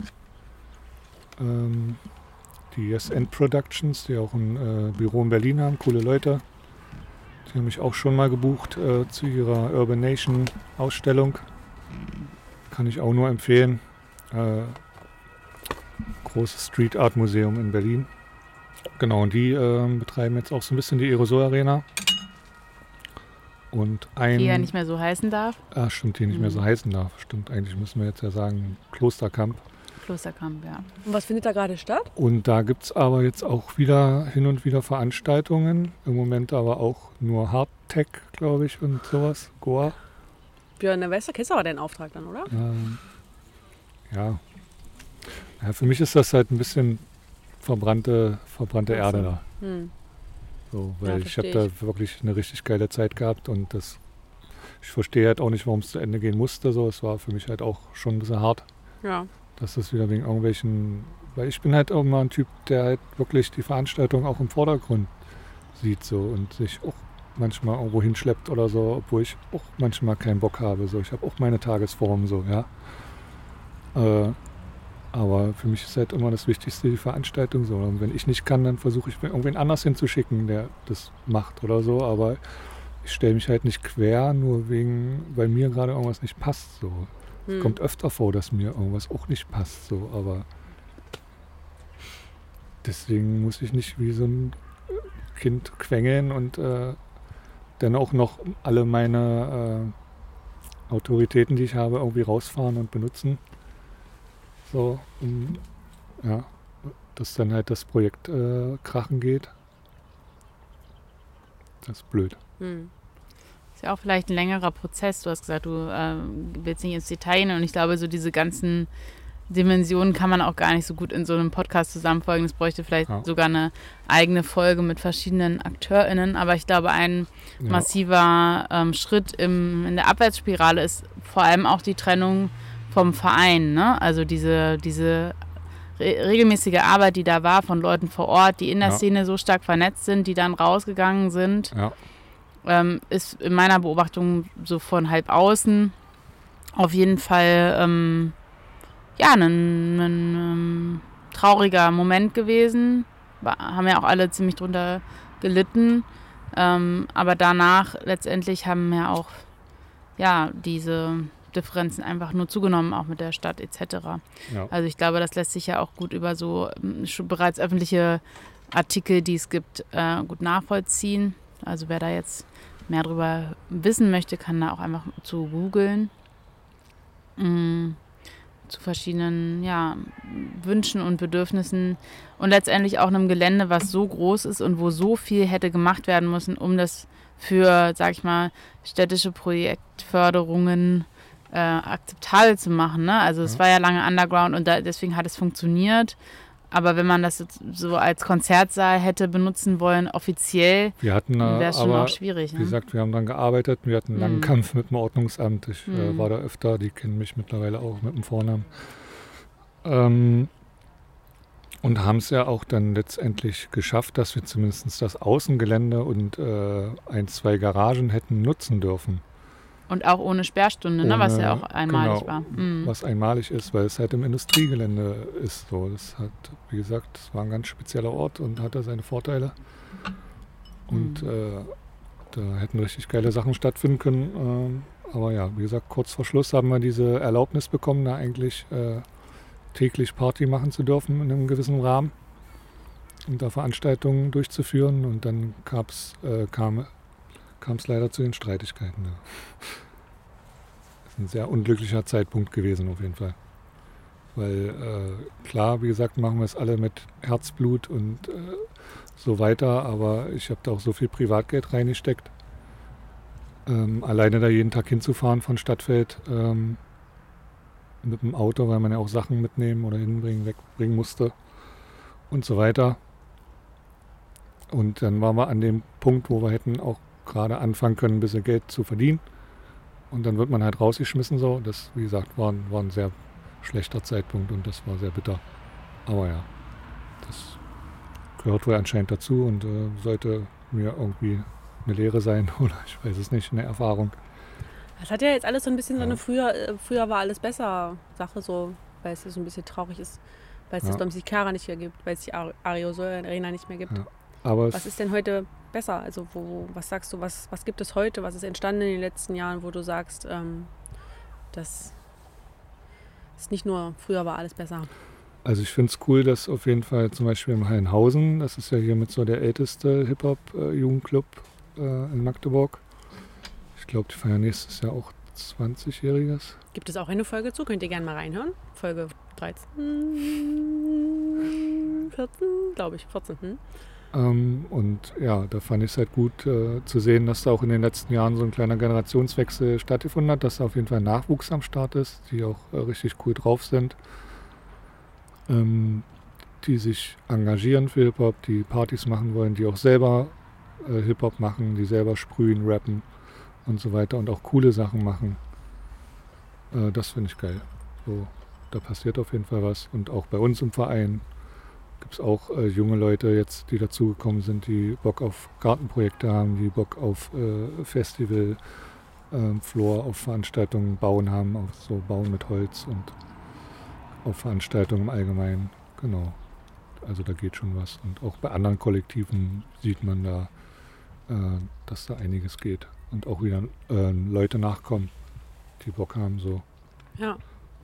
Ähm, die SN Productions, die auch ein äh, Büro in Berlin haben, coole Leute. Die haben mich auch schon mal gebucht äh, zu ihrer Urban Nation Ausstellung. Kann ich auch nur empfehlen. Äh, großes Street Art Museum in Berlin. Genau, und die ähm, betreiben jetzt auch so ein bisschen die Aerosol Arena. Und ein Die ja nicht mehr so heißen darf. Ah, stimmt, die nicht mehr so Mhm. heißen darf. Stimmt, eigentlich müssen wir jetzt ja sagen Klosterkamp. Klosterkamp, ja. Und was findet da gerade statt? Und da gibt es aber jetzt auch wieder hin und wieder Veranstaltungen. Im Moment aber auch nur Hardtech, glaube ich, und sowas. Goa. Björn der Wester, kennst du aber deinen Auftrag dann, oder? Ähm, ja. ja. Für mich ist das halt ein bisschen verbrannte, verbrannte. Erde da. Hm. So, Ja, weil ich habe da wirklich eine richtig geile Zeit gehabt und das, ich verstehe halt auch nicht, warum es zu Ende gehen musste. So, es war für mich halt auch schon ein bisschen hart. Ja. dass das wieder wegen irgendwelchen, weil ich bin halt auch mal ein Typ, der halt wirklich die Veranstaltung auch im Vordergrund sieht so und sich auch manchmal irgendwo hinschleppt oder so, obwohl ich auch manchmal keinen Bock habe. So, ich habe auch meine Tagesform so, ja. Äh, aber für mich ist halt immer das Wichtigste die Veranstaltung so. Und wenn ich nicht kann, dann versuche ich irgendwen anders hinzuschicken, der das macht oder so. Aber ich stelle mich halt nicht quer, nur wegen, weil mir gerade irgendwas nicht passt. So. Hm. Kommt öfter vor, dass mir irgendwas auch nicht passt, so, aber deswegen muss ich nicht wie so ein Kind quengeln und äh, dann auch noch alle meine äh, Autoritäten, die ich habe, irgendwie rausfahren und benutzen. So, um, ja, dass dann halt das Projekt äh, krachen geht. Das ist blöd. Hm. Ist ja auch vielleicht ein längerer Prozess. Du hast gesagt, du äh, willst nicht ins Detail gehen und ich glaube, so diese ganzen Dimensionen kann man auch gar nicht so gut in so einem Podcast zusammenfolgen. Es bräuchte vielleicht Ja. sogar eine eigene Folge mit verschiedenen AkteurInnen. Aber ich glaube, ein massiver ähm, Schritt im, in der Abwärtsspirale ist vor allem auch die Trennung vom Verein. Ne? Also diese, diese re regelmäßige Arbeit, die da war von Leuten vor Ort, die in der Ja. Szene so stark vernetzt sind, die dann rausgegangen sind, Ja, ähm, ist in meiner Beobachtung so von halb außen auf jeden Fall ähm, ja, ein, ein ähm, trauriger Moment gewesen. War, haben ja auch alle ziemlich drunter gelitten. Ähm, aber danach letztendlich haben ja auch ja, diese Differenzen einfach nur zugenommen, auch mit der Stadt etc. ja. Also ich glaube, das lässt sich ja auch gut über so ähm, bereits öffentliche Artikel, die es gibt, äh, gut nachvollziehen. Also wer da jetzt mehr darüber wissen möchte, kann da auch einfach zu googeln. Mm, zu verschiedenen ja, Wünschen und Bedürfnissen und letztendlich auch einem Gelände, was so groß ist und wo so viel hätte gemacht werden müssen, um das für, sag ich mal, städtische Projektförderungen äh, akzeptabel zu machen. Ne? Also es war ja lange Underground und da, deswegen hat es funktioniert. Aber wenn man das jetzt so als Konzertsaal hätte benutzen wollen, offiziell, äh, wäre es schon auch schwierig. wie Ne? gesagt, wir haben dann gearbeitet. Wir hatten einen langen Mhm. Kampf mit dem Ordnungsamt. Ich äh, Mhm. war da öfter. Die kennen mich mittlerweile auch mit dem Vornamen. Ähm, und haben es ja auch dann letztendlich geschafft, dass wir zumindest das Außengelände und äh, ein, zwei Garagen hätten nutzen dürfen. Und auch ohne Sperrstunde, ne? was ja Ohne- auch einmalig genau, war. Mhm. was einmalig ist, weil es halt im Industriegelände ist. So, das hat, wie gesagt, es war ein ganz spezieller Ort und hatte seine Vorteile. Und Mhm. äh, da hätten richtig geile Sachen stattfinden können. Ähm, aber ja, wie gesagt, kurz vor Schluss haben wir diese Erlaubnis bekommen, da eigentlich äh, täglich Party machen zu dürfen in einem gewissen Rahmen und da Veranstaltungen durchzuführen. Und dann gab's, äh, kam es leider zu den Streitigkeiten. Ja. Das ist ein sehr unglücklicher Zeitpunkt gewesen auf jeden Fall. Weil äh, klar, wie gesagt, machen wir es alle mit Herzblut und äh, so weiter, aber ich habe da auch so viel Privatgeld reingesteckt. Ähm, alleine da jeden Tag hinzufahren von Stadtfeld ähm, mit dem Auto, weil man ja auch Sachen mitnehmen oder hinbringen, wegbringen musste und so weiter. Und dann waren wir an dem Punkt, wo wir hätten auch gerade anfangen können, ein bisschen Geld zu verdienen. Und dann wird man halt rausgeschmissen so. Das, wie gesagt, war, ein- war ein sehr schlechter Zeitpunkt und das war sehr bitter. Aber ja, das gehört wohl anscheinend dazu und äh, sollte mir irgendwie eine Lehre sein (laughs) oder ich weiß es nicht, eine Erfahrung. Das hat ja jetzt alles so ein bisschen so Ja. eine früher, äh, früher war alles besser Sache, so, weil es so ein bisschen traurig ist, weil es Ja. das Domsi Cara nicht mehr gibt, weil es die Ar- Aerosol Arena nicht mehr gibt. Ja. Aber Was ist denn heute besser? Also wo, was sagst du, was, was gibt es heute? Was ist entstanden in den letzten Jahren, wo du sagst, ähm, das ist nicht nur früher war alles besser. Also ich finde es cool, dass auf jeden Fall zum Beispiel im Hallenhausen, das ist ja hier mit so der älteste Hip-Hop-Jugendclub äh, in Magdeburg. Ich glaube, die feiern nächstes Jahr auch 20-Jähriges. Gibt es auch eine Folge zu? Könnt ihr gerne mal reinhören. Folge 13, 14, glaube ich, 14. Hm? Ähm, und ja, da fand ich es halt gut äh, zu sehen, dass da auch in den letzten Jahren so ein kleiner Generationswechsel stattgefunden hat, dass da auf jeden Fall Nachwuchs am Start ist, die auch äh, richtig cool drauf sind, ähm, die sich engagieren für Hip-Hop, die Partys machen wollen, die auch selber äh, Hip-Hop machen, die selber sprühen, rappen und so weiter und auch coole Sachen machen. Äh, das finde ich geil. So, da passiert auf jeden Fall was. Und auch bei uns im Verein gibt es auch äh, junge Leute jetzt, die dazugekommen sind, die Bock auf Gartenprojekte haben, die Bock auf äh, Festival, ähm, Floor, auf Veranstaltungen bauen haben, auf so Bauen mit Holz und auf Veranstaltungen im Allgemeinen. Genau. Also da geht schon was. Und auch bei anderen Kollektiven sieht man da, äh, dass da einiges geht. Und auch wieder äh, Leute nachkommen, die Bock haben so. Ja.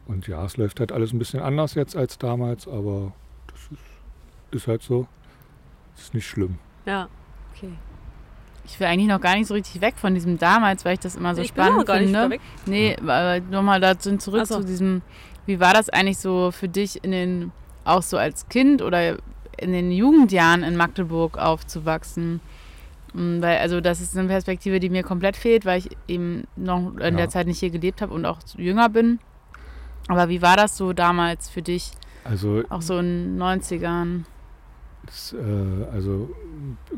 Und ja, es läuft halt alles ein bisschen anders jetzt als damals, aber ist halt so. Ist nicht schlimm. Ja. Okay. Ich will eigentlich noch gar nicht so richtig weg von diesem damals, weil ich das immer so ich bin spannend gar nicht finde. weg. Nee, aber nochmal dazu zurück so. zu diesem, wie war das eigentlich so für dich in den auch so als Kind oder in den Jugendjahren in Magdeburg aufzuwachsen? Mm, Weil, also das ist eine Perspektive, die mir komplett fehlt, weil ich eben noch in Ja. der Zeit nicht hier gelebt habe und auch jünger bin. Aber wie war das so damals für dich, Also, auch so in den 90ern? Das, äh, also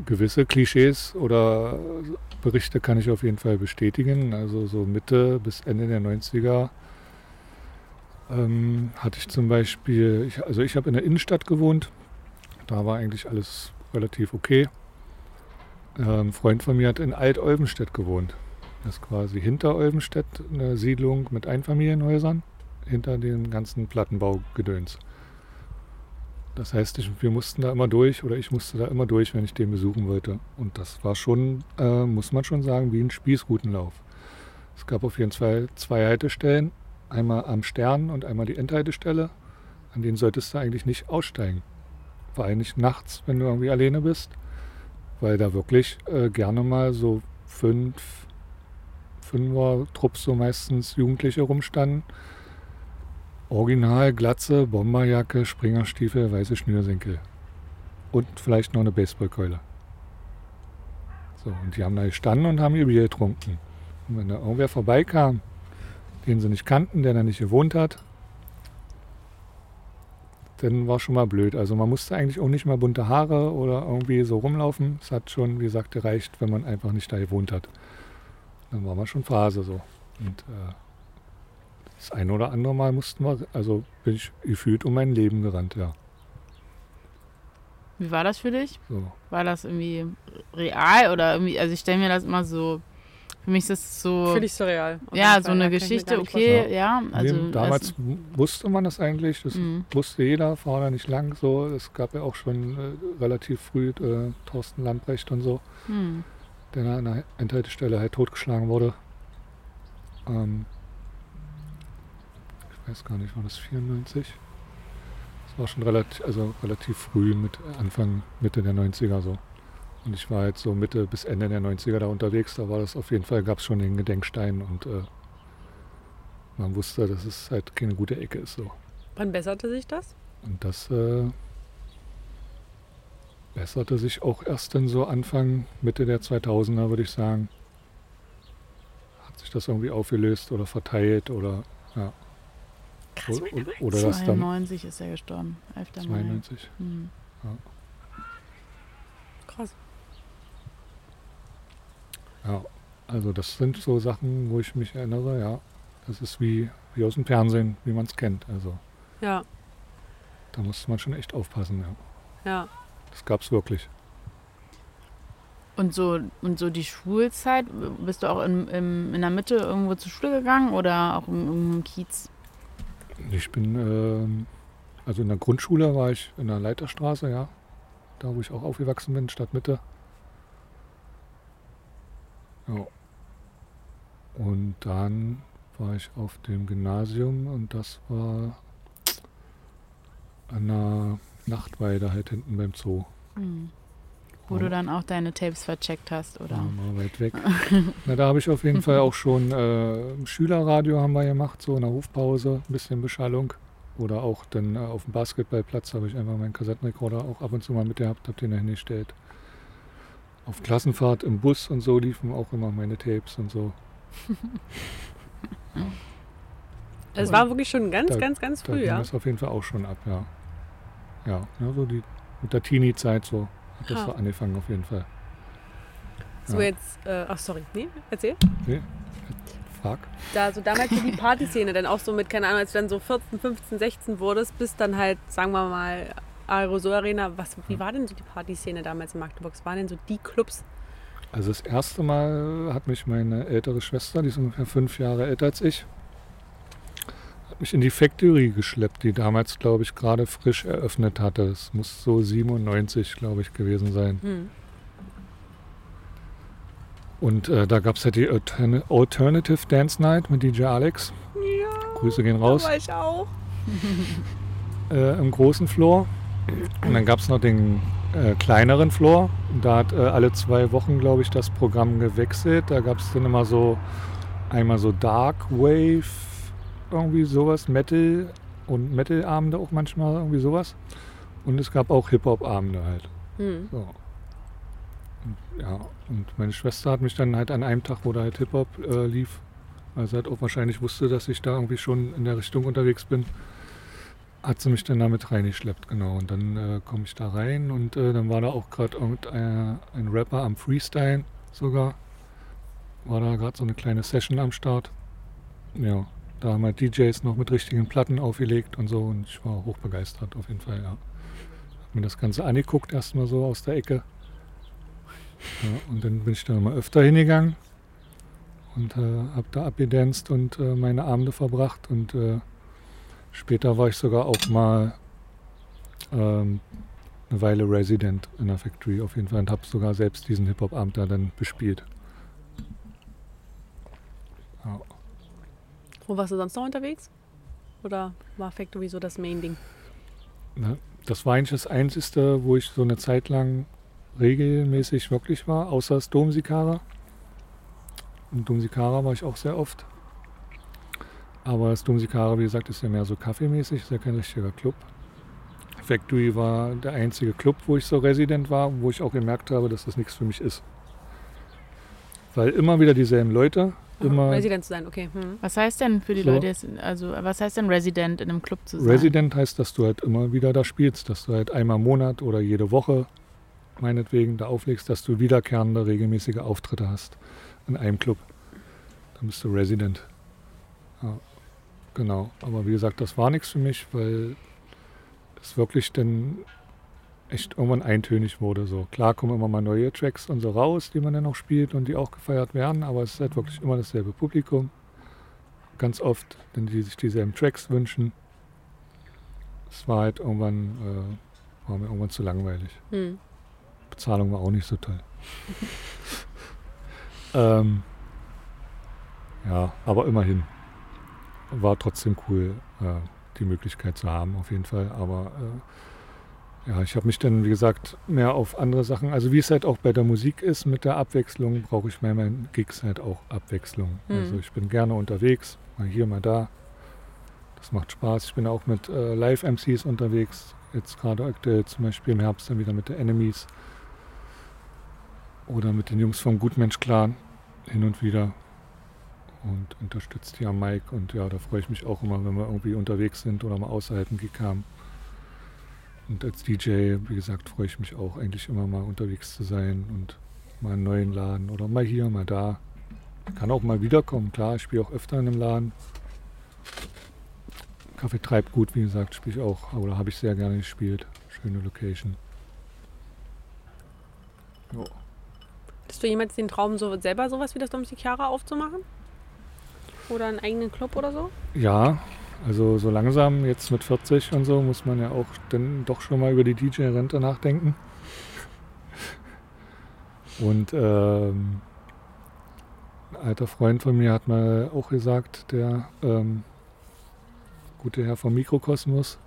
gewisse Klischees oder Berichte kann ich auf jeden Fall bestätigen. Also so Mitte bis Ende der 90er ähm, hatte ich zum Beispiel, ich, also ich habe in der Innenstadt gewohnt. Da war eigentlich alles relativ okay. Ähm, ein Freund von mir hat in Alt-Olbenstedt gewohnt. Das ist quasi hinter Olbenstedt eine Siedlung mit Einfamilienhäusern, hinter dem ganzen Plattenbaugedöns. Das heißt, ich, wir mussten da immer durch oder ich musste da immer durch, wenn ich den besuchen wollte. Und das war schon, äh, muss man schon sagen, wie ein Spießrutenlauf. Es gab auf jeden Fall zwei Haltestellen, einmal am Stern und einmal die Endhaltestelle. An denen solltest du eigentlich nicht aussteigen. Vor allem nicht nachts, wenn du irgendwie alleine bist, weil da wirklich äh, gerne mal so fünf, fünfer Trupps so meistens Jugendliche rumstanden. Original, Glatze, Bomberjacke, Springerstiefel, weiße Schnürsenkel. Und vielleicht noch eine Baseballkeule. So, und die haben da gestanden und haben ihr Bier getrunken. Und wenn da irgendwer vorbeikam, den sie nicht kannten, der da nicht gewohnt hat, dann war schon mal blöd. Also man musste eigentlich auch nicht mal bunte Haare oder irgendwie so rumlaufen. Es hat schon, wie gesagt, gereicht, wenn man einfach nicht da gewohnt hat. Dann war man schon Phase so. Und äh, das eine oder andere Mal mussten wir, also bin ich gefühlt um mein Leben gerannt, ja. Wie war das für dich? So. War das irgendwie real oder irgendwie, also ich stelle mir das immer so, für mich ist das so, Für dich surreal. Ja, jeden so Fall, eine Geschichte, okay, ja, also nee, damals wusste man das eigentlich, das Mhm. wusste jeder, fahr da nicht lang so. Es gab ja auch schon äh, relativ früh äh, Thorsten Lamprecht und so, hm. der an der Endhaltestelle halt totgeschlagen wurde. Ähm, weiß gar nicht, war das 94? Das war schon relativ, also relativ früh, mit Anfang, Mitte der 90er so. Und ich war jetzt so Mitte bis Ende der 90er da unterwegs, da war das auf jeden Fall, gab es schon den Gedenkstein und äh, man wusste, dass es halt keine gute Ecke ist so. Wann besserte sich das? Und das äh, besserte sich auch erst dann so Anfang, Mitte der 2000er, würde ich sagen. Hat sich das irgendwie aufgelöst oder verteilt oder, ja. Krass, oder, oder, oder das dann 92 ist er gestorben, 11. Mai. 92. Hm. Krass. Ja, also das sind so Sachen, wo ich mich erinnere, ja. Das ist wie, wie aus dem Fernsehen, wie man es kennt. Also Ja, da musste man schon echt aufpassen, ja. ja. Das gab es wirklich. Und so, und so die Schulzeit, bist du auch in, im, in der Mitte irgendwo zur Schule gegangen oder auch im, im Kiez? Ich bin, ähm, also in der Grundschule war ich in der Leiterstraße, ja. Da, wo ich auch aufgewachsen bin, Stadtmitte. Ja. Und dann war ich auf dem Gymnasium und das war an der Nachtweide halt hinten beim Zoo. Hm. Wo Ja. du dann auch deine Tapes vercheckt hast, oder? Ja, mal weit weg. (laughs) Na, da habe ich auf jeden (laughs) Fall auch schon äh, Schülerradio haben wir gemacht, so in der Hofpause, ein bisschen Beschallung. Oder auch dann äh, auf dem Basketballplatz habe ich einfach meinen Kassettenrekorder auch ab und zu mal mit gehabt, habe den da hingestellt. Auf Klassenfahrt im Bus und so liefen auch immer meine Tapes und so. Es Und war wirklich schon ganz, da- ganz, ganz Da früh, ging ja. das auf jeden Fall auch schon ab, ja. Ja, ja so die, mit der Teenie-Zeit so hat das so angefangen auf jeden Fall. So Ja. jetzt, äh, ach sorry, nee, erzähl. Frag. Da so damals so die Partyszene, dann auch so mit, keine Ahnung, als du dann so 14, 15, 16 wurdest, bis dann halt, sagen wir mal, Aerosol Arena. Was, wie war denn so die Partyszene damals in Magdeburg? Was waren denn so die Clubs? Also das erste Mal hat mich meine ältere Schwester, die ist ungefähr fünf Jahre älter als ich, mich in die Factory geschleppt, die damals, glaube ich, gerade frisch eröffnet hatte. Es muss so 97, glaube ich, gewesen sein. Hm. Und äh, da gab es ja die Altern Alternative Dance Night mit DJ Alex. Ja, Grüße gehen da raus. war ich auch. (laughs) Äh, Im großen Floor. Und dann gab es noch den äh, kleineren Floor. Da hat äh, alle zwei Wochen, glaube ich, das Programm gewechselt. Da gab es dann immer so einmal so Dark Wave, irgendwie sowas, Metal und Metal-Abende auch manchmal, irgendwie sowas. Und es gab auch Hip-Hop-Abende halt. Hm. So. Und, ja, und meine Schwester hat mich dann halt an einem Tag, wo da halt Hip-Hop äh, lief, weil sie halt auch wahrscheinlich wusste, dass ich da irgendwie schon in der Richtung unterwegs bin, hat sie mich dann damit reingeschleppt, genau. Und dann äh, komme ich da rein und äh, dann war da auch gerade irgendein ein Rapper am Freestyle sogar. War da gerade so eine kleine Session am Start. Ja, da haben halt DJs noch mit richtigen Platten aufgelegt und so und ich war hochbegeistert auf jeden Fall, ja. Hab mir das Ganze angeguckt, erstmal so aus der Ecke. Ja, und dann bin ich da immer öfter hingegangen und äh, habe da abgedanced und äh, meine Abende verbracht und äh, später war ich sogar auch mal ähm, eine Weile Resident in der Factory auf jeden Fall und habe sogar selbst diesen Hip-Hop-Abend da dann bespielt. Ja. Wo warst du sonst noch unterwegs? Oder war Factory so das Main-Ding? Das war eigentlich das Einzige, wo ich so eine Zeit lang regelmäßig wirklich war, außer das Domsikara. Und Domsikara war ich auch sehr oft. Aber das Domsikara, wie gesagt, ist ja mehr so kaffeemäßig, ist ja kein richtiger Club. Factory war der einzige Club, wo ich so Resident war, wo ich auch gemerkt habe, dass das nichts für mich ist. Weil immer wieder dieselben Leute, immer Resident zu sein, okay. Hm. Was heißt denn für die So. Leute, also was heißt denn Resident in einem Club zu sein? Resident heißt, dass du halt immer wieder da spielst, dass du halt einmal im Monat oder jede Woche meinetwegen da auflegst, dass du wiederkehrende, regelmäßige Auftritte hast in einem Club. Dann bist du Resident. Ja, genau. Aber wie gesagt, das war nichts für mich, weil es wirklich dann echt irgendwann eintönig wurde. So klar kommen immer mal neue Tracks und so raus, die man dann noch spielt und die auch gefeiert werden, aber es ist halt wirklich immer dasselbe Publikum. Ganz oft, wenn die sich dieselben Tracks wünschen. Es war halt irgendwann, äh, war mir irgendwann zu langweilig. Hm. Bezahlung war auch nicht so toll. (laughs) ähm, ja, aber immerhin. War trotzdem cool, äh, die Möglichkeit zu haben, auf jeden Fall. Aber äh, ja, ich habe mich dann, wie gesagt, mehr auf andere Sachen, also wie es halt auch bei der Musik ist, mit der Abwechslung, brauche ich bei meinen Gigs halt auch Abwechslung. Mhm. Also ich bin gerne unterwegs, mal hier, mal da. Das macht Spaß. Ich bin auch mit äh, Live-MCs unterwegs. Jetzt gerade aktuell zum Beispiel im Herbst dann wieder mit der Enemies. Oder mit den Jungs vom Gutmensch Clan hin und wieder. Und unterstützt die am Mic. Und ja, da freue ich mich auch immer, wenn wir irgendwie unterwegs sind oder mal außerhalb einen Gig haben. Und als DJ, wie gesagt, freue ich mich auch eigentlich immer mal unterwegs zu sein und mal einen neuen Laden oder mal hier, mal da. Kann auch mal wiederkommen, klar, ich spiele auch öfter in einem Laden. Kaffee treibt gut, wie gesagt, spiele ich auch, oder habe ich sehr gerne gespielt. Schöne Location. Jo. Hattest du jemals den Traum, so selber sowas wie das Domestikara aufzumachen? Oder einen eigenen Club oder so? Ja, also so langsam, jetzt mit 40 und so, muss man ja auch dann doch schon mal über die DJ-Rente nachdenken. Und ähm, ein alter Freund von mir hat mal auch gesagt, der ähm, gute Herr vom Mikrokosmos,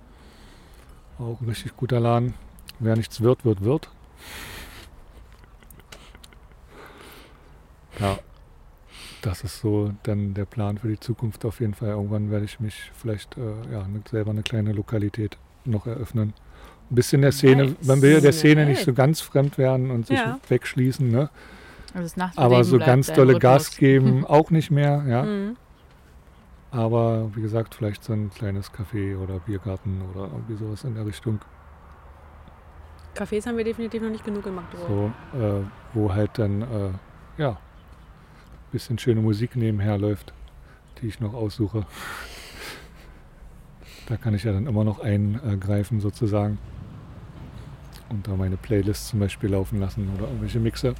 auch ein richtig guter Laden, wer nichts wird, wird, wird. Ja, das ist so dann der Plan für die Zukunft auf jeden Fall. Irgendwann werde ich mich vielleicht äh, ja, selber eine kleine Lokalität noch eröffnen. Ein bisschen der Szene, Nice. man will ja der Szene nicht so ganz fremd werden und sich Ja. wegschließen, ne? Also aber so ganz dolle. Gas geben (laughs) auch nicht mehr, ja. Mhm. Aber wie gesagt, vielleicht so ein kleines Café oder Biergarten oder irgendwie sowas in der Richtung. Cafés haben wir definitiv noch nicht genug in Magdeburg. So, äh, wo halt dann, äh, ja, bisschen schöne Musik nebenher läuft, die ich noch aussuche. Da kann ich ja dann immer noch eingreifen sozusagen. Und da meine Playlist zum Beispiel laufen lassen oder irgendwelche Mixe.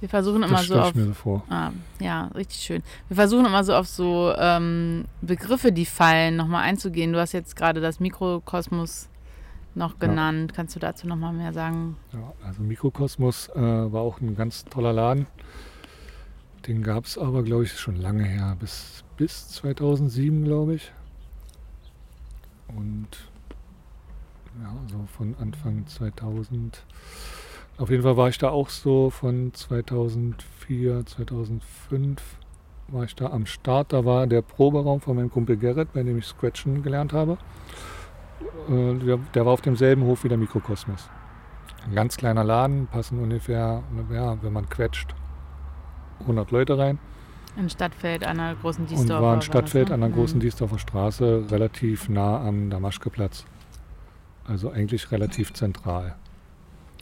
Wir versuchen immer Das so auf ich mir so vor. Ah, ja, richtig schön. Wir versuchen immer so auf so ähm, Begriffe, die fallen, nochmal einzugehen. Du hast jetzt gerade das Mikrokosmos noch Ja. genannt. Kannst du dazu nochmal mehr sagen? Ja, also Mikrokosmos äh, war auch ein ganz toller Laden. Den gab es aber, glaube ich, schon lange her, bis, bis 2007, glaube ich. Und ja, so von Anfang 2000. Auf jeden Fall war ich da auch so von 2004, 2005 war ich da am Start. Da war der Proberaum von meinem Kumpel Gerrit, bei dem ich Scratchen gelernt habe. Äh, der, der war auf demselben Hof wie der Mikrokosmos. Ein ganz kleiner Laden, passen ungefähr, ja, wenn man quetscht, 100 Leute rein. Ein Stadtfeld an einer großen Und Diesdorfer. war ein das, Stadtfeld ne? an der großen Mhm. Diesdorfer Straße, relativ nah am Damaschkeplatz. Also eigentlich relativ zentral.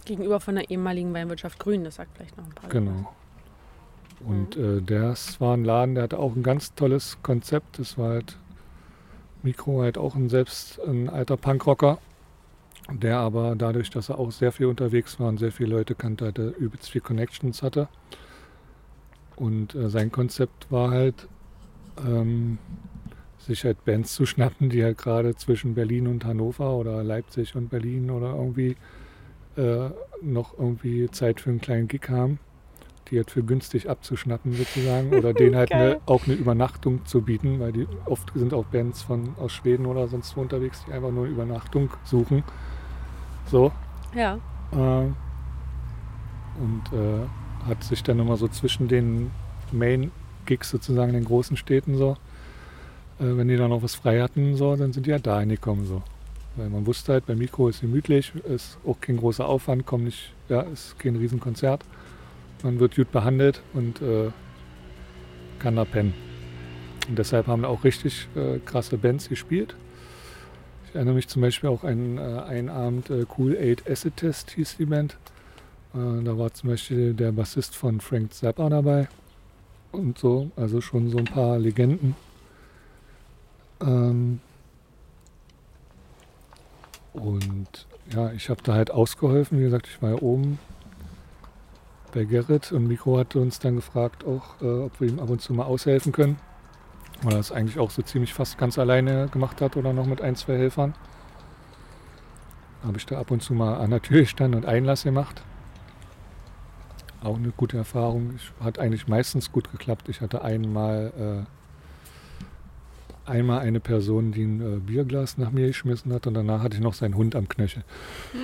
Gegenüber von der ehemaligen Weinwirtschaft Grün, das sagt vielleicht noch ein paar. Genau. Und äh, das war ein Laden, der hatte auch ein ganz tolles Konzept. Das war halt Mikro halt auch ein selbst ein alter Punkrocker, der aber dadurch, dass er auch sehr viel unterwegs war und sehr viele Leute kannte, hatte übelst viel Connections hatte. Und äh, sein Konzept war halt, ähm, sich halt Bands zu schnappen, die halt gerade zwischen Berlin und Hannover oder Leipzig und Berlin oder irgendwie äh, noch irgendwie Zeit für einen kleinen Gig haben, die halt für günstig abzuschnappen sozusagen oder denen halt eine, auch eine Übernachtung zu bieten, weil die oft sind auch Bands von aus Schweden oder sonst wo unterwegs, die einfach nur eine Übernachtung suchen. So. Ja. Äh, und äh, hat sich dann immer so zwischen den Main-Gigs sozusagen in den großen Städten so, äh, wenn die dann noch was frei hatten, so, dann sind die halt da hingekommen so. Weil man wusste halt, beim Mikro ist gemütlich, ist auch kein großer Aufwand, kommt nicht, ja, ist kein Riesenkonzert. Man wird gut behandelt und äh, kann da pennen. Und deshalb haben auch richtig äh, krasse Bands gespielt. Ich erinnere mich zum Beispiel auch an äh, einen Abend äh, Cool 8 Acid Test hieß die Band. Äh, da war zum Beispiel der Bassist von Frank Zappa dabei und so, also schon so ein paar Legenden. Ähm und ja, ich habe da halt ausgeholfen. Wie gesagt, ich war ja oben bei Gerrit und Mikro hatte uns dann gefragt, auch, äh, ob wir ihm ab und zu mal aushelfen können. Weil er es eigentlich auch so ziemlich fast ganz alleine gemacht hat oder noch mit ein, zwei Helfern. Habe ich da ab und zu mal an der Tür gestanden und Einlass gemacht. Auch eine gute Erfahrung. Ich, hat eigentlich meistens gut geklappt. Ich hatte einmal, äh, einmal eine Person, die ein äh, Bierglas nach mir geschmissen hat und danach hatte ich noch seinen Hund am Knöchel.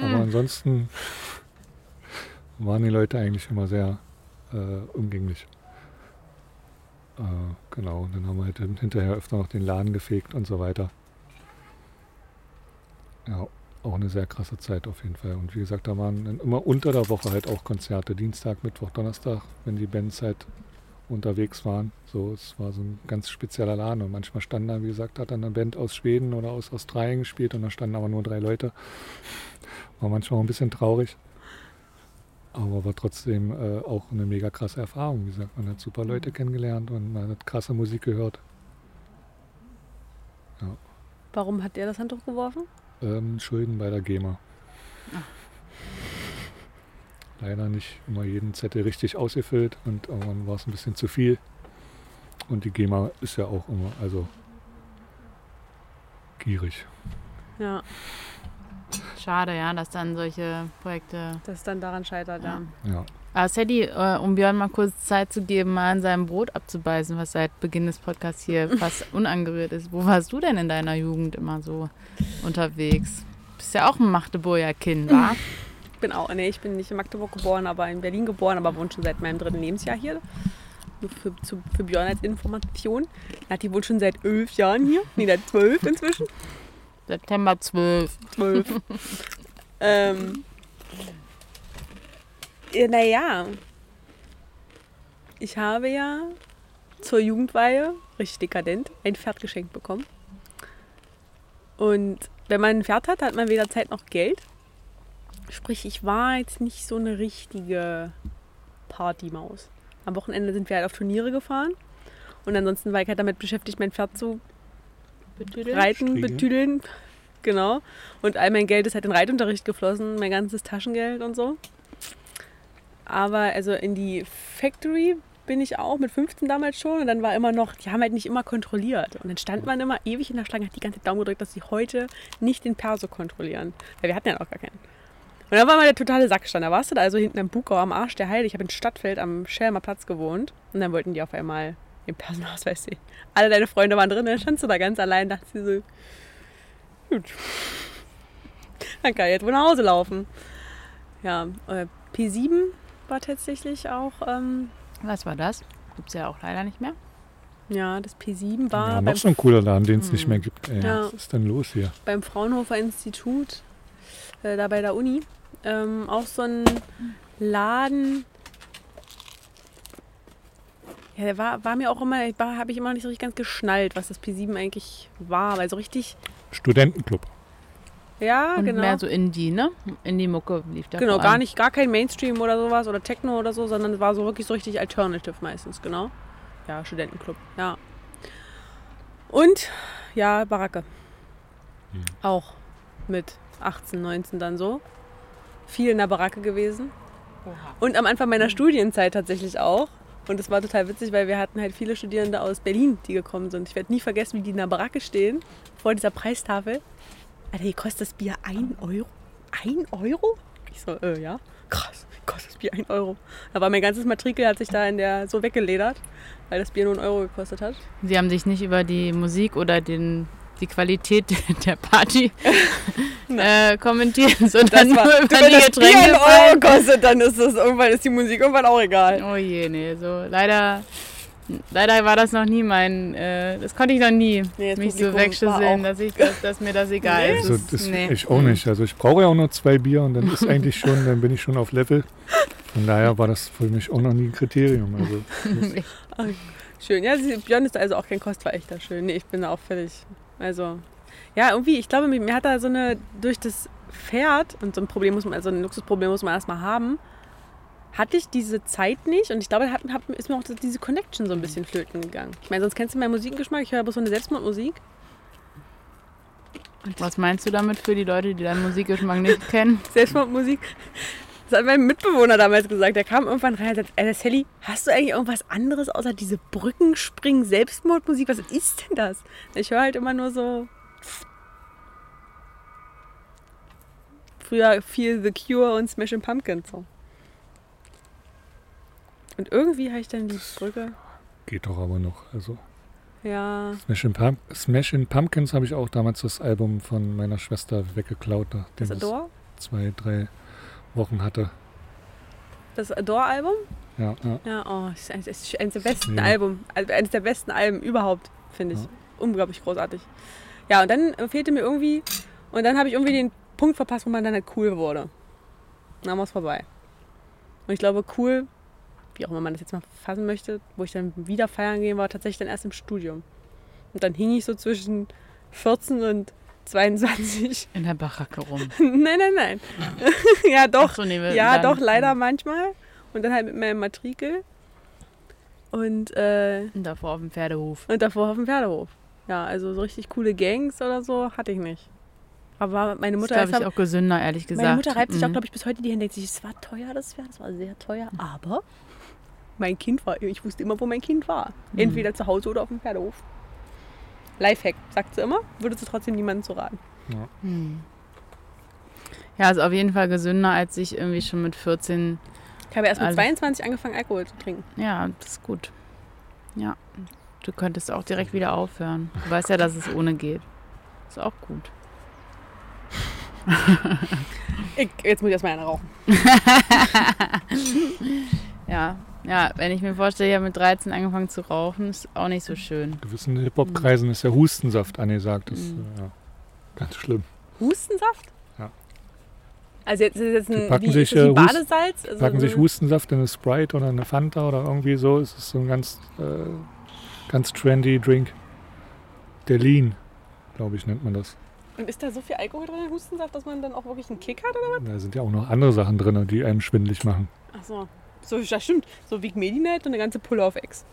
Aber ansonsten waren die Leute eigentlich immer sehr äh, umgänglich. Äh, genau, und dann haben wir halt hin- hinterher öfter noch den Laden gefegt und so weiter. Ja, auch eine sehr krasse Zeit auf jeden Fall. Und wie gesagt, da waren dann immer unter der Woche halt auch Konzerte, Dienstag, Mittwoch, Donnerstag, wenn die Bands halt unterwegs waren. So, es war so ein ganz spezieller Laden und manchmal standen da, wie gesagt, hat dann eine Band aus Schweden oder aus Australien gespielt und da standen aber nur drei Leute. War manchmal auch ein bisschen traurig. Aber war trotzdem äh, auch eine mega krasse Erfahrung. Wie gesagt, man hat super Leute kennengelernt und man hat krasse Musik gehört. Warum hat der das Handtuch geworfen? Ähm, Schulden bei der GEMA. Leider nicht immer jeden Zettel richtig ausgefüllt und irgendwann war es ein bisschen zu viel. Und die GEMA ist ja auch immer, also gierig. Ja, Schade, ja, dass dann solche Projekte. dass es dann daran scheitert, ja. Ja. Ja. Aber Sadie, äh, um Björn mal kurz Zeit zu geben, mal an seinem Brot abzubeißen, was seit Beginn des Podcasts hier (laughs) fast unangerührt ist. Wo warst du denn in deiner Jugend immer so unterwegs? Bist ja auch ein Magdeburger Kind, wa? Ich (laughs) bin auch, nee, ich bin nicht in Magdeburg geboren, aber in Berlin geboren, aber wohne schon seit meinem dritten Lebensjahr hier. Nur für, zu, für Björn als Information. Er hat die wohl schon seit elf Jahren hier. Nee, seit zwölf inzwischen. September 12. Zwölf. ähm, ja, naja, ich habe ja zur Jugendweihe, richtig dekadent, ein Pferd geschenkt bekommen. Und wenn man ein Pferd hat, hat man weder Zeit noch Geld. Sprich, ich war jetzt nicht so eine richtige Partymaus. Am Wochenende sind wir halt auf Turniere gefahren. Und ansonsten war ich halt damit beschäftigt, mein Pferd zu reiten, Striegeln. betüdeln. Genau. Und all mein Geld ist halt in Reitunterricht geflossen, mein ganzes Taschengeld und so. Aber also in die Factory bin ich auch mit 15 damals schon und dann war immer noch, die haben halt nicht immer kontrolliert. Und dann stand man immer ewig in der Schlange, hat die ganze Zeit Daumen gedrückt, dass sie heute nicht den Perso kontrollieren. Weil wir hatten ja noch gar keinen. Und dann war mal der totale Sackstand. Da warst du da also hinten am Bukau am Arsch der Heide. Ich habe in Stadtfeld am Schelmer Platz gewohnt. Und dann wollten die auf einmal den Personalausweis sehen. Alle deine Freunde waren drin, dann standst du da ganz allein, dachte sie so, gut. Dann kann ich jetzt wohl nach Hause laufen. Ja, äh, P7 war tatsächlich auch, ähm, Was war das? Gibt's ja auch leider nicht mehr. Ja, das P7 war Ja, noch so ein cooler Laden, den es nicht Hm. mehr gibt. Ey, Ja. Was ist denn los hier? beim Fraunhofer Institut, äh, da bei der Uni. Ähm, auch so ein Laden. Ja, der war, war mir auch immer, habe ich immer noch nicht so richtig ganz geschnallt, was das P7 eigentlich war. Weil so richtig, Studentenclub. ja, Und genau. mehr so Indie, ne? Indie-Mucke lief da Genau, gar nicht, gar kein Mainstream oder sowas oder Techno oder so, sondern es war so wirklich so richtig Alternative meistens, genau. Ja, Studentenclub, ja. Und ja, Baracke. Hm. Auch mit 18, 19 dann so. Viel in der Baracke gewesen. Und am Anfang meiner Studienzeit tatsächlich auch. Und es war total witzig, weil wir hatten halt viele Studierende aus Berlin, die gekommen sind. Ich werde nie vergessen, wie die in der Baracke stehen, vor dieser Preistafel. Alter, hier kostet das Bier 1 Euro. 1 Euro? Ich so, äh, ja. Krass, kostet das Bier 1 Euro? War mein ganzes Matrikel, hat sich da in der so weggeledert, weil das Bier nur einen Euro gekostet hat. Sie haben sich nicht über die Musik oder den, die Qualität (laughs) der Party (laughs) äh, kommentiert, sondern nur über wenn die das Bier 1 Getränke. Euro kostet, dann ist das irgendwann ist die Musik irgendwann auch egal. Oh je, nee, so leider, leider war das noch nie mein, äh, das konnte ich noch nie, Nee, das mich so Publikum war wegschüsseln, dass, ich, dass, (laughs) dass mir das egal Nee. ist. Also Das- das nee. ich auch nicht. Also ich brauche ja auch nur zwei Bier und dann ist eigentlich schon, dann bin ich schon auf Level. Von daher war das für mich auch noch nie ein Kriterium. Also Schön. Ja, Björn ist also auch kein Kostverächter. Schön. Nee, ich bin da auch völlig. Also, ja, irgendwie, ich glaube, mir, hat da so eine, durch das Pferd, und so ein Problem muss man, also ein Luxusproblem muss man erstmal haben, hatte ich diese Zeit nicht und ich glaube, da hat, hat, ist mir auch diese Connection so ein bisschen flöten gegangen. Ich meine, sonst kennst du meinen Musikgeschmack, ich höre bloß so eine Selbstmordmusik. Was meinst du damit für die Leute, die deinen Musikgeschmack nicht kennen? (laughs) Selbstmordmusik. Das hat mein Mitbewohner damals gesagt. Der kam irgendwann rein und hat gesagt, Alter Sally, hast du eigentlich irgendwas anderes außer diese Brückenspringen Selbstmordmusik? Was ist denn das? Ich höre halt immer nur so. Früher viel The Cure und Smashing Pumpkins so. Und irgendwie habe ich dann die Brücke. geht doch aber noch. Also Ja. Smashing, Pump Smashing Pumpkins habe ich auch damals das Album von meiner Schwester weggeklaut, Das Adore? zwei, drei Wochen hatte. Das Adore-Album? Ja, ja. Ja, oh, ist eines, ist eines der besten Ja. Alben, also eines der besten Alben überhaupt, finde ich. Ja. Unglaublich großartig. Ja, und dann fehlte mir irgendwie, und dann habe ich irgendwie den Punkt verpasst, wo man dann halt cool wurde. Und dann war es vorbei. Und ich glaube, cool, wie auch immer man das jetzt mal fassen möchte, wo ich dann wieder feiern gehen war, tatsächlich dann erst im Studium. Und dann hing ich so zwischen 14 und 22. In der Baracke rum. (laughs) nein, nein, nein. (laughs) ja, doch. So, nee, Ja, doch, leider manchmal. Und dann halt mit meinem Matrikel. Und, äh, Und davor auf dem Pferdehof. und davor auf dem Pferdehof. Ja, also so richtig coole Gangs oder so hatte ich nicht. Aber meine Das Mutter, ist, ist, glaube ich, auch gesünder, ehrlich gesagt. meine Mutter reibt sich auch, Mhm. glaube ich, bis heute die Hände. Denkt sich, es war teuer, das Pferd, es war sehr teuer. Aber mein Kind war, ich wusste immer, wo mein Kind war. Mhm. Entweder zu Hause oder auf dem Pferdehof. Lifehack, sagt sie immer, würde sie trotzdem niemandem zu raten. Hm. Ja, ist auf jeden Fall gesünder, als sich irgendwie schon mit 14. Ich habe erst mit Also- 22 angefangen, Alkohol zu trinken. Ja, das ist gut. Ja. Du könntest auch direkt wieder aufhören. Du weißt ja, dass es ohne geht. Ist auch gut. Ich, jetzt muss ich erstmal eine rauchen. (laughs) (laughs) Ja. Ja, wenn ich mir vorstelle, ich habe mit 13 angefangen zu rauchen, ist auch nicht so schön. In gewissen Hip-Hop-Kreisen ist ja Hustensaft angesagt. Das ist Mhm. äh, ja, ganz schlimm. Hustensaft? Ja. Also jetzt ist jetzt Die ein packen wie, sich, ist das wie äh, Badesalz. Also Packen sich Hustensaft in eine Sprite oder eine Fanta oder irgendwie so. Es ist so ein ganz, äh, ganz trendy Drink. Der Lean, glaube ich, nennt man das. Und ist da so viel Alkohol drin in Hustensaft, dass man dann auch wirklich einen Kick hat? Oder? Da sind ja auch noch andere Sachen drin, die einem schwindelig machen. Ach so. So, ja, stimmt. So wie Medinet und eine ganze Pulle auf Ex.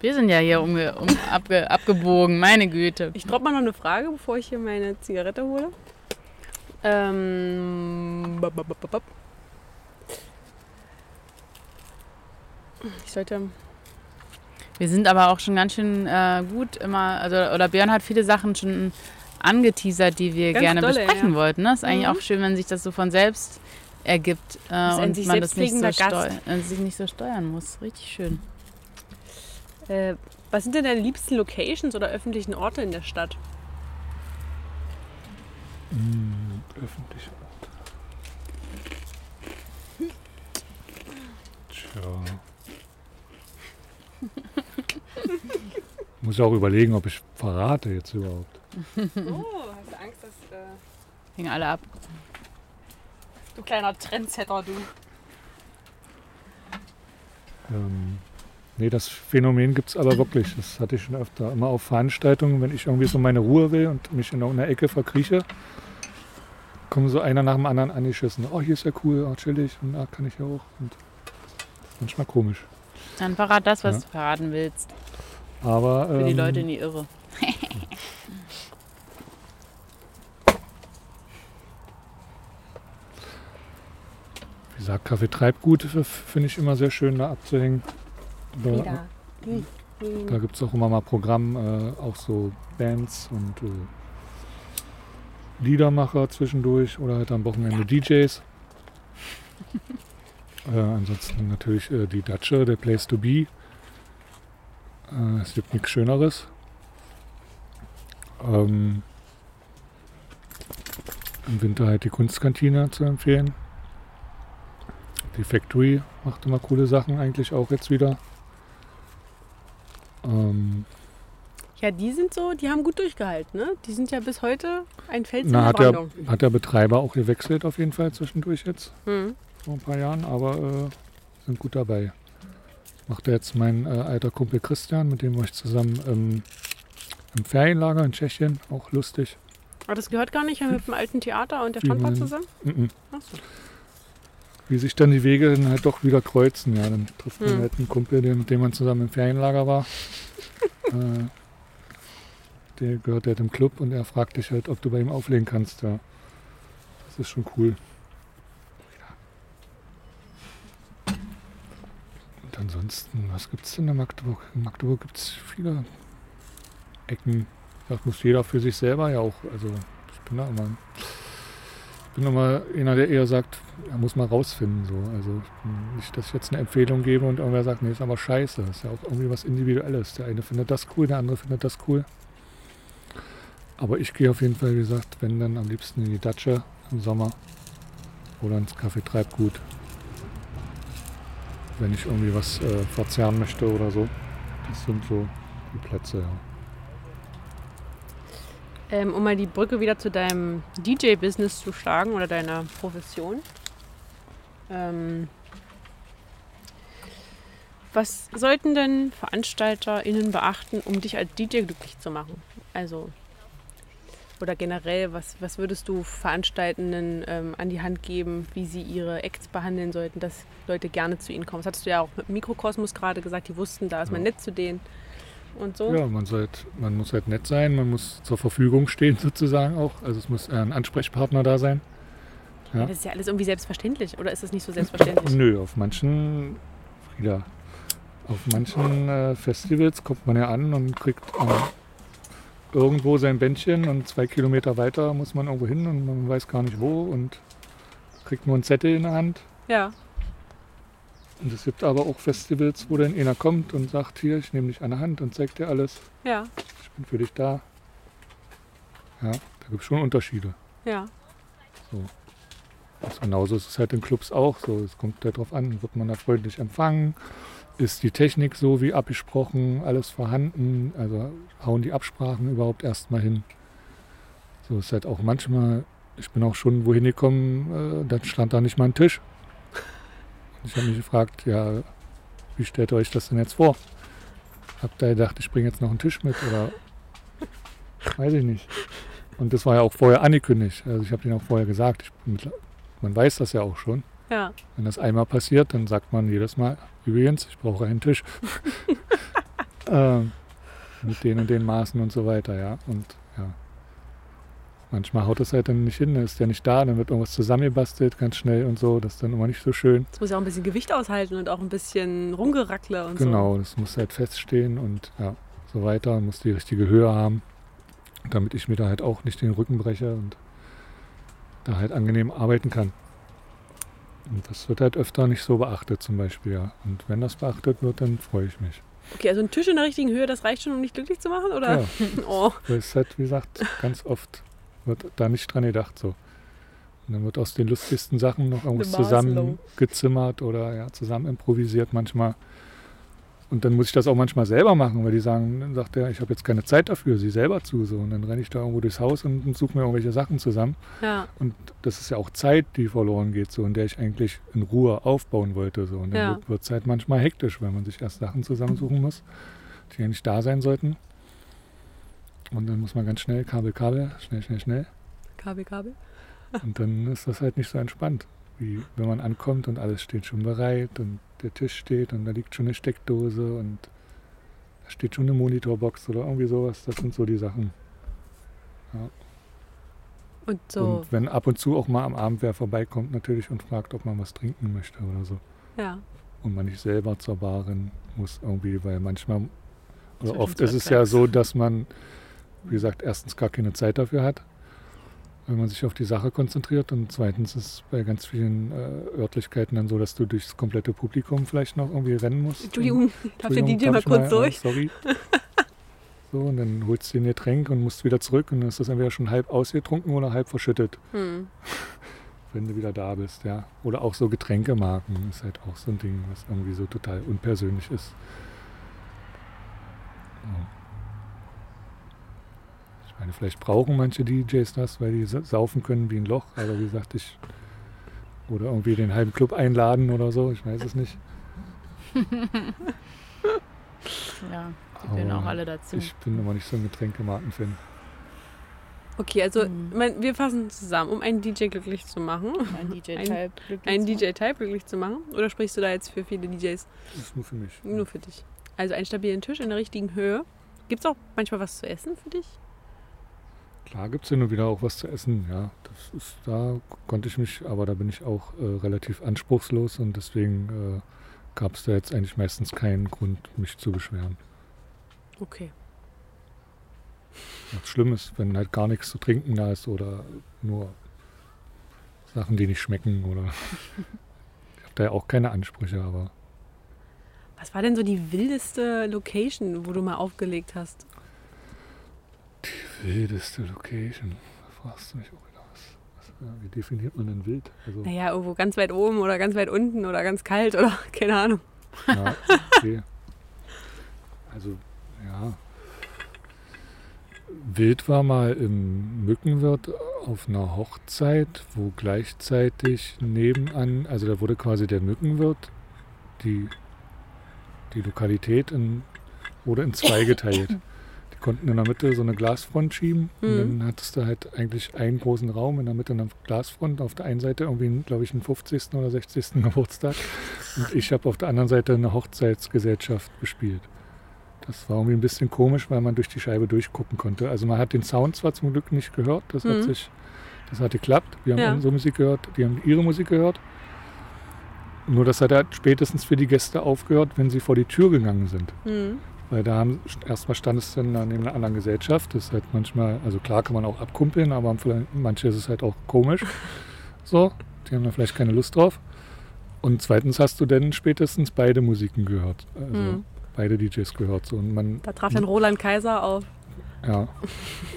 Wir sind ja hier umge um, abge abgebogen, meine Güte. Ich droppe mal noch eine Frage, bevor ich hier meine Zigarette hole. Ähm. bop, bop, bop, bop. Ich sollte. Wir sind aber auch schon ganz schön äh, gut immer, also oder Björn hat viele Sachen schon angeteasert, die wir Ganz gerne dolle, besprechen ja. wollten. Ne? Ist eigentlich Mhm. auch schön, wenn sich das so von selbst ergibt äh, und sich man das nicht so, äh, sich nicht so steuern muss. Richtig schön. Äh, was sind denn deine liebsten Locations oder öffentlichen Orte in der Stadt? Mm, öffentlich. Tja. (laughs) Muss ich auch überlegen, ob ich verrate jetzt überhaupt. Oh, hast du Angst, dass. Äh, Hängen alle ab. Du kleiner Trendsetter, du. Ähm, nee, das Phänomen gibt es aber wirklich. Das hatte ich schon öfter. Immer auf Veranstaltungen, wenn ich irgendwie so meine Ruhe will und mich in irgendeiner Ecke verkrieche, kommen so einer nach dem anderen angeschissen. Oh, hier ist ja cool, oh, chillig und da kann ich ja auch. Und das ist manchmal komisch. Dann verrat das, was Ja. du verraten willst. Aber Für die ähm, Leute in die Irre. (laughs) wie gesagt, Kaffee Treibgut finde ich immer sehr schön da abzuhängen. Da. Hm. da gibt es auch immer mal Programm, äh, auch so Bands und äh, Liedermacher zwischendurch oder halt am Wochenende DJs. (laughs) äh, ansonsten natürlich äh, die Datsche, der Place to Be. Äh, es gibt nichts Schöneres. Ähm, Im Winter halt die Kunstkantine zu empfehlen. Die Factory macht immer coole Sachen eigentlich auch jetzt wieder. Ähm, Ja, die sind so, die haben gut durchgehalten, ne? Die sind ja bis heute ein Fels in na, hat, der, hat der Betreiber auch gewechselt auf jeden Fall zwischendurch jetzt, Hm. vor ein paar Jahren, aber äh, sind gut dabei. Macht jetzt mein äh, alter Kumpel Christian, mit dem war ich zusammen ähm, im Ferienlager in Tschechien, auch lustig. Aber das gehört gar nicht mit dem alten Theater und der man- zusammen? Mhm. Achso. Wie sich dann die Wege dann halt doch wieder kreuzen. Ja, dann trifft man Hm. halt einen Kumpel, mit dem man zusammen im Ferienlager war. (laughs) äh, der gehört halt im Club und er fragt dich halt, ob du bei ihm auflegen kannst. Ja. Das ist schon cool. Und ansonsten, was gibt es denn in Magdeburg? In Magdeburg gibt es viele Ecken. Das muss jeder für sich selber ja auch. Also ich bin da immer bin immer einer, der eher sagt, er muss mal rausfinden. So. Also nicht, dass ich jetzt eine Empfehlung gebe und irgendwer sagt, nee, ist aber scheiße. Das ist ja auch irgendwie was Individuelles. Der eine findet das cool, der andere findet das cool. Aber ich gehe auf jeden Fall, wie gesagt, wenn dann am liebsten in die Datsche im Sommer oder ins Café Treibgut. Wenn ich irgendwie was äh, verzehren möchte oder so. Das sind so die Plätze, ja. Ähm, um mal die Brücke wieder zu deinem DJ-Business zu schlagen oder deiner Profession. Ähm, was sollten denn VeranstalterInnen beachten, um dich als DJ glücklich zu machen? Also, oder generell, was, was würdest du Veranstaltenden ähm, an die Hand geben, wie sie ihre Acts behandeln sollten, dass Leute gerne zu ihnen kommen? Das hattest du ja auch mit Mikrokosmos gerade gesagt, die wussten, da ist man nett zu denen und so. Ja, man, sollt, man muss halt nett sein, man muss zur Verfügung stehen (laughs) sozusagen auch. Also es muss ein Ansprechpartner da sein. Ja. Das ist ja alles irgendwie selbstverständlich, oder ist das nicht so selbstverständlich? Nö, auf manchen, Frieda, auf manchen äh, Festivals kommt man ja an und kriegt ähm, irgendwo sein Bändchen und zwei Kilometer weiter muss man irgendwo hin und man weiß gar nicht wo und kriegt nur einen Zettel in der Hand. Ja. Und es gibt aber auch Festivals, wo dann einer kommt und sagt, hier, ich nehme dich an der Hand und zeig dir alles. Ja, Ich bin für dich da. Ja, da gibt es schon Unterschiede. ja. Das genauso ist es halt in Clubs auch so. Es kommt darauf an, wird man da freundlich empfangen? Ist die Technik so wie abgesprochen, alles vorhanden? Also hauen die Absprachen überhaupt erstmal hin? So ist halt auch manchmal, ich bin auch schon wohin gekommen, äh, dann stand da nicht mal ein Tisch. Ich habe mich gefragt, ja, wie stellt ihr euch das denn jetzt vor? Habt ihr gedacht, ich bringe jetzt noch einen Tisch mit oder weiß ich nicht. Und das war ja auch vorher angekündigt. Also ich habe denen auch vorher gesagt, ich man weiß das ja auch schon. Ja, Wenn das einmal passiert, dann sagt man jedes Mal, übrigens, ich brauche einen Tisch. (laughs) ähm, mit den und den Maßen und so weiter, ja. Und. Manchmal haut es halt dann nicht hin, dann ist der nicht da, dann wird irgendwas zusammengebastelt, ganz schnell und so. Das ist dann immer nicht so schön. es muss ja auch ein bisschen Gewicht aushalten und auch ein bisschen Rumgerackle und so. Genau, das muss halt feststehen und ja, so weiter. Muss die richtige Höhe haben, damit ich mir da halt auch nicht den Rücken breche und da halt angenehm arbeiten kann. Und das wird halt öfter nicht so beachtet zum Beispiel, ja. Und wenn das beachtet wird, dann freue ich mich. Okay, also ein Tisch in der richtigen Höhe, das reicht schon, um dich glücklich zu machen, oder? Ja, (laughs) Oh, das ist halt, wie gesagt, ganz oft wird da nicht dran gedacht so. Und dann wird aus den lustigsten Sachen noch irgendwas zusammengezimmert oder ja, zusammen improvisiert manchmal. Und dann muss ich das auch manchmal selber machen, weil die sagen, dann sagt er, ich habe jetzt keine Zeit dafür, sie selber zu. So. Und dann renne ich da irgendwo durchs Haus und, und suche mir irgendwelche Sachen zusammen. Ja. Und das ist ja auch Zeit, die verloren geht, so, in der ich eigentlich in Ruhe aufbauen wollte. So. Und dann Ja. wird es halt manchmal hektisch, wenn man sich erst Sachen zusammensuchen muss, die ja nicht da sein sollten. Und dann muss man ganz schnell Kabel, Kabel, schnell, schnell, schnell. Kabel, Kabel. (laughs) Und dann ist das halt nicht so entspannt, wie wenn man ankommt und alles steht schon bereit und der Tisch steht und da liegt schon eine Steckdose und da steht schon eine Monitorbox oder irgendwie sowas. Das sind so die Sachen. Und so, Und wenn ab und zu auch mal am Abend wer vorbeikommt natürlich und fragt, ob man was trinken möchte oder so. ja. Und man nicht selber zur Bar rennen muss irgendwie, weil manchmal oder oft ist es ja so, dass man, wie gesagt, erstens gar keine Zeit dafür hat, wenn man sich auf die Sache konzentriert und zweitens ist es bei ganz vielen äh, Örtlichkeiten dann so, dass du durchs komplette Publikum vielleicht noch irgendwie rennen musst. Entschuldigung, (laughs) darf der DJ mal kurz äh, durch? sorry. (laughs) So, und dann holst du dir ein Getränk und musst wieder zurück und dann ist das entweder schon halb ausgetrunken oder halb verschüttet, Hm. (laughs) wenn du wieder da bist, ja. Oder auch so Getränkemarken ist halt auch so ein Ding, was irgendwie so total unpersönlich ist. Ja. Meine, vielleicht brauchen manche DJs das, weil die sa- saufen können wie ein Loch, aber wie gesagt, ich oder irgendwie den halben Club einladen oder so, ich weiß es nicht. (laughs) Ja, die gehören auch Aber alle dazu. Ich bin immer nicht so ein Getränkemarken-Fan. Okay, also Hm. mein, wir fassen zusammen, um einen DJ glücklich zu machen. Ein DJ Ein- Type. Einen DJ-Type glücklich zu machen? Oder sprichst du da jetzt für viele DJs? Das ist nur für mich. Nur für dich. Also einen stabilen Tisch in der richtigen Höhe. Gibt es auch manchmal was zu essen für dich? Klar gibt es hin und wieder auch was zu essen, ja. Das ist, da konnte ich mich, aber da bin ich auch äh, relativ anspruchslos und deswegen äh, gab es da jetzt eigentlich meistens keinen Grund, mich zu beschweren. Okay. Was schlimm ist, wenn halt gar nichts zu trinken da ist oder nur Sachen, die nicht schmecken oder. (laughs) ich habe da ja auch keine Ansprüche, aber Was war denn so die wildeste Location, wo du mal aufgelegt hast? Wildeste Location. Da fragst du mich auch wieder was. was wie definiert man denn wild? Also, Naja, irgendwo ganz weit oben oder ganz weit unten oder ganz kalt oder (laughs) keine Ahnung. Ja, okay. Also, ja. Wild war mal im Mückenwirt auf einer Hochzeit, wo gleichzeitig nebenan, also da wurde quasi der Mückenwirt, die, die Lokalität in, wurde in zwei geteilt. (laughs) Die konnten in der Mitte so eine Glasfront schieben Mhm. und dann hattest du halt eigentlich einen großen Raum in der Mitte eine Glasfront, auf der einen Seite irgendwie, glaube ich, einen 50. oder 60. (laughs) Geburtstag und ich habe auf der anderen Seite eine Hochzeitsgesellschaft gespielt. Das war irgendwie ein bisschen komisch, weil man durch die Scheibe durchgucken konnte. Also man hat den Sound zwar zum Glück nicht gehört, das hat Mhm. sich, das hat geklappt. Wir haben Ja. unsere Musik gehört, die haben ihre Musik gehört. Nur das hat halt spätestens für die Gäste aufgehört, wenn sie vor die Tür gegangen sind. Hm. Weil da haben erstmal standest du dann neben einer anderen Gesellschaft. Das ist halt manchmal, also klar kann man auch abkumpeln, aber manche ist es halt auch komisch. (laughs) So, die haben da vielleicht keine Lust drauf. Und zweitens hast du dann spätestens beide Musiken gehört. Also Hm. beide DJs gehört. So. Und man, Da traf dann Roland Kaiser auf. ja,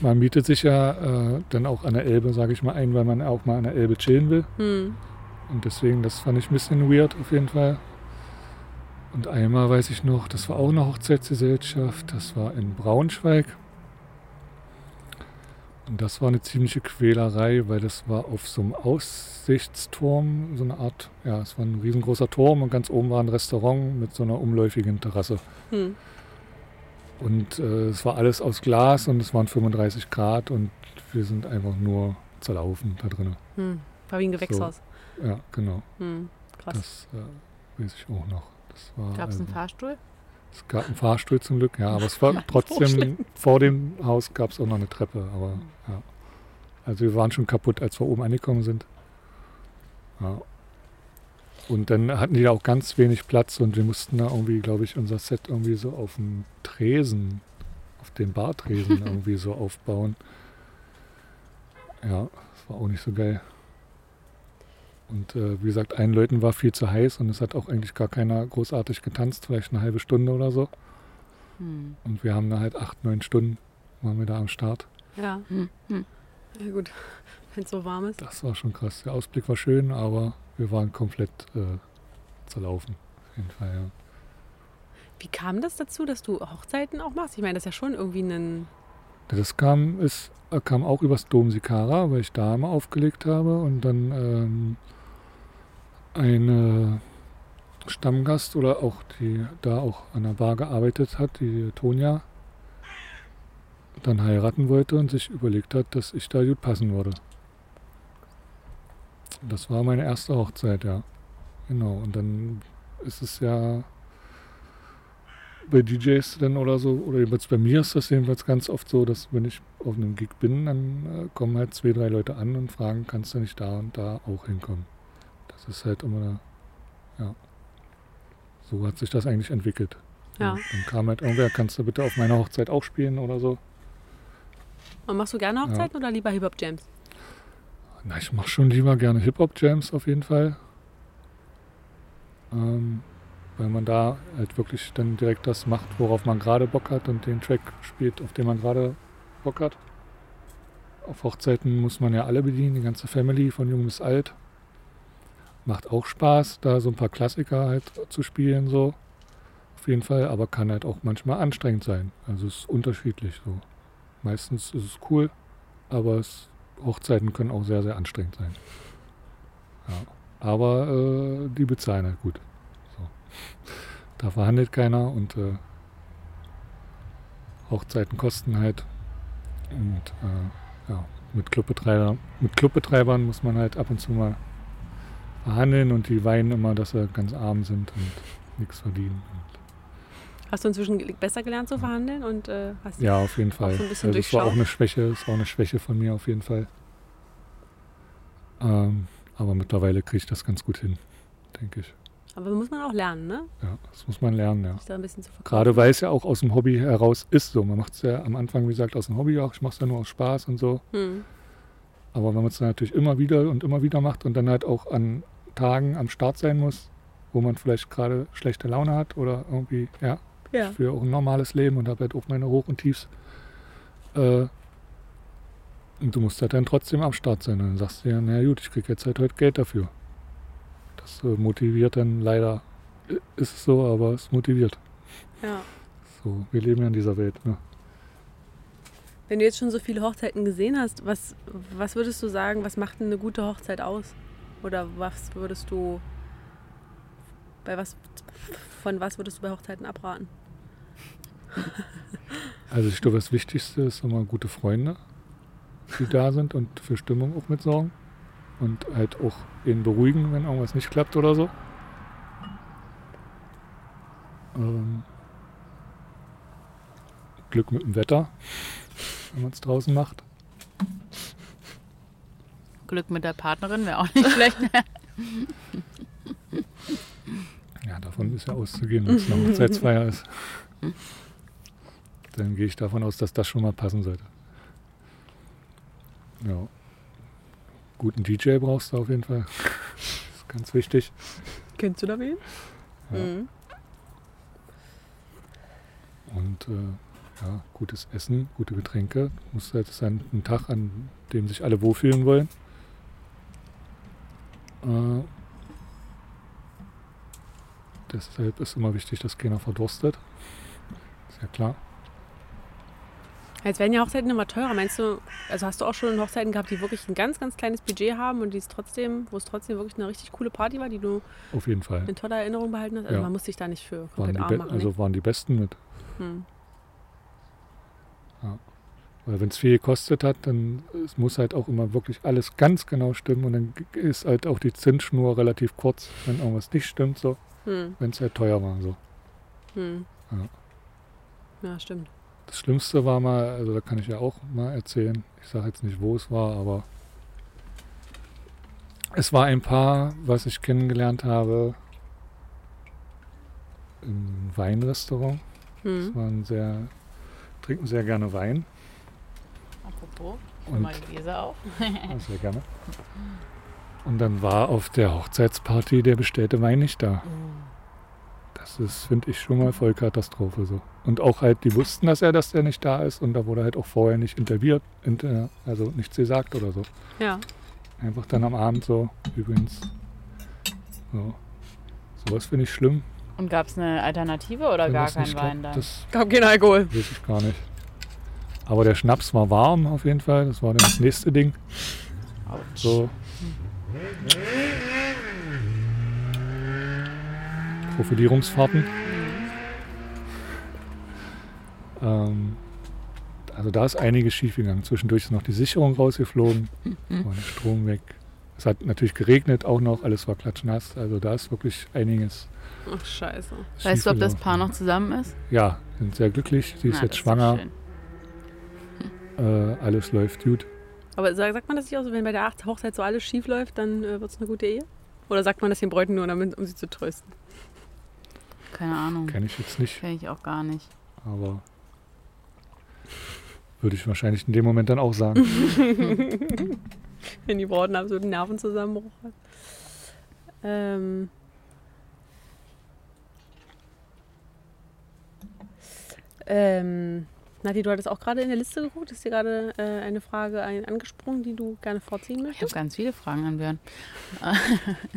man mietet sich ja äh, dann auch an der Elbe, sage ich mal, ein, weil man auch mal an der Elbe chillen will. Hm. Und deswegen, das fand ich ein bisschen weird auf jeden Fall. Und einmal weiß ich noch, das war auch eine Hochzeitsgesellschaft, das war in Braunschweig. Und das war eine ziemliche Quälerei, weil das war auf so einem Aussichtsturm, so eine Art, ja, es war ein riesengroßer Turm und ganz oben war ein Restaurant mit so einer umläufigen Terrasse. Hm. Und äh, es war alles aus Glas und es waren 35 Grad und wir sind einfach nur zerlaufen da drinnen. Hm. War wie ein Gewächshaus. Ja, genau. Hm. Krass. Das äh, weiß ich auch noch. Gab es einen also, Fahrstuhl? Es gab einen Fahrstuhl zum Glück, ja, aber es war (laughs) trotzdem, Vorschläge. vor dem Haus gab es auch noch eine Treppe, aber ja. Also wir waren schon kaputt, als wir oben angekommen sind. Ja. Und dann hatten die da auch ganz wenig Platz und wir mussten da irgendwie, glaube ich, unser Set irgendwie so auf dem Tresen, auf dem Bartresen (laughs) irgendwie so aufbauen. Ja, das war auch nicht so geil. Und äh, wie gesagt, allen Leuten war viel zu heiß und es hat auch eigentlich gar keiner großartig getanzt, vielleicht eine halbe Stunde oder so. Hm. Und wir haben da halt acht, neun Stunden waren wir da am Start. Ja. Hm. Hm. ja, gut. (laughs) Wenn es so warm ist. Das war schon krass. Der Ausblick war schön, aber wir waren komplett äh, zerlaufen. Auf jeden Fall, ja. Wie kam das dazu, dass du Hochzeiten auch machst? Ich meine, das ist ja schon irgendwie ein. Das kam, ist, kam auch übers Dom Sikara, weil ich da mal aufgelegt habe und dann ähm, eine Stammgast oder auch die da auch an der Bar gearbeitet hat, die Tonja, dann heiraten wollte und sich überlegt hat, dass ich da gut passen würde. Das war meine erste Hochzeit, ja. Genau. Und dann ist es ja bei DJs dann oder so, oder jedenfalls bei mir ist das jedenfalls ganz oft so, dass wenn ich auf einem Gig bin, dann äh, kommen halt zwei, drei Leute an und fragen, kannst du nicht da und da auch hinkommen. Das ist halt immer, ja, so hat sich das eigentlich entwickelt. Ja. Dann kam halt irgendwer, kannst du bitte auf meiner Hochzeit auch spielen oder so. Und machst du gerne Hochzeiten oder lieber Hip-Hop-Jams? Na, ich mache schon lieber gerne Hip-Hop-Jams auf jeden Fall. Ähm, weil man da halt wirklich dann direkt das macht, worauf man gerade Bock hat und den Track spielt, auf den man gerade Bock hat. Auf Hochzeiten muss man ja alle bedienen, die ganze Family von jung bis alt. Macht auch Spaß, da so ein paar Klassiker halt zu spielen, so. Auf jeden Fall, aber kann halt auch manchmal anstrengend sein. Also es ist unterschiedlich so. Meistens ist es cool, aber es, Hochzeiten können auch sehr, sehr anstrengend sein. Ja. Aber äh, die bezahlen halt gut. So. (laughs) Da verhandelt keiner und äh, Hochzeiten kosten halt. Und äh, ja, mit Clubbetreibern, mit Clubbetreibern muss man halt ab und zu mal verhandeln und die weinen immer, dass sie ganz arm sind und nichts verdienen. Hast du inzwischen besser gelernt zu verhandeln und äh, hast Ja, auf jeden Fall. so ein bisschen also das war auch eine Schwäche, das war eine Schwäche von mir auf jeden Fall. Ähm, aber mittlerweile kriege ich das ganz gut hin, denke ich. Aber muss man auch lernen, ne? Ja, das muss man lernen, ja. Gerade weil es ja auch aus dem Hobby heraus ist so. Man macht es ja am Anfang, wie gesagt, aus dem Hobby auch. Ich mache es ja nur aus Spaß und so. Hm. Aber wenn man es dann natürlich immer wieder und immer wieder macht und dann halt auch an Tagen am Start sein muss, wo man vielleicht gerade schlechte Laune hat oder irgendwie, ja, Ja. ich führe auch ein normales Leben und habe halt auch meine Hoch- und Tiefs. Äh, und du musst halt dann trotzdem am Start sein. Und dann sagst du ja, na gut, ich kriege jetzt halt heute Geld dafür. Das äh, motiviert dann leider, äh, ist es so, aber es motiviert. ja. So, wir leben ja in dieser Welt. Ne? Wenn du jetzt schon so viele Hochzeiten gesehen hast, was, was würdest du sagen, was macht denn eine gute Hochzeit aus? Oder was würdest du bei was von was würdest du bei Hochzeiten abraten? (laughs) Also ich glaube, das Wichtigste ist immer gute Freunde, die da sind und für Stimmung auch mitsorgen. Und halt auch ihn beruhigen, wenn irgendwas nicht klappt oder so. Ähm, Glück mit dem Wetter, wenn man es draußen macht. Glück mit der Partnerin wäre auch nicht (laughs) schlecht. Ja, davon ist ja auszugehen, wenn es eine Hochzeitsfeier ist. Dann gehe ich davon aus, dass das schon mal passen sollte. Ja. Guten DJ brauchst du auf jeden Fall. Das ist ganz wichtig. Kennst du da wen? Ja. Mhm. Und äh, ja, gutes Essen, gute Getränke. Muss halt sein ein Tag, an dem sich alle wohlfühlen wollen. Äh, deshalb ist immer wichtig, dass keiner verdurstet. Ist ja klar. Jetzt werden ja Hochzeiten immer teurer. Meinst du, also hast du auch schon Hochzeiten gehabt, die wirklich ein ganz, ganz kleines Budget haben und die es trotzdem, wo es trotzdem wirklich eine richtig coole Party war, die du Auf jeden Fall. in toller Erinnerung behalten hast? Also Ja. man muss sich da nicht für Waren komplett die, arm machen. also waren die Besten mit. hm. Weil wenn es viel gekostet hat, dann es muss halt auch immer wirklich alles ganz genau stimmen und dann ist halt auch die Zinsschnur relativ kurz, wenn irgendwas nicht stimmt, so, Hm. wenn es halt teuer war. So. Hm. Ja. ja, stimmt. Das Schlimmste war mal, also da kann ich ja auch mal erzählen, ich sage jetzt nicht, wo es war, aber es war ein Paar, was ich kennengelernt habe im Weinrestaurant. Hm. Das waren sehr, trinken sehr gerne Wein. Apropos, Und mal die Gläser auf. Sehr (laughs) gerne. Und dann war auf der Hochzeitsparty der bestellte Wein nicht da. Das ist, finde ich, schon mal voll Katastrophe so. Und auch halt, die wussten, dass er, dass der nicht da ist und da wurde halt auch vorher nicht interviert, inter, also nichts gesagt oder so. Ja. Einfach dann am Abend so, übrigens. So. Sowas finde ich schlimm. Und gab es eine Alternative oder gar das kein nicht Wein dann? Das Gab kein Alkohol. weiß ich gar nicht. Aber der Schnaps war warm auf jeden Fall. Das war dann das nächste Ding. So. Profilierungsfahrten. Ähm, also da ist einiges schiefgegangen. Zwischendurch ist noch die Sicherung rausgeflogen, (laughs) war der Strom weg. Es hat natürlich geregnet auch noch, alles war klatschnass. Also da ist wirklich einiges. Ach, scheiße. Weißt du, ob das. Paar noch zusammen ist? Ja, sind sehr glücklich. Sie ist Na, jetzt schwanger. schön. Äh, alles läuft gut. Aber sag- sagt man das nicht auch so, wenn bei der Hochzeit so alles schief läuft, dann äh, wird es eine gute Ehe? Oder sagt man das den Bräuten nur, damit, um sie zu trösten? Keine Ahnung. Kenne ich jetzt nicht, Kenn ich auch gar nicht. aber würde ich wahrscheinlich in dem Moment dann auch sagen. (laughs) (laughs) Wenn die Braut einen absoluten Nervenzusammenbruch hat. Ähm. Ähm, Nati, du hattest auch gerade in der Liste geguckt. Ist dir gerade äh, eine Frage ein, angesprungen, die du gerne vorziehen Ich habe möchtest? ganz viele Fragen an Björn. (laughs)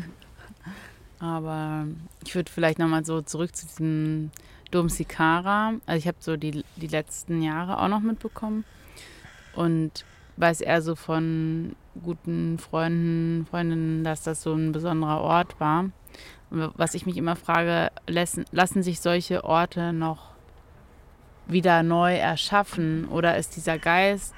Aber ich würde vielleicht nochmal so zurück zu diesem Dom Sikara. Also ich habe so die, die letzten Jahre auch noch mitbekommen und weiß eher so von guten Freunden, Freundinnen, dass das so ein besonderer Ort war. Und was ich mich immer frage, lassen, lassen sich solche Orte noch wieder neu erschaffen oder ist dieser Geist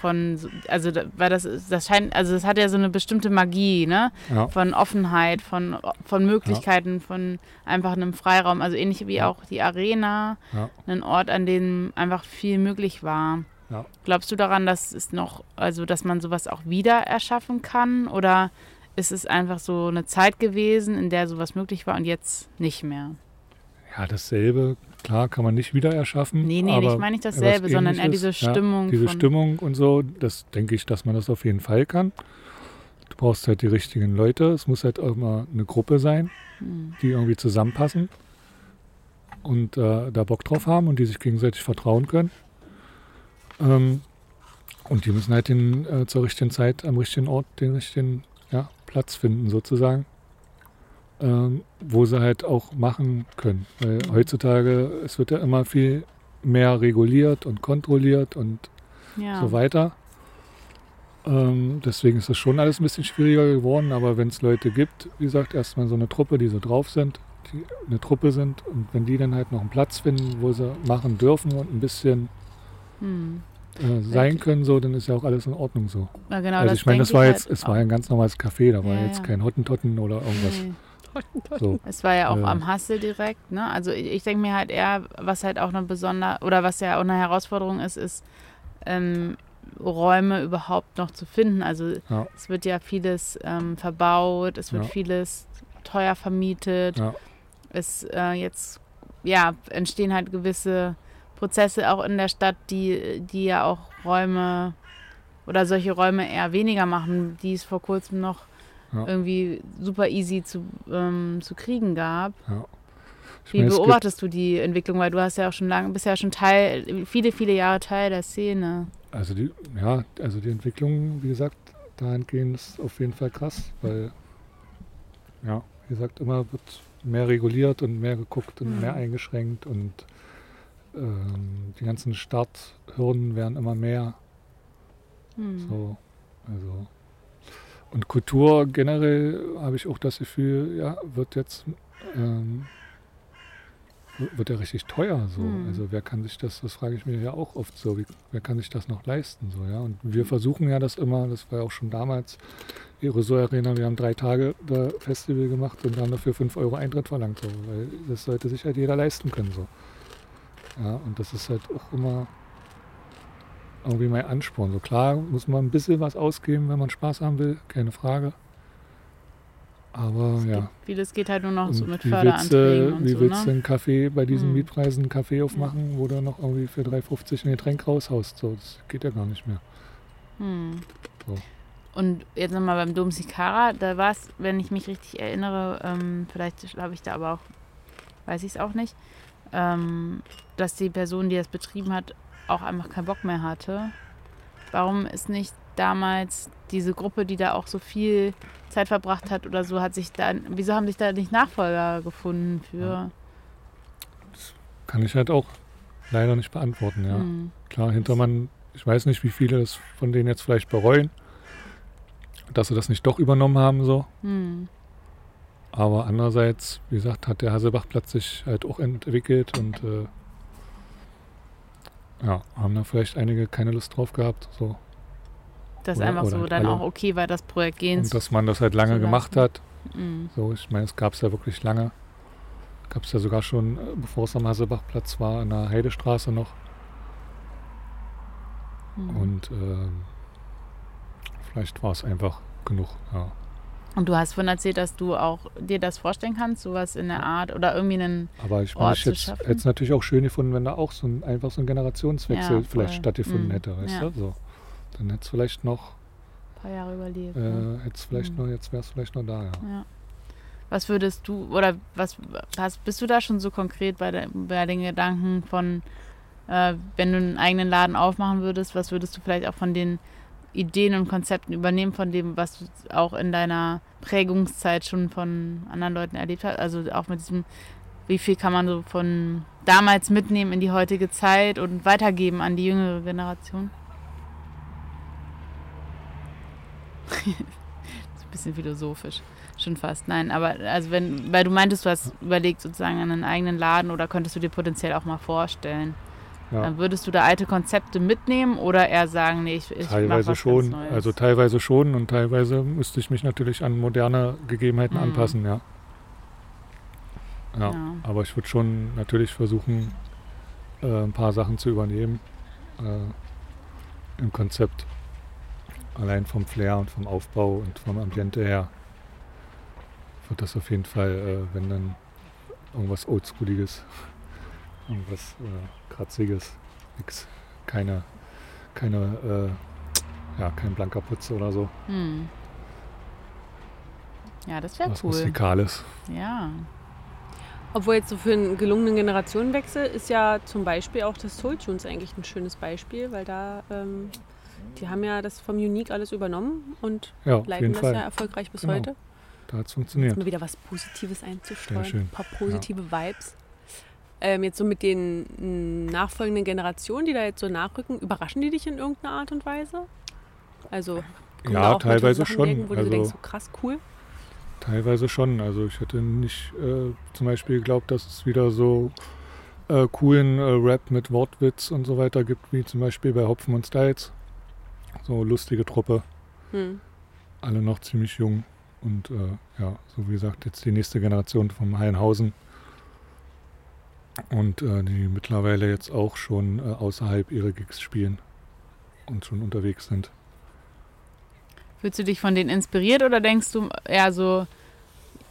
von, so- also weil das, das scheint, also das hat ja so eine bestimmte Magie, ne? Ja, Von Offenheit, von, von Möglichkeiten, von einfach einem Freiraum. Also ähnlich wie Ja. auch die Arena, ja. ein Ort, an dem einfach viel möglich war. Ja. Glaubst du daran, dass es noch, also dass man sowas auch wieder erschaffen kann? Oder ist es einfach so eine Zeit gewesen, in der sowas möglich war und jetzt nicht mehr? ja, dasselbe, klar, kann man nicht wieder erschaffen. Nee, nee, aber ich meine nicht dasselbe, sondern eher diese Ähnliches, ja, Stimmung. diese Stimmung und so, das denke ich, dass man das auf jeden Fall kann. Du brauchst halt die richtigen Leute. Es muss halt auch mal eine Gruppe sein, Hm. die irgendwie zusammenpassen und äh, da Bock drauf haben und die sich gegenseitig vertrauen können. Ähm, und die müssen halt den, äh, zur richtigen Zeit am richtigen Ort den richtigen ja, Platz finden, sozusagen. Ähm, wo sie halt auch machen können. Weil heutzutage, es wird ja immer viel mehr reguliert und kontrolliert und Ja. so weiter. Ähm, deswegen ist das schon alles ein bisschen schwieriger geworden, aber wenn es Leute gibt, wie gesagt, erstmal so eine Truppe, die so drauf sind, die eine Truppe sind und wenn die dann halt noch einen Platz finden, wo sie machen dürfen und ein bisschen Hm. äh, sein können, so, dann ist ja auch alles in Ordnung so. Ja, genau, also ich meine, das war halt jetzt, es war ein ganz normales Café, da war Ja, jetzt kein Hottentotten oder irgendwas. Nee. So. Es war ja auch Ja. am Hassel direkt, ne? Also ich, ich denke mir halt eher, was halt auch eine besonder oder was ja auch eine Herausforderung ist, ist ähm, Räume überhaupt noch zu finden. Also Ja. es wird ja vieles ähm, verbaut, es wird Ja. vieles teuer vermietet. Es äh, jetzt ja entstehen halt gewisse Prozesse auch in der Stadt, die, die ja auch Räume oder solche Räume eher weniger machen, die es vor kurzem noch Ja. irgendwie super easy zu, ähm, zu kriegen gab. Ich Wie meine, beobachtest du die Entwicklung? Weil du hast ja auch schon lange, bist ja schon Teil, viele, viele Jahre Teil der Szene. Also die, ja, also die Entwicklung, wie gesagt, dahingehend ist auf jeden Fall krass, weil, ja, wie gesagt, immer wird mehr reguliert und mehr geguckt und Mhm. mehr eingeschränkt und ähm, die ganzen Starthürden werden immer mehr. Hm. So, also. Und Kultur generell habe ich auch das Gefühl, ja, wird jetzt ähm, wird ja richtig teuer so. Hm. Also wer kann sich das, das frage ich mir ja auch oft so, wie, wer kann sich das noch leisten so, ja? Und wir versuchen ja das immer, das war ja auch schon damals, die Ressort Arena, wir haben drei Tage da Festival gemacht und haben dafür 5 Euro Eintritt verlangt, so, weil das sollte sich halt jeder leisten können so. Ja, und das ist halt auch immer irgendwie mein Ansporn. So klar muss man ein bisschen was ausgeben, wenn man Spaß haben will, keine Frage. Aber Es ja. geht, vieles geht halt nur noch so Und mit wie willst Förderanträgen und wie so, willst du ne? einen Kaffee bei diesen Hm. Mietpreisen einen Kaffee aufmachen, wo du noch irgendwie für 3,50 ein Getränk raushaust? So, das geht ja gar nicht mehr. Hm. So. Und jetzt nochmal beim Dom Sikara, da war es, wenn ich mich richtig erinnere, ähm, vielleicht habe ich da aber auch, weiß ich es auch nicht, ähm, dass die Person, die das betrieben hat, auch einfach keinen Bock mehr hatte. Warum ist nicht damals diese Gruppe, die da auch so viel Zeit verbracht hat oder so, hat sich da, wieso haben sich da nicht Nachfolger gefunden für? Kann ich halt auch leider nicht beantworten, ja. Hm. Klar, Hintermann, ich weiß nicht, wie viele das von denen jetzt vielleicht bereuen, dass sie das nicht doch übernommen haben, so. Hm. Aber andererseits, wie gesagt, hat der Hasselbachplatz sich halt auch entwickelt und äh, ja, haben da vielleicht einige keine Lust drauf gehabt. So. Das ist einfach so halt dann alle. auch okay war, das Projekt gehen Und dass man das halt lange gemacht hat. Hm. So, ich meine, es gab es ja wirklich lange. Gab es ja sogar schon, äh, bevor es am Hasselbachplatz war, an der Heidestraße noch. Hm. Und ähm, vielleicht war es einfach genug. Ja. Und du hast vorhin erzählt, dass du auch dir das vorstellen kannst, sowas in der Art oder irgendwie einen. Aber ich Ort meine, ich hätte es natürlich auch schön gefunden, wenn da auch so ein, einfach so ein Generationswechsel Ja, vielleicht stattgefunden Mhm. hätte, weißt Ja. du? So. Dann hätte es vielleicht noch, paar Jahre überlebt. äh, ne? vielleicht Mhm. noch, jetzt wäre es vielleicht noch da, ja. Ja. Was würdest du, oder was, was bist du da schon so konkret bei, der, bei den Gedanken von, äh, wenn du einen eigenen Laden aufmachen würdest, was würdest du vielleicht auch von den Ideen und Konzepten übernehmen, von dem, was du auch in deiner Prägungszeit schon von anderen Leuten erlebt hast? Also auch mit diesem, wie viel kann man so von damals mitnehmen in die heutige Zeit und weitergeben an die jüngere Generation? (laughs) ein bisschen philosophisch. Schon fast, nein. Aber also wenn, weil du meintest, du hast überlegt sozusagen an einen eigenen Laden oder könntest du dir potenziell auch mal vorstellen. Ja. Dann würdest du da alte Konzepte mitnehmen oder eher sagen, nee, ich, ich Teilweise was schon, Neues. also teilweise schon und teilweise müsste ich mich natürlich an moderne Gegebenheiten Mhm. anpassen, ja. Ja, Ja. aber ich würde schon natürlich versuchen, äh, ein paar Sachen zu übernehmen äh, im Konzept. Allein vom Flair und vom Aufbau und vom Ambiente her wird das auf jeden Fall, äh, wenn dann irgendwas Oldschooliges, (laughs) irgendwas äh, Kratziges, nix, keine, keine, äh, ja, kein blanker Putz oder so, Hm. Ja, das wäre was cool. Rustikales. Ja. Obwohl jetzt so für einen gelungenen Generationenwechsel ist ja zum Beispiel auch das Soul Tunes eigentlich ein schönes Beispiel, weil da, ähm, die haben ja das vom Unique alles übernommen und Ja, leiten das Fall. ja erfolgreich bis Genau. heute. Da hat es Jetzt funktioniert. mal wieder was Positives einzustreuen. Sehr schön. Ein paar positive Vibes. Ähm, jetzt so mit den mm, nachfolgenden Generationen, die da jetzt so nachrücken, überraschen die dich in irgendeiner Art und Weise? Also Ja, teilweise Sachen schon. entgegen, wo du Also- so denkst, so krass, cool. Teilweise schon. Also ich hätte nicht äh, zum Beispiel geglaubt, dass es wieder so äh, coolen äh, Rap mit Wortwitz und so weiter gibt, wie zum Beispiel bei Hopfen und Styles. So lustige Truppe, Hm. alle noch ziemlich jung. Und äh, ja, so wie gesagt, jetzt die nächste Generation vom Heilenhausen. Und äh, die mittlerweile jetzt auch schon äh, außerhalb ihrer Gigs spielen und schon unterwegs sind. Fühlst du dich von denen inspiriert oder denkst du eher so,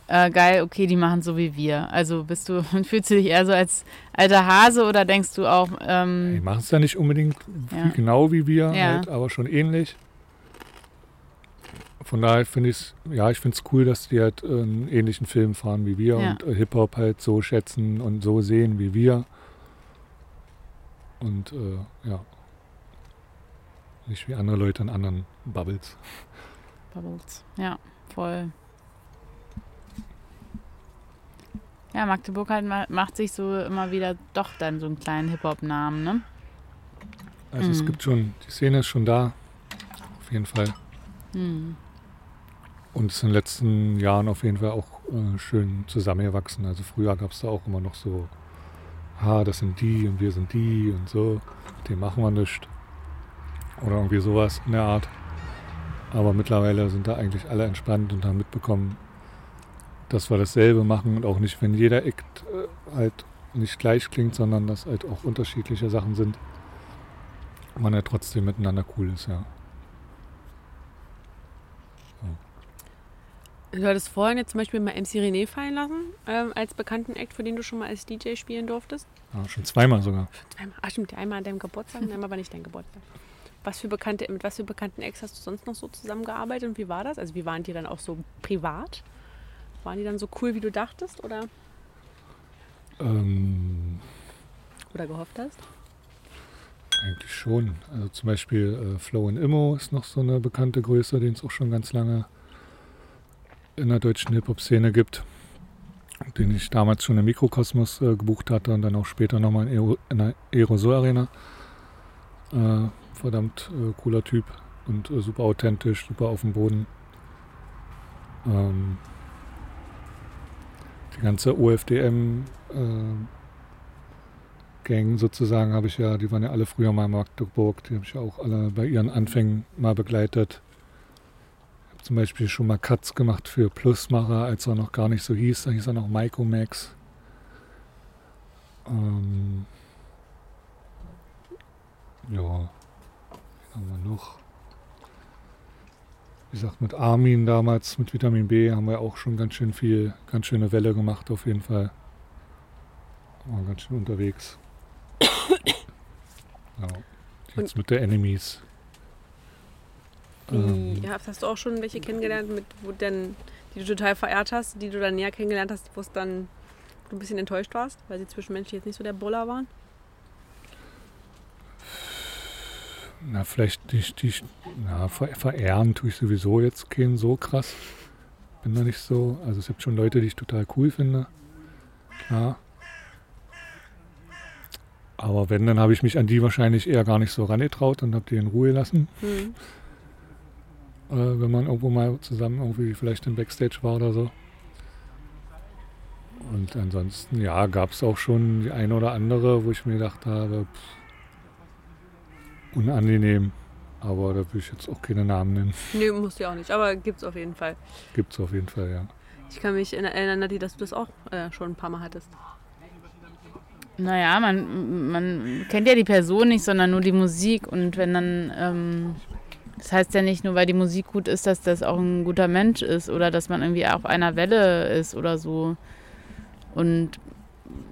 äh, geil, okay, die machen so wie wir? Also bist du, (laughs) fühlst du dich eher so als alter Hase oder denkst du auch, Die ähm, machen es ja nicht unbedingt Ja. genau wie wir, Ja. halt, aber schon ähnlich. Von daher finde ich es, ja, ich finde es cool, dass die halt einen ähnlichen Film fahren wie wir Ja. und äh, Hip-Hop halt so schätzen und so sehen wie wir. Und äh, ja, nicht wie andere Leute in anderen Bubbles. Bubbles. Ja, voll. Ja, Magdeburg halt ma- macht sich so immer wieder doch dann so einen kleinen Hip-Hop-Namen, ne? Also es Mhm. gibt schon, die Szene ist schon da, auf jeden Fall. Hm. Und ist in den letzten Jahren auf jeden Fall auch äh, schön zusammengewachsen. Also früher gab es da auch immer noch so, ha, das sind die und wir sind die und so, dem machen wir nichts. Oder irgendwie sowas in der Art. Aber mittlerweile sind da eigentlich alle entspannt und haben mitbekommen, dass wir dasselbe machen und auch nicht, wenn jeder Act äh, halt nicht gleich klingt, sondern dass halt auch unterschiedliche Sachen sind. Man ja trotzdem miteinander cool ist, ja. Du hattest vorhin jetzt zum Beispiel mal MC René fallen lassen, ähm, als bekannten Act, für den du schon mal als DJ spielen durftest. ja. Schon zweimal sogar. Zweimal. Ach stimmt, einmal an deinem Geburtstag und einmal war nicht dein Geburtstag. Was für bekannte, mit was für bekannten Acts hast du sonst noch so zusammengearbeitet und wie war das? Also wie waren die dann auch so privat? Waren die dann so cool, wie du dachtest oder, Ähm, oder gehofft hast? Eigentlich schon. Also zum Beispiel äh, Flow and Immo ist noch so eine bekannte Größe, den es auch schon ganz lange in der deutschen Hip-Hop-Szene gibt. Den ich damals schon im Mikrokosmos äh, gebucht hatte und dann auch später nochmal in, in der Aerosol Arena. Äh, verdammt äh, cooler Typ und äh, super authentisch, super auf dem Boden. Ähm, die ganze OFDM äh, sozusagen habe ich ja, die waren ja alle früher mal in Magdeburg, die habe ich ja auch alle bei ihren Anfängen mal begleitet. Zum Beispiel schon mal Cuts gemacht für Plusmacher, als er noch gar nicht so hieß, da hieß er noch Maiko Max. Ähm ja, haben wir noch? Wie gesagt, mit Armin damals, mit Vitamin B, haben wir auch schon ganz schön viel, ganz schöne Welle gemacht auf jeden Fall. War ganz schön unterwegs. (coughs) ja. Jetzt mit der Enemies. Ähm, Wie, ja, hast du auch schon welche kennengelernt, mit, wo denn, die du total verehrt hast, die du dann näher kennengelernt hast, wo es dann du ein bisschen enttäuscht warst, weil sie zwischenmenschlich jetzt nicht so der Buller waren? Na, vielleicht nicht, die, na, ver verehren tue ich sowieso jetzt keinen so krass. Bin da nicht so. Also es gibt schon Leute, die ich total cool finde. Klar. Aber wenn, dann habe ich mich an die wahrscheinlich eher gar nicht so rangetraut und habe die in Ruhe lassen. Hm. Äh, wenn man irgendwo mal zusammen irgendwie vielleicht im Backstage war oder so. Und ansonsten, ja, gab es auch schon die eine oder andere, wo ich mir gedacht habe, pff, unangenehm. Aber da will ich jetzt auch keine Namen nennen. (laughs) Nee, musst du ja auch nicht, aber gibt's auf jeden Fall. Gibt es auf jeden Fall, ja. Ich kann mich erinnern, Nati, dass du das auch äh, schon ein paar Mal hattest. Naja, man, man kennt ja die Person nicht, sondern nur die Musik. Und wenn dann, ähm, das heißt ja nicht nur, weil die Musik gut ist, dass das auch ein guter Mensch ist oder dass man irgendwie auf einer Welle ist oder so. Und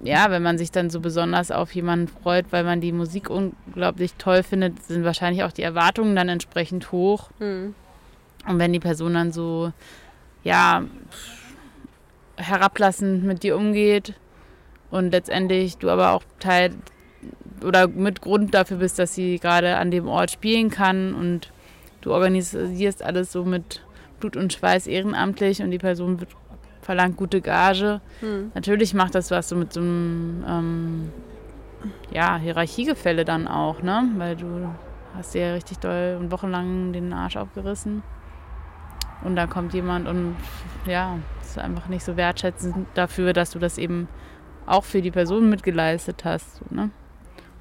ja, wenn man sich dann so besonders auf jemanden freut, weil man die Musik unglaublich toll findet, sind wahrscheinlich auch die Erwartungen dann entsprechend hoch. Hm. Und wenn die Person dann so, ja, herablassend mit dir umgeht und letztendlich du aber auch Teil oder mit Grund dafür bist, dass sie gerade an dem Ort spielen kann und du organisierst alles so mit Blut und Schweiß ehrenamtlich und die Person wird, verlangt gute Gage. Hm. Natürlich macht das was so mit so einem ähm, ja, Hierarchiegefälle dann auch, ne? Weil du hast dir richtig doll und wochenlang den Arsch aufgerissen. Und dann kommt jemand und ja, ist einfach nicht so wertschätzend dafür, dass du das eben auch für die Person mitgeleistet hast. So, ne?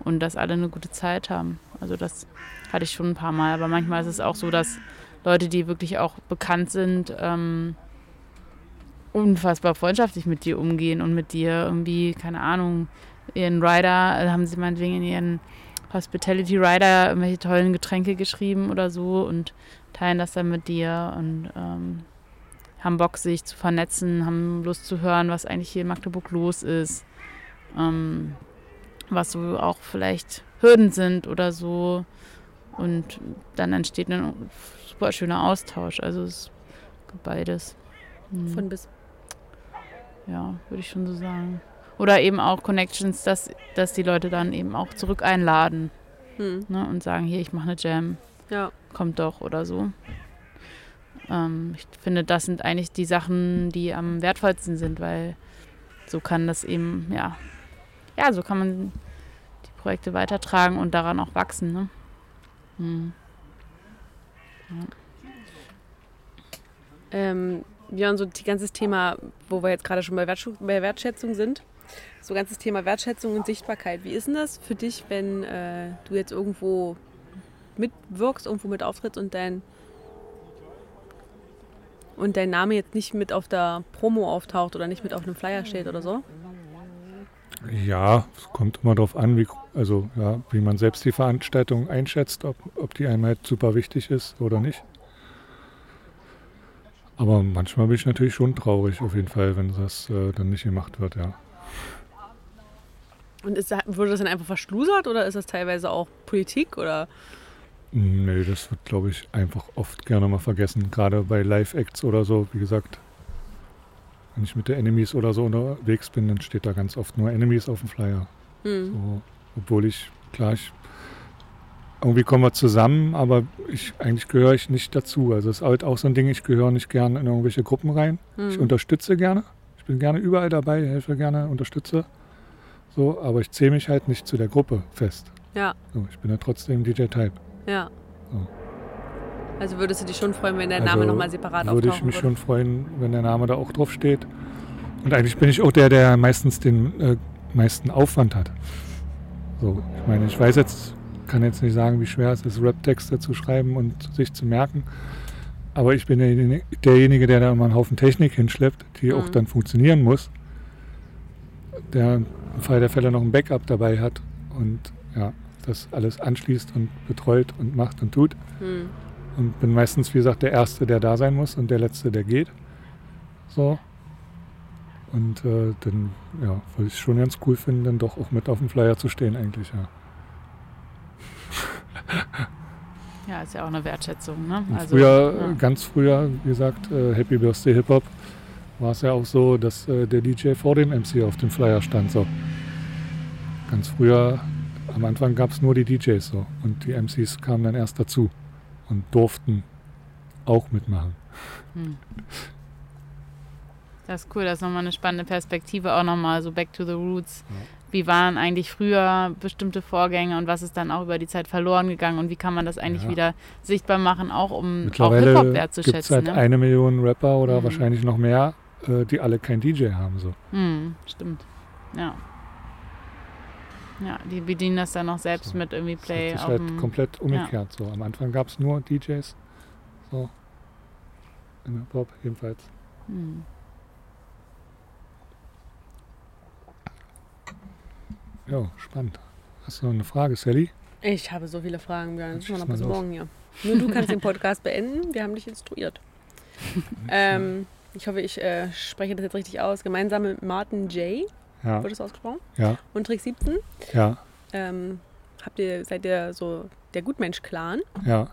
Und dass alle eine gute Zeit haben. Also das hatte ich schon ein paar Mal. Aber manchmal ist es auch so, dass Leute, die wirklich auch bekannt sind, ähm, unfassbar freundschaftlich mit dir umgehen und mit dir irgendwie, keine Ahnung, ihren Rider, äh, haben sie meinetwegen in ihren Hospitality Rider irgendwelche tollen Getränke geschrieben oder so und teilen das dann mit dir und ähm, haben Bock, sich zu vernetzen, haben Lust zu hören, was eigentlich hier in Magdeburg los ist, ähm, was so auch vielleicht Hürden sind oder so. Und dann entsteht ein super schöner Austausch. Also es gibt beides. Mhm. Von bis. Ja, würde ich schon so sagen. Oder eben auch Connections, dass, dass die Leute dann eben auch zurück einladen Hm. ne, und sagen, hier, ich mache eine Jam, Ja. kommt doch oder so. Ähm, ich finde, das sind eigentlich die Sachen, die am wertvollsten sind, weil so kann das eben, ja, ja, so kann man die Projekte weitertragen und daran auch wachsen. Ne? Hm. Ähm, ja, und so die ganzes Thema, wo wir jetzt gerade schon bei, Wertschätzung, bei Wertschätzung sind, so ganzes Thema Wertschätzung und Sichtbarkeit. Wie ist denn das für dich, wenn äh, du jetzt irgendwo mitwirkst, irgendwo mit auftrittst und dein und dein Name jetzt nicht mit auf der Promo auftaucht oder nicht mit auf einem Flyer steht oder so? Ja, es kommt immer darauf an, wie, also, ja, wie man selbst die Veranstaltung einschätzt, ob, ob die einem halt super wichtig ist oder nicht. Aber manchmal bin ich natürlich schon traurig, auf jeden Fall, wenn das äh, dann nicht gemacht wird, ja. Und ist, wurde das dann einfach verschlusert oder ist das teilweise auch Politik oder? Nee, das wird, glaube ich, einfach oft gerne mal vergessen. Gerade bei Live-Acts oder so, wie gesagt. Wenn ich mit der Enemies oder so unterwegs bin, dann steht da ganz oft nur Enemies auf dem Flyer. Hm. So, obwohl ich, klar, ich irgendwie kommen wir zusammen, aber ich, eigentlich gehöre ich nicht dazu. Also es ist halt auch so ein Ding, ich gehöre nicht gerne in irgendwelche Gruppen rein. Ich Hm. unterstütze gerne. Ich bin gerne überall dabei, helfe gerne, unterstütze. So, aber ich zähle mich halt nicht zu der Gruppe fest. Ja, So, ich bin ja trotzdem DJ-Type. ja. So. Also würdest du dich schon freuen, wenn der Also Name nochmal separat Würde ich auftauchen mich würde? schon freuen, wenn der Name da auch drauf steht. Und eigentlich bin ich auch der, der meistens den äh, meisten Aufwand hat. So, ich meine, ich weiß jetzt, kann jetzt nicht sagen, wie schwer es ist, Rap-Texte zu schreiben und sich zu merken. Aber ich bin derjenige, derjenige, der da immer einen Haufen Technik hinschleppt, die auch Mhm. dann funktionieren muss. Der im Fall der Fälle noch ein Backup dabei hat und ja, das alles anschließt und betreut und macht und tut. Hm. Und bin meistens, wie gesagt, der Erste, der da sein muss und der Letzte, der geht. So. Und äh, dann, ja, weil ich es schon ganz cool finde, dann doch auch mit auf dem Flyer zu stehen eigentlich, ja. (laughs) Ja, ist ja auch eine Wertschätzung. Ne? Und Also, früher, ja. ganz früher, wie gesagt, äh, Happy Birthday Hip Hop, war es ja auch so, dass äh, der DJ vor dem MC auf dem Flyer stand. So. Ganz früher, am Anfang gab es nur die DJs so. Und die MCs kamen dann erst dazu und durften auch mitmachen. Hm. Das ist cool, das ist nochmal eine spannende Perspektive, auch nochmal so back to the roots. Ja. Wie waren eigentlich früher bestimmte Vorgänge und was ist dann auch über die Zeit verloren gegangen und wie kann man das eigentlich Ja. wieder sichtbar machen, auch um auch Hip-Hop gibt es wertzuschätzen. halt Ne? eine Million Rapper oder Mhm. wahrscheinlich noch mehr, äh, die alle kein DJ haben. So. Hm, stimmt. Ja. Ja, die bedienen das dann noch selbst So. mit irgendwie Das Play. sich auf halt komplett umgekehrt. So. Am Anfang gab es nur DJs. So. Im Hip-Hop jedenfalls. hm. Ja, spannend. Hast du noch eine Frage, Sally? Ich habe so viele Fragen, Björn. Das ist noch mal bis morgen hier. Nur du kannst den Podcast beenden. Wir haben dich instruiert. (laughs) Ähm, ich hoffe, ich äh, spreche das jetzt richtig aus. Gemeinsam mit Martin J. Ja, Wird das ausgesprochen? ja, Und Trick 17. ja, Ähm, habt ihr, seid ihr so der Gutmensch-Clan? ja.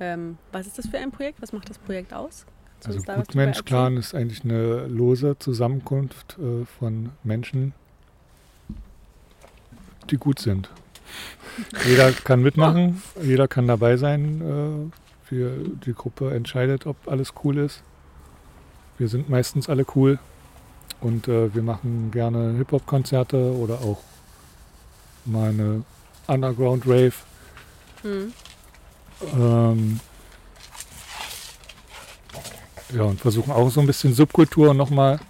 Ähm, was ist das für ein Projekt? Was macht das Projekt aus? Also uns da was drüber Gutmensch Clan ist eigentlich eine lose Zusammenkunft äh, von Menschen, die gut sind. (laughs) Jeder kann mitmachen, jeder kann dabei sein. Äh, wir, die Gruppe entscheidet, ob alles cool ist. Wir sind meistens alle cool und äh, wir machen gerne Hip-Hop-Konzerte oder auch mal eine Underground-Rave. Hm. Ähm, ja, und versuchen auch so ein bisschen Subkultur nochmal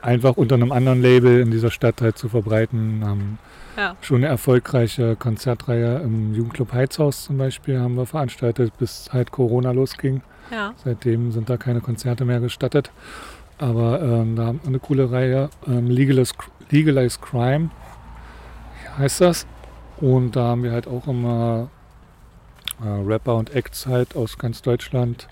einfach unter einem anderen Label in dieser Stadt halt zu verbreiten. Haben Ja. schon eine erfolgreiche Konzertreihe im Jugendclub Heizhaus zum Beispiel haben wir veranstaltet, bis halt Corona losging. Ja. Seitdem sind da keine Konzerte mehr gestattet. Aber ähm, da haben wir eine coole Reihe, ähm, Legalize, Legalize Crime heißt das. Und da haben wir halt auch immer äh, Rapper und Acts halt aus ganz Deutschland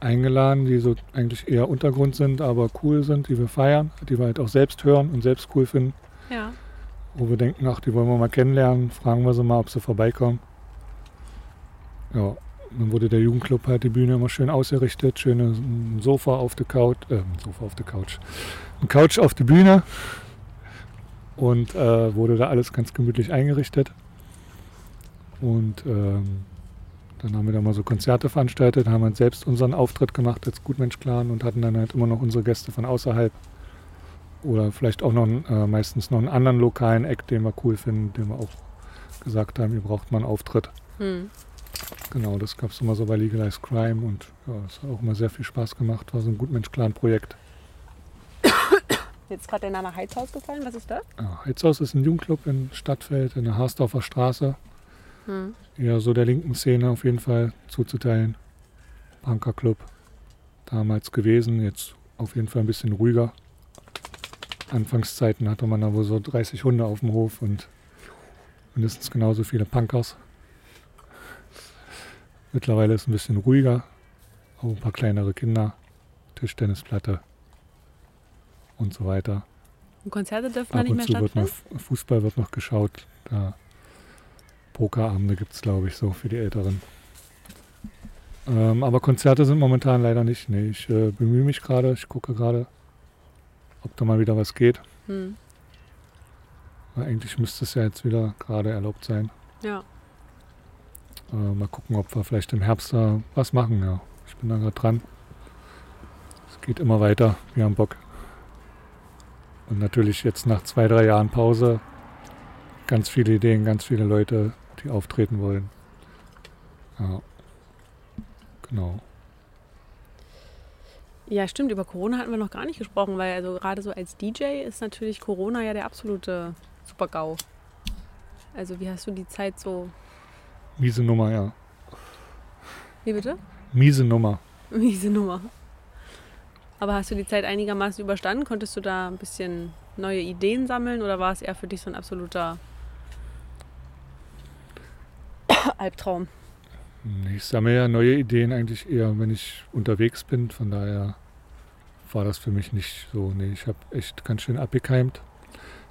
eingeladen, die so eigentlich eher Untergrund sind, aber cool sind, die wir feiern, die wir halt auch selbst hören und selbst cool finden. Ja. Wo wir denken, ach, die wollen wir mal kennenlernen, fragen wir sie mal, ob sie vorbeikommen. Ja, dann wurde der Jugendclub halt die Bühne immer schön ausgerichtet, schönes Sofa auf der Couch, äh, Sofa auf der Couch, ein Couch auf der Bühne und äh, wurde da alles ganz gemütlich eingerichtet. Und ähm, dann haben wir da mal so Konzerte veranstaltet, haben halt selbst unseren Auftritt gemacht als Gutmensch Clan und hatten dann halt immer noch unsere Gäste von außerhalb. Oder vielleicht auch noch äh, meistens noch einen anderen lokalen Act, den wir cool finden, den wir auch gesagt haben, ihr braucht mal einen Auftritt. Hm. Genau, das gab es immer so bei Legalize Crime und ja, das hat auch immer sehr viel Spaß gemacht. War so ein Gutmensch-Clan-Projekt. Jetzt gerade der Name Heizhaus gefallen. Was ist das? Ja, Heizhaus ist ein Jugendclub in Stadtfeld, in der Harsdorfer Straße. Hm. Eher so der linken Szene auf jeden Fall zuzuteilen. Punkerclub damals gewesen, jetzt auf jeden Fall ein bisschen ruhiger. Anfangszeiten hatte man da wohl so 30 Hunde auf dem Hof und mindestens genauso viele Punkers. Mittlerweile ist es ein bisschen ruhiger, auch ein paar kleinere Kinder, Tischtennisplatte und so weiter. Und Konzerte dürfen da Ab nicht und mehr zu wird noch stattfinden? Fußball wird noch geschaut. Da Pokerabende gibt es, glaube ich, so für die Älteren. Ähm, aber Konzerte sind momentan leider nicht. Nee, ich äh, bemühe mich gerade, ich gucke gerade, ob da mal wieder was geht. Hm. Weil eigentlich müsste es ja jetzt wieder gerade erlaubt sein. Ja. Äh, mal gucken, ob wir vielleicht im Herbst da was machen, ja. Ich bin da gerade dran. Es geht immer weiter. Wir haben Bock. Und natürlich jetzt nach zwei, drei Jahren Pause ganz viele Ideen, ganz viele Leute, die auftreten wollen. Ja. Genau. Ja, stimmt. Über Corona hatten wir noch gar nicht gesprochen, weil also gerade so als DJ ist natürlich Corona ja der absolute Super-GAU. Also wie hast du die Zeit so... Miese Nummer, ja. Wie bitte? Miese Nummer. Miese Nummer. Aber hast du die Zeit einigermaßen überstanden? Konntest du da ein bisschen neue Ideen sammeln oder war es eher für dich so ein absoluter (coughs) Albtraum? Ich sammle ja neue Ideen eigentlich eher, wenn ich unterwegs bin. Von daher war das für mich nicht so. Nee, ich habe echt ganz schön abgekeimt.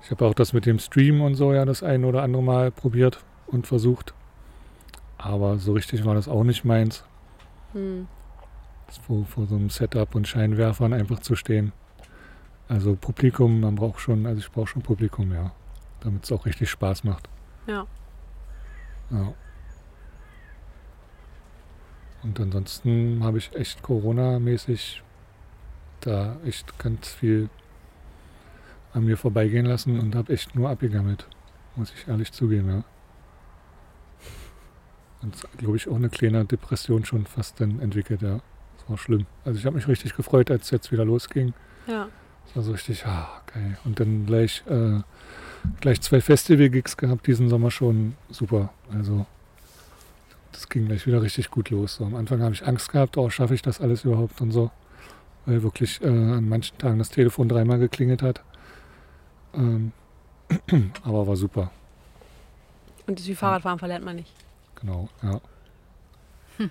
Ich habe auch das mit dem Stream und so ja das ein oder andere Mal probiert und versucht. Aber so richtig war das auch nicht meins. Hm. vor, vor so einem Setup und Scheinwerfern einfach zu stehen. Also Publikum, man braucht schon, also ich brauche schon Publikum, ja. Damit es auch richtig Spaß macht. Ja. Ja. Und ansonsten habe ich echt Corona-mäßig da echt ganz viel an mir vorbeigehen lassen und habe echt nur abgegammelt. Muss ich ehrlich zugeben, ja. Und glaube ich auch eine kleine Depression schon fast dann entwickelt, ja. Das war schlimm. Also ich habe mich richtig gefreut, als es jetzt wieder losging. Ja. Das war so richtig, ah, geil. Und dann gleich, äh, gleich zwei Festival-Gigs gehabt diesen Sommer schon. Super. Also das ging gleich wieder richtig gut los. So, am Anfang habe ich Angst gehabt, oh, schaffe ich das alles überhaupt und so. Weil wirklich äh, an manchen Tagen das Telefon dreimal geklingelt hat. Ähm, (clears throat) aber war super, Und das wie Fahrradfahren verlernt man nicht. Genau, ja. (laughs)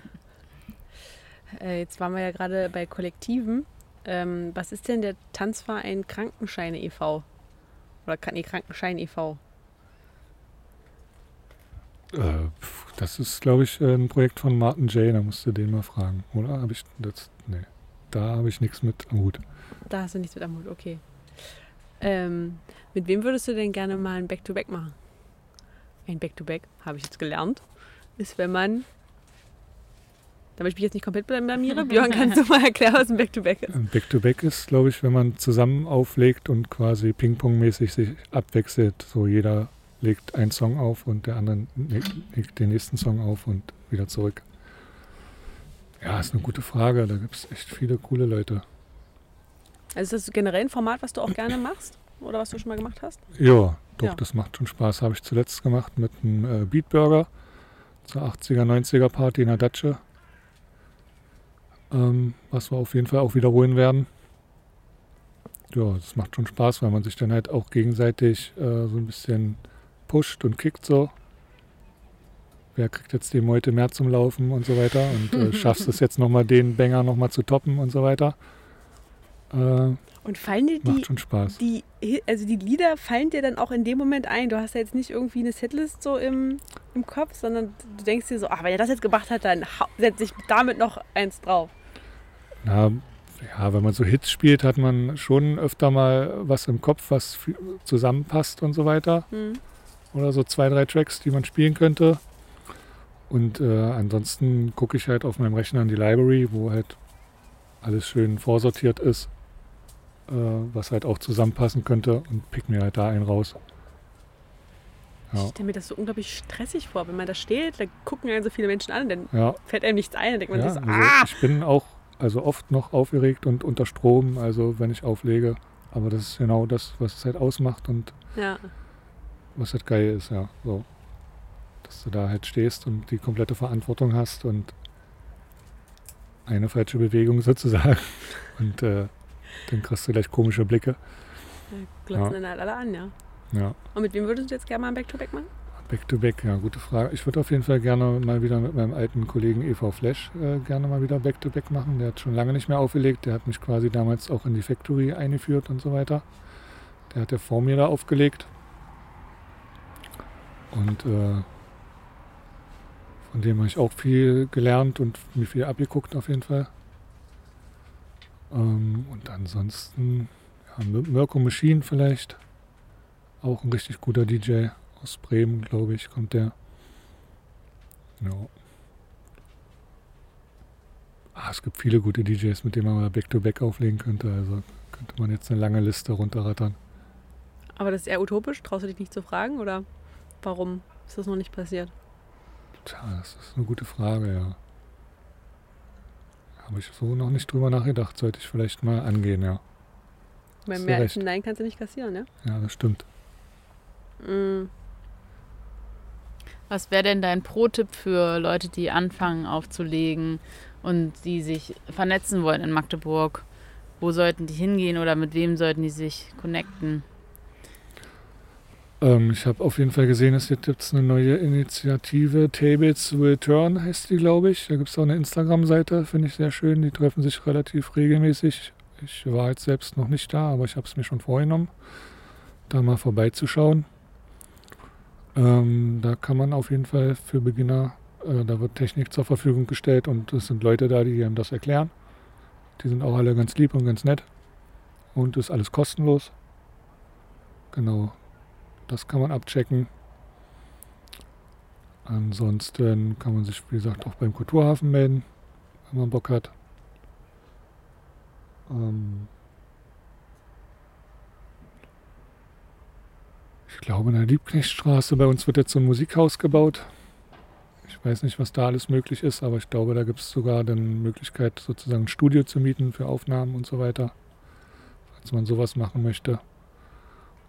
Äh, jetzt waren wir ja gerade bei Kollektiven. Ähm, was ist denn der Tanzverein Krankenscheine e.V.? Oder nee, Krankenschein e.V.? Äh, das ist, glaube ich, äh, ein Projekt von Martin J. Da musst du den mal fragen. Oder habe ich das? Nee. Da habe ich nichts mit am Hut. Da hast du nichts mit am Hut, okay. Ähm, mit wem würdest du denn gerne mal ein Back-to-Back machen? Ein Back-to-Back, habe ich jetzt gelernt, ist, wenn man. Damit ich mich jetzt nicht komplett blamiere, (laughs) Björn, kannst du mal erklären, was ein Back-to-Back ist? Ein Back-to-Back ist, glaube ich, wenn man zusammen auflegt und quasi Ping-Pong-mäßig sich abwechselt. So jeder legt einen Song auf und der andere legt, legt den nächsten Song auf und wieder zurück. Ja, ist eine gute Frage. Da gibt es echt viele coole Leute. Also ist das generell ein Format, was du auch gerne machst? Oder was du schon mal gemacht hast? Ja, doch, Ja. das macht schon Spaß. Habe ich zuletzt gemacht mit einem äh, Beatburger zur 80er, 90er Party in der Datsche. Ähm, was wir auf jeden Fall auch wiederholen werden. Ja, das macht schon Spaß, weil man sich dann halt auch gegenseitig äh, so ein bisschen pusht und kickt so. Wer kriegt jetzt dem heute mehr zum Laufen und so weiter und äh, (laughs) schaffst es jetzt nochmal den Banger nochmal zu toppen und so weiter. Äh, Und fallen dir die, macht schon Spaß. die, also die Lieder fallen dir dann auch in dem Moment ein? Du hast ja jetzt nicht irgendwie eine Setlist so im, im Kopf, sondern du denkst dir so, ach, wenn er das jetzt gemacht hat, dann setze ich damit noch eins drauf. Na, ja, wenn man so Hits spielt, hat man schon öfter mal was im Kopf, was zusammenpasst und so weiter. Hm. Oder so zwei, drei Tracks, die man spielen könnte. Und äh, ansonsten gucke ich halt auf meinem Rechner in die Library, wo halt alles schön vorsortiert ist, äh, was halt auch zusammenpassen könnte und pick mir halt da einen raus. Ja, Ich stelle mir das so unglaublich stressig vor. Wenn man da steht, da gucken einen so viele Menschen an, dann ja, fällt einem nichts ein. Dann denkt man ja sich so, also ah! ich bin auch also oft noch aufgeregt und unter Strom, also wenn ich auflege. Aber das ist genau das, was es halt ausmacht und Ja. was halt geil ist, ja. So. Dass du da halt stehst und die komplette Verantwortung hast und eine falsche Bewegung (laughs) sozusagen. Und äh, dann kriegst du gleich komische Blicke. Da glotzen Ja. dann halt alle an, ja. Ja. Und mit wem würdest du jetzt gerne mal ein Back-to-Back machen? Back to back, ja, gute Frage. Ich würde auf jeden Fall gerne mal wieder mit meinem alten Kollegen EV Flash äh, gerne mal wieder Back to back machen. Der hat schon lange nicht mehr aufgelegt. Der hat mich quasi damals auch in die Factory eingeführt und so weiter. Der hat ja vor mir da aufgelegt. Und äh, von dem habe ich auch viel gelernt und mir viel abgeguckt auf jeden Fall. Ähm, und ansonsten, ja, Mir- Mirko Machine vielleicht. Auch ein richtig guter DJ aus Bremen, glaube ich, kommt der. Ja. Ah, es gibt viele gute DJs, mit denen man mal Back-to-Back auflegen könnte. Also könnte man jetzt eine lange Liste runterrattern. Aber das ist eher utopisch. Traust du dich nicht zu fragen? Oder warum ist das noch nicht passiert? Tja, das ist eine gute Frage, ja. Habe ich so noch nicht drüber nachgedacht. Sollte ich vielleicht mal angehen, ja. Du mehr als ein Nein kannst du nicht kassieren, ne? Ja, das stimmt. Mm. Was wäre denn dein Pro-Tipp für Leute, die anfangen aufzulegen und die sich vernetzen wollen in Magdeburg? Wo sollten die hingehen oder mit wem sollten die sich connecten? Ähm, ich habe auf jeden Fall gesehen, es gibt jetzt eine neue Initiative, Tables Return heißt die, glaube ich. Da gibt es auch eine Instagram-Seite, finde ich sehr schön. Die treffen sich relativ regelmäßig. Ich war jetzt selbst noch nicht da, aber ich habe es mir schon vorgenommen, da mal vorbeizuschauen. Ähm, da kann man auf jeden Fall für Beginner, äh, da wird Technik zur Verfügung gestellt und es sind Leute da, die einem das erklären. Die sind auch alle ganz lieb und ganz nett. Und ist alles kostenlos. Genau, das kann man abchecken. Ansonsten kann man sich, wie gesagt, auch beim Kulturhafen melden, wenn man Bock hat. Ähm ich glaube, in der Liebknechtstraße bei uns wird jetzt so ein Musikhaus gebaut. Ich weiß nicht, was da alles möglich ist, aber ich glaube, da gibt es sogar dann Möglichkeit, sozusagen ein Studio zu mieten für Aufnahmen und so weiter, falls man sowas machen möchte.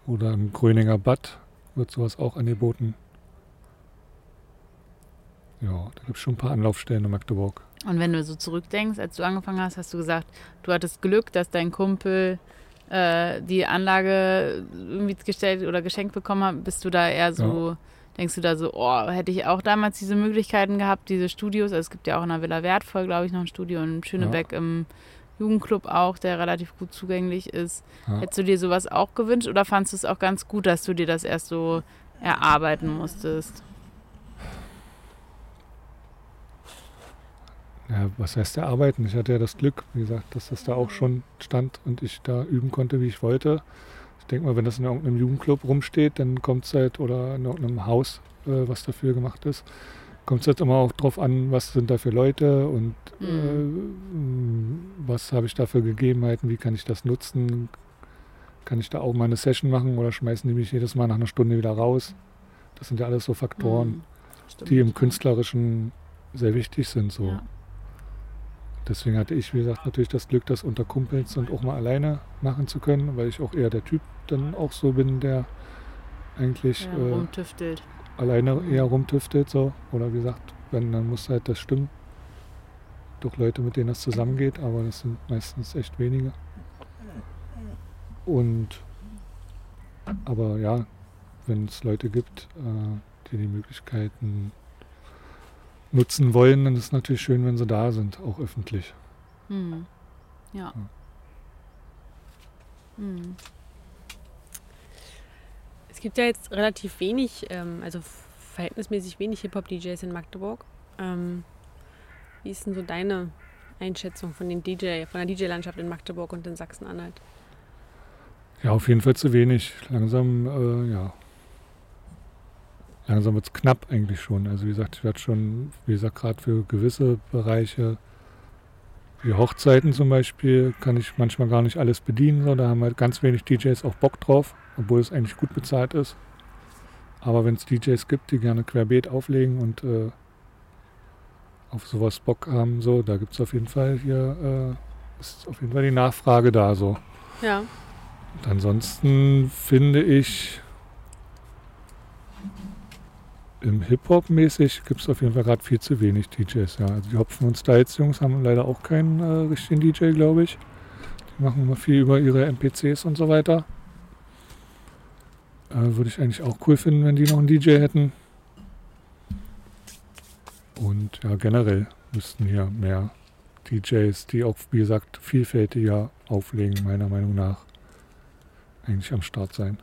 Oder im Gröninger Bad wird sowas auch angeboten. Ja, da gibt es schon ein paar Anlaufstellen in Magdeburg. Und wenn du so zurückdenkst, als du angefangen hast, hast du gesagt, du hattest Glück, dass dein Kumpel äh, die Anlage irgendwie gestellt oder geschenkt bekommen hat. Bist du da eher so, denkst du da so, oh, hätte ich auch damals diese Möglichkeiten gehabt, diese Studios? Also es gibt ja auch in der Villa Wertvoll, glaube ich, noch ein Studio in Schönebeck im Jugendclub auch, der relativ gut zugänglich ist. Ja. Hättest du dir sowas auch gewünscht oder fandest du es auch ganz gut, dass du dir das erst so erarbeiten musstest? Ja, was heißt erarbeiten? Ich hatte ja das Glück, wie gesagt, dass das da auch schon stand und ich da üben konnte, wie ich wollte. Ich denke mal, wenn das in irgendeinem Jugendclub rumsteht, dann kommt es halt, oder in irgendeinem Haus, äh, was dafür gemacht ist, kommt es jetzt immer auch drauf an, was sind da für Leute und äh, was habe ich da für Gegebenheiten, wie kann ich das nutzen, kann ich da auch mal eine Session machen oder schmeißen die mich jedes Mal nach einer Stunde wieder raus. Das sind ja alles so Faktoren, Mhm. Stimmt, die im. Künstlerischen sehr wichtig sind. So. Ja. Deswegen hatte ich, wie gesagt, natürlich das Glück, das unter Kumpels und auch mal alleine machen zu können, weil ich auch eher der Typ dann auch so bin, der eigentlich Ja, äh, rumtüftelt. Alleine eher rumtüftelt. So. Oder wie gesagt, wenn, dann muss halt das stimmen. Durch Leute, mit denen das zusammengeht, aber das sind meistens echt wenige. Und aber ja, wenn es Leute gibt, äh, die die Möglichkeiten nutzen wollen, dann ist es natürlich schön, wenn sie da sind, auch öffentlich. Hm. Ja. Hm. Gibt ja jetzt relativ wenig, ähm, also verhältnismäßig wenig Hip-Hop-DJs in Magdeburg. Ähm, wie ist denn so deine Einschätzung von den DJ, von der DJ-Landschaft in Magdeburg und in Sachsen-Anhalt? Ja, auf jeden Fall zu wenig. Langsam, äh, ja. Langsam wird es knapp eigentlich schon. Also wie gesagt, ich werde schon, wie gesagt, gerade für gewisse Bereiche, wie Hochzeiten zum Beispiel, kann ich manchmal gar nicht alles bedienen. So. Da haben halt ganz wenig DJs auch Bock drauf, obwohl es eigentlich gut bezahlt ist. Aber wenn es DJs gibt, die gerne querbeet auflegen und äh, auf sowas Bock haben, so, da gibt es auf jeden Fall hier, äh, ist auf jeden Fall die Nachfrage da so. Ja. Und ansonsten finde ich, im Hip-Hop mäßig gibt es auf jeden Fall gerade viel zu wenig DJs. Ja. Also die Hopfen und Styles Jungs haben leider auch keinen äh, richtigen DJ, glaube ich. Die machen immer viel über ihre MPCs und so weiter. Äh, Würde ich eigentlich auch cool finden, wenn die noch einen DJ hätten. Und ja, generell müssten hier mehr DJs, die auch, wie gesagt, vielfältiger auflegen, meiner Meinung nach, eigentlich am Start sein.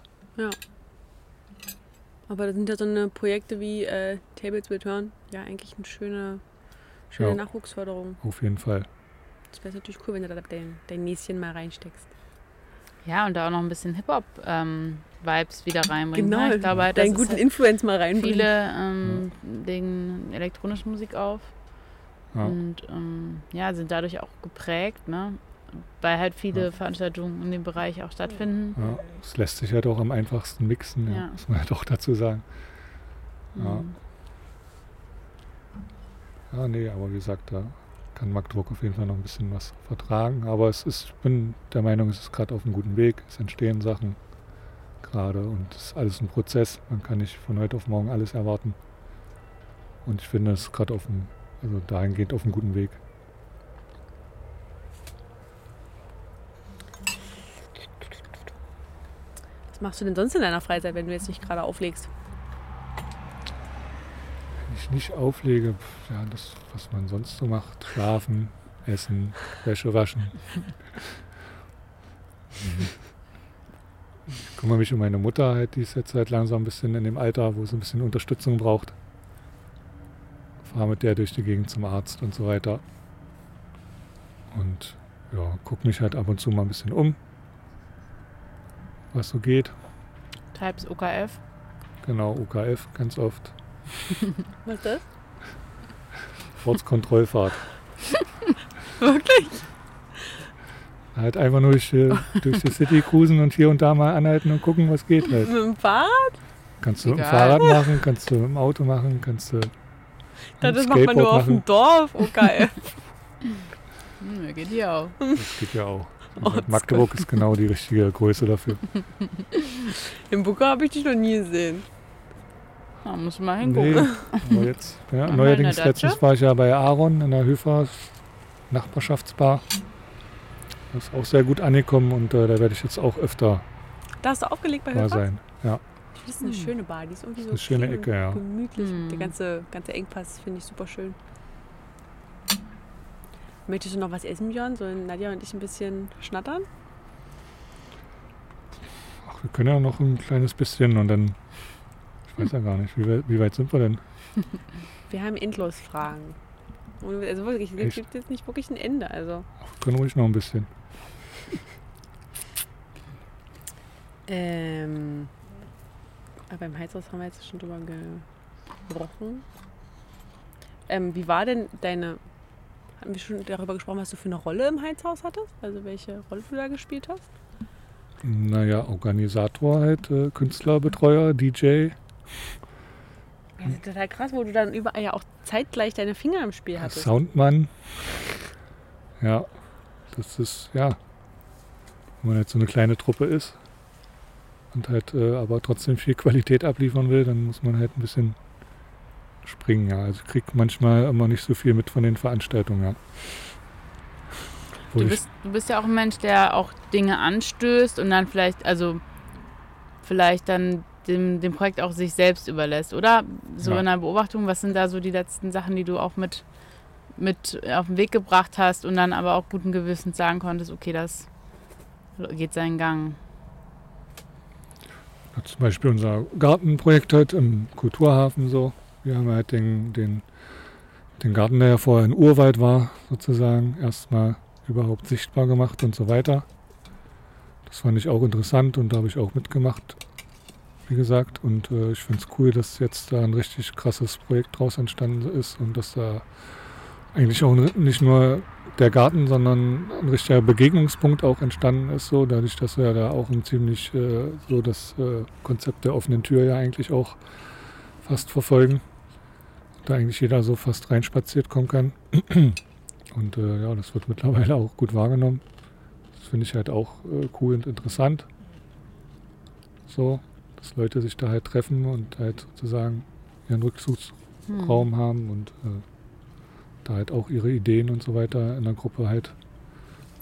Aber da sind ja so eine Projekte wie äh, Tables Return ja eigentlich eine schöne, schöne Ja. Nachwuchsförderung. Auf jeden Fall. Das wäre natürlich cool, wenn du da dein, dein Näschen mal reinsteckst. Ja, und da auch noch ein bisschen Hip-Hop-Vibes wieder reinbringen. Genau, ne? Ich glaube halt, deinen guten halt Influence mal reinbringen. viele ähm, legen elektronische Musik auf Ja. und ähm, ja, sind dadurch auch geprägt, ne? weil halt viele Ja. Veranstaltungen in dem Bereich auch stattfinden. Ja, es lässt sich halt auch am einfachsten mixen, ja, Ja. muss man halt auch dazu sagen. Ja. Mhm. Ja, nee, aber wie gesagt, da kann Magdeburg auf jeden Fall noch ein bisschen was vertragen. Aber es ist, ich bin der Meinung, es ist gerade auf einem guten Weg. Es entstehen Sachen gerade und es ist alles ein Prozess. Man kann nicht von heute auf morgen alles erwarten. Und ich finde es gerade auf dem, also dahingehend auf einem guten Weg. Was machst du denn sonst in deiner Freizeit, wenn du jetzt nicht gerade auflegst? Wenn ich nicht auflege, ja, das, was man sonst so macht, schlafen, essen, Wäsche waschen. (laughs) Ich kümmere mich um meine Mutter, halt, die ist jetzt halt langsam ein bisschen in dem Alter, wo sie ein bisschen Unterstützung braucht. Fahre mit der durch die Gegend zum Arzt und so weiter. Und ja, gucke mich halt ab und zu mal ein bisschen um, was so geht. Types OKF. Genau, UKF ganz oft. (laughs) Was ist das? Ortskontrollfahrt. (laughs) Wirklich? Halt einfach nur durch, (laughs) durch die City cruisen und hier und da mal anhalten und gucken, was geht halt. Mit dem Fahrrad? Kannst du mit dem Egal. Fahrrad machen, kannst du im Auto machen, kannst du Ja, das macht man nur auf dem Dorf. Oh geil. (laughs) Hm, geht hier auch? Das geht ja auch. (laughs) Ortskontroll- Magdeburg ist genau die richtige Größe dafür. Im Buka habe ich dich noch nie gesehen. Da muss man mal hingucken. Nee, aber jetzt, ja, neuerdings letztens war ich ja bei Aaron in der Höfer Nachbarschaftsbar. Das ist auch sehr gut angekommen und äh, da werde ich jetzt auch öfter Da hast du aufgelegt bei mal sein. Ja, Das ist eine Hm. schöne Bar. Die ist irgendwie so eine schöne Ecke, ja. gemütlich. Hm. Der ganze, ganze Engpass finde ich super schön. Möchtest du noch was essen, Björn? Sollen Nadja und ich ein bisschen schnattern? Ach, wir können ja noch ein kleines bisschen und dann, ich weiß ja gar nicht, wie, weit- wie weit sind wir denn? (laughs) Wir haben endlos Fragen. Also wirklich, es gibt jetzt nicht wirklich ein Ende. Also. Ach, wir können ruhig noch ein bisschen. Ähm, aber beim Heizhaus haben wir jetzt schon drüber gebrochen. Ähm, wie war denn deine. Haben wir schon darüber gesprochen, was du für eine Rolle im Heizhaus hattest? Also welche Rolle du da gespielt hast? Naja, Organisator halt, äh, Künstlerbetreuer, DJ. Ja, das ist total krass, wo du dann überall ja auch zeitgleich deine Finger im Spiel hattest. Soundmann. Ja, das ist, ja, wenn man halt so eine kleine Truppe ist und halt äh, aber trotzdem viel Qualität abliefern will, dann muss man halt ein bisschen springen, ja. Also ich krieg manchmal immer nicht so viel mit von den Veranstaltungen, ja. Du bist, du bist ja auch ein Mensch, der auch Dinge anstößt und dann vielleicht, also vielleicht dann dem, dem Projekt auch sich selbst überlässt, oder? So Ja. in der Beobachtung, was sind da so die letzten Sachen, die du auch mit, mit auf den Weg gebracht hast und dann aber auch guten Gewissens sagen konntest, okay, das geht seinen Gang. Zum Beispiel unser Gartenprojekt halt im Kulturhafen so. Wir haben halt den, den, den Garten, der ja vorher ein Urwald war, sozusagen, erstmal überhaupt sichtbar gemacht und so weiter. Das fand ich auch interessant und da habe ich auch mitgemacht, wie gesagt. Und äh, ich finde es cool, dass jetzt da ein richtig krasses Projekt draus entstanden ist und dass da eigentlich auch nicht nur der Garten, sondern ein richtiger Begegnungspunkt auch entstanden ist, so dadurch, dass wir da auch ein ziemlich äh, so das äh, Konzept der offenen Tür ja eigentlich auch fast verfolgen. Da eigentlich jeder so fast reinspaziert kommen kann. (clears throat) Und äh, ja, das wird mittlerweile auch gut wahrgenommen. Das finde ich halt auch äh, cool und interessant. So, dass Leute sich da halt treffen und halt sozusagen ihren Rückzugsraum Hm. haben und äh, da halt auch ihre Ideen und so weiter in der Gruppe halt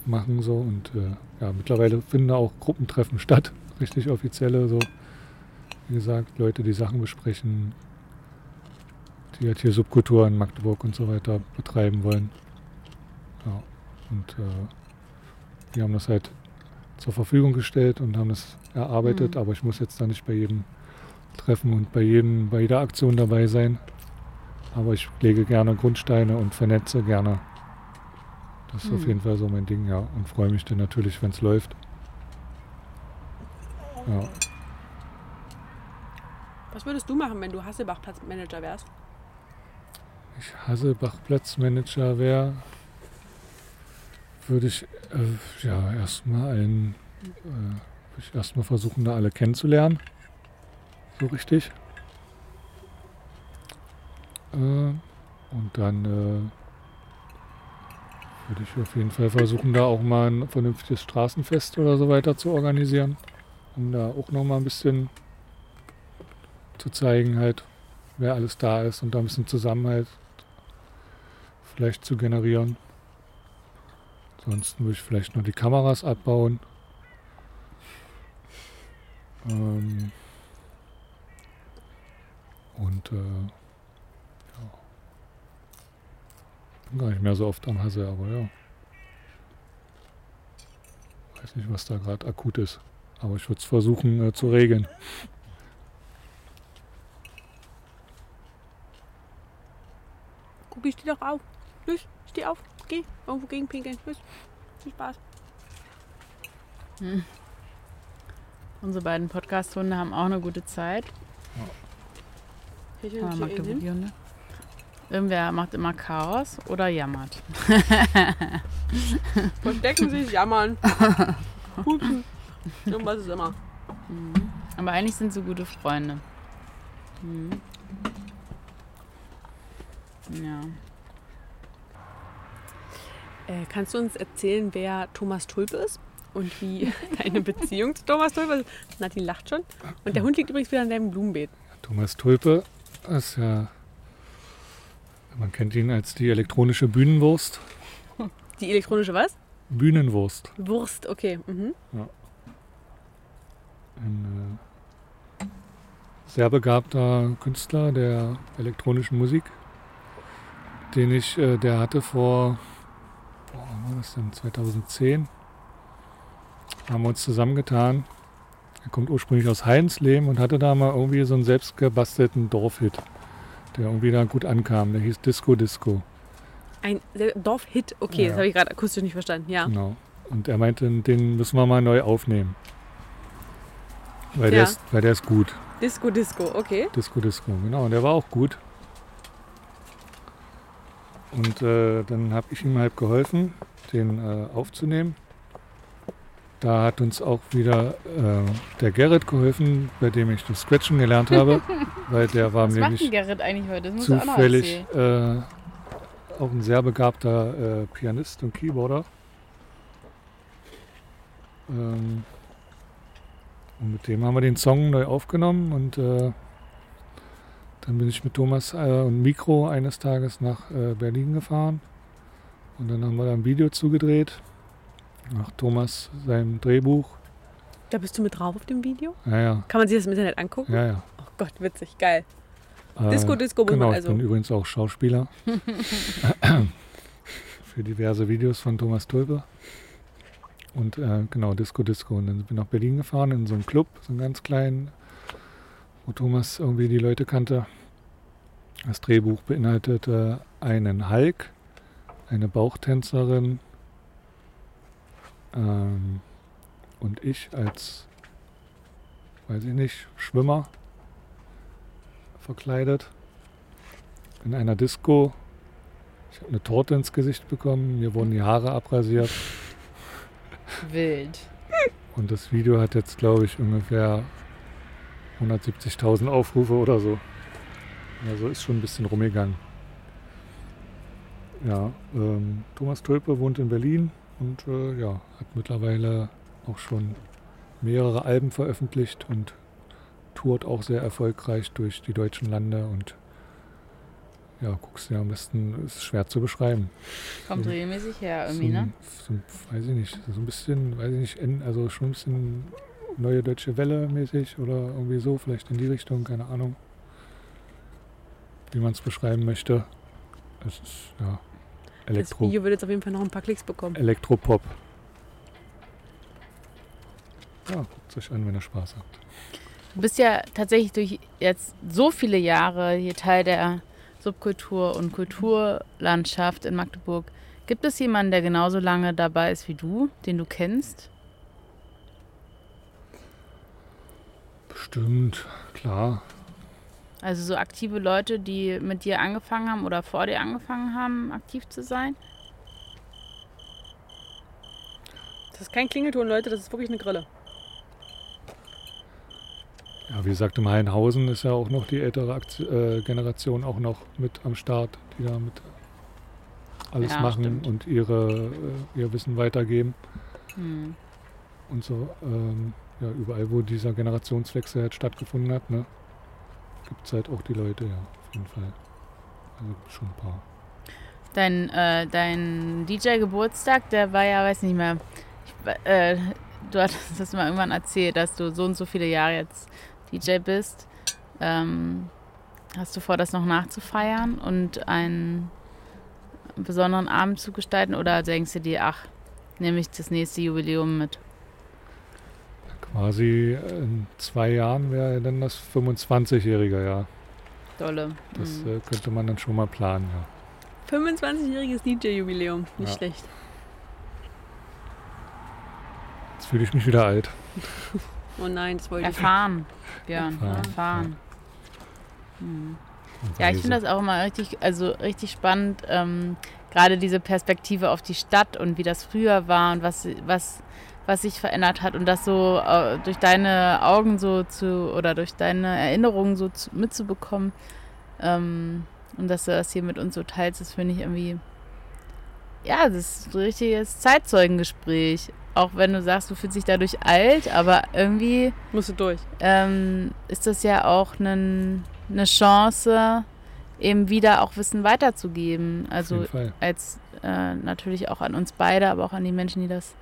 machen so und äh, ja mittlerweile finden da auch Gruppentreffen statt, (laughs) richtig offizielle so wie gesagt Leute die Sachen besprechen, die halt hier Subkultur in Magdeburg und so weiter betreiben wollen. Ja und äh, die haben das halt zur Verfügung gestellt und haben das erarbeitet, Mhm. aber ich muss jetzt da nicht bei jedem Treffen und bei jedem bei jeder Aktion dabei sein. Aber ich lege gerne Grundsteine und vernetze gerne. Das ist auf Hm. jeden Fall so mein Ding, ja. Und freue mich dann natürlich, wenn es läuft. Ja. Was würdest du machen, wenn du Hasselbach-Platzmanager wärst? ich Hasselbach-Platzmanager wäre, würde ich äh, ja erstmal einen, äh, würde ich erstmal versuchen, da alle kennenzulernen. So richtig. Äh, und dann äh, würde ich auf jeden Fall versuchen, da auch mal ein vernünftiges Straßenfest oder so weiter zu organisieren. Um da auch noch mal ein bisschen zu zeigen, halt, wer alles da ist und da ein bisschen Zusammenhalt vielleicht zu generieren. Ansonsten würde ich vielleicht noch die Kameras abbauen. Ähm und äh, ja. Bin gar nicht mehr so oft am Hasse, aber ja. Weiß nicht, was da gerade akut ist. Aber ich würde es versuchen äh, zu regeln. Gucki, steh doch auf. Los, steh auf. Geh. Irgendwo gegen pinkeln. Los. Viel Spaß. Hm. Unsere beiden Podcast-Hunde haben auch eine gute Zeit. Welche Ah, ist hier hin? Magdeburg-Hunde. Irgendwer macht immer Chaos oder jammert. (laughs) Verstecken sich, jammern. (laughs) Pupsen. Irgendwas ist immer. Mhm. Aber eigentlich sind sie gute Freunde. Mhm. Ja. Äh, kannst du uns erzählen, wer Thomas Tulpe ist? Und wie (laughs) deine Beziehung zu Thomas Tulpe ist? Nadine lacht schon. Und der Hund liegt übrigens wieder in deinem Blumenbeet. Thomas Tulpe ist ja, man kennt ihn als die elektronische Bühnenwurst. Die elektronische was? Bühnenwurst. Wurst, okay. Mhm. Ein äh, sehr begabter Künstler der elektronischen Musik, den ich, äh, der hatte vor, boah, wann war das denn, 2010, haben wir uns zusammengetan. Er kommt ursprünglich aus Heinslehm und hatte da mal irgendwie so einen selbstgebastelten Dorfhit, der irgendwie da gut ankam. Der hieß Disco Disco. Ein Dorfhit, okay, Ja. das habe ich gerade akustisch nicht verstanden. Ja. Genau. Und er meinte, den müssen wir mal neu aufnehmen. Weil, Ja. der, ist, weil der ist gut. Disco, Disco, okay. Disco Disco, genau. Und der war auch gut. Und äh, dann habe ich ihm halt geholfen, den äh, aufzunehmen. Da hat uns auch wieder äh, der Gerrit geholfen, bei dem ich das Scratchen gelernt habe. (laughs) weil der war Was macht denn nämlich Gerrit eigentlich heute? Das auch zufällig erzählen. äh, auch ein sehr begabter äh, Pianist und Keyboarder. Ähm, und mit dem haben wir den Song neu aufgenommen und äh, dann bin ich mit Thomas äh, und Mikro eines Tages nach äh, Berlin gefahren und dann haben wir da ein Video zugedreht nach Thomas seinem Drehbuch. Da bist du mit drauf auf dem Video? Ja, ja, Kann man sich das im Internet angucken? ja, ja. Oh Gott, witzig, geil. Äh, Disco, Disco Genau, man ich also. bin übrigens auch Schauspieler. (laughs) (laughs) Für diverse Videos von Thomas Tulpe. Und äh, genau, Disco Disco. Und dann bin ich nach Berlin gefahren in so einen Club, so einen ganz kleinen, wo Thomas irgendwie die Leute kannte. Das Drehbuch beinhaltete einen Hulk, eine Bauchtänzerin ähm, und ich als, weiß ich nicht, Schwimmer verkleidet in einer Disco. Ich habe eine Torte ins Gesicht bekommen, mir wurden die Haare abrasiert Wild. und das Video hat jetzt, glaube ich, ungefähr 170.000 Aufrufe oder so. Also ist schon ein bisschen rumgegangen. Ja, ähm, Thomas Tulpe wohnt in Berlin und äh, ja, hat mittlerweile auch schon mehrere Alben veröffentlicht und tourt auch sehr erfolgreich durch die deutschen Lande und ja, guckst dir am besten, ist schwer zu beschreiben. Kommt So- regelmäßig her So, irgendwie, ne? ein- so, weiß ich nicht, so ein bisschen, weiß ich nicht, also schon ein bisschen neue deutsche Welle mäßig oder irgendwie so, vielleicht in die Richtung, keine Ahnung, wie man es beschreiben möchte. Es ist, ja, Das Elektro, Video wird jetzt auf jeden Fall noch ein paar Klicks bekommen. Elektropop. Ja, guckt euch an, wenn ihr Spaß habt. Du bist ja tatsächlich durch jetzt so viele Jahre hier Teil der Subkultur und Kulturlandschaft in Magdeburg. Gibt es jemanden, der genauso lange dabei ist wie du, den du kennst? Bestimmt, klar. Also so aktive Leute, die mit dir angefangen haben oder vor dir angefangen haben, aktiv zu sein? Das ist kein Klingelton, Leute, das ist wirklich eine Grille. Ja, wie gesagt, im Heidenhausen ist ja auch noch die ältere Akt äh, Generation auch noch mit am Start, die da mit alles Ja, machen stimmt. und ihre, äh, ihr Wissen weitergeben. Hm. Und so, ähm, ja, überall, wo dieser Generationswechsel halt stattgefunden hat, ne, gibt es halt auch die Leute, ja, auf jeden Fall. Also schon ein paar. Dein, äh, dein DJ-Geburtstag, der war ja, weiß nicht mehr. Ich, äh, du hattest das mal irgendwann erzählt, dass du so und so viele Jahre jetzt DJ bist. Ähm, hast du vor, das noch nachzufeiern und einen besonderen Abend zu gestalten? Oder denkst du dir, ach, nehme ich das nächste Jubiläum mit? Quasi in zwei Jahren wäre dann das 25-jährige Jahr. Dolle. Das Hm. äh, könnte man dann schon mal planen, ja. 25-jähriges DJ-Jubiläum. Nicht Ja. schlecht. Jetzt fühle ich mich wieder alt. (laughs) Oh nein, das wollte ich nicht. Erfahren, Björn. Erfahren, Erfahren. Hm. Und Ja, ich finde das auch immer richtig, also richtig spannend, ähm, gerade diese Perspektive auf die Stadt und wie das früher war und was, was, was sich verändert hat und das so äh, durch deine Augen so zu oder durch deine Erinnerungen so zu, mitzubekommen ähm, und dass du das hier mit uns so teilst, das finde ich irgendwie, ja, das ist ein richtiges Zeitzeugengespräch. Auch wenn du sagst, du fühlst dich dadurch alt, aber irgendwie Musst du durch. ähm, ist das ja auch nen- eine Chance, eben wieder auch Wissen weiterzugeben. Auf Also jeden Fall. als äh, natürlich auch an uns beide, aber auch an die Menschen, die das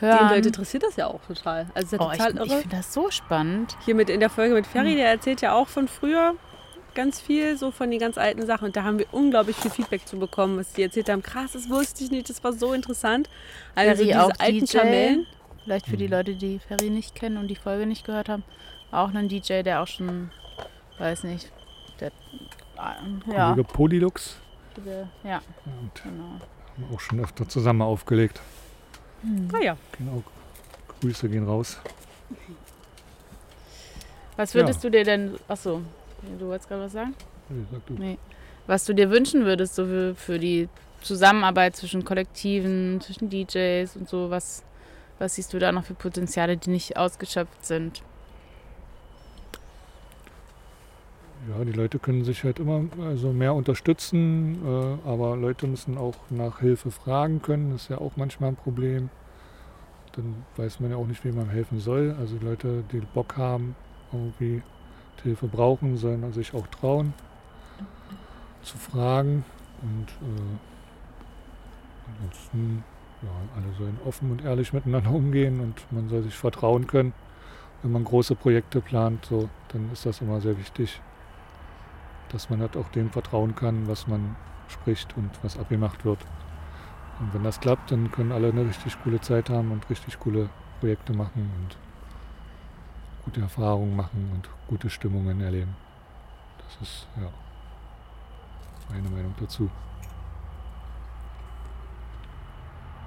Die hören. Leute interessiert das ja auch total. Also ja oh, ich total ich irre. finde das so spannend. Hier mit in der Folge mit Ferry, Hm. der erzählt ja auch von früher ganz viel, so von den ganz alten Sachen. Und da haben wir unglaublich viel Feedback zu bekommen, was die erzählt haben. Krass, das wusste ich nicht, das war so interessant. Also Ferry diese auch alten DJ. Kamellen. Vielleicht für die Mhm. Leute, die Ferry nicht kennen und die Folge nicht gehört haben. Auch ein DJ, der auch schon, weiß nicht, der, äh, ja, Kollege Polylux. ja, Und genau. haben auch schon öfter zusammen aufgelegt. Hm. Ah ja. Genau. Grüße gehen raus. Was würdest du dir denn, achso, du wolltest gerade was sagen? Wie gesagt, du- Nee. Was du dir wünschen würdest, so für, für die Zusammenarbeit zwischen Kollektiven, zwischen DJs und so, was, was siehst du da noch für Potenziale, die nicht ausgeschöpft sind? Ja, die Leute können sich halt immer also mehr unterstützen, äh, aber Leute müssen auch nach Hilfe fragen können. Das ist ja auch manchmal ein Problem. Dann weiß man ja auch nicht, wem man helfen soll. Also Leute, die Bock haben, irgendwie Hilfe brauchen, sollen sich auch trauen zu fragen. Und äh, ansonsten, ja, alle sollen offen und ehrlich miteinander (laughs) umgehen und man soll sich vertrauen können. Wenn man große Projekte plant, so, dann ist das immer sehr wichtig dass man halt auch dem vertrauen kann, was man spricht und was abgemacht wird. Und wenn das klappt, dann können alle eine richtig coole Zeit haben und richtig coole Projekte machen und gute Erfahrungen machen und gute Stimmungen erleben. Das ist ja meine Meinung dazu.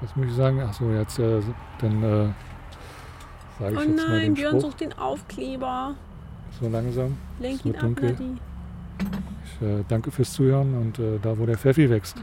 Was muss ich sagen? Achso, jetzt äh, dann äh, sage ich Oh jetzt mal nein, den Björn Spruch sucht den Aufkleber. so langsam. Lenk ihn ab, dunkel. Ich äh, danke fürs Zuhören und äh, da, wo der Pfeffi wächst.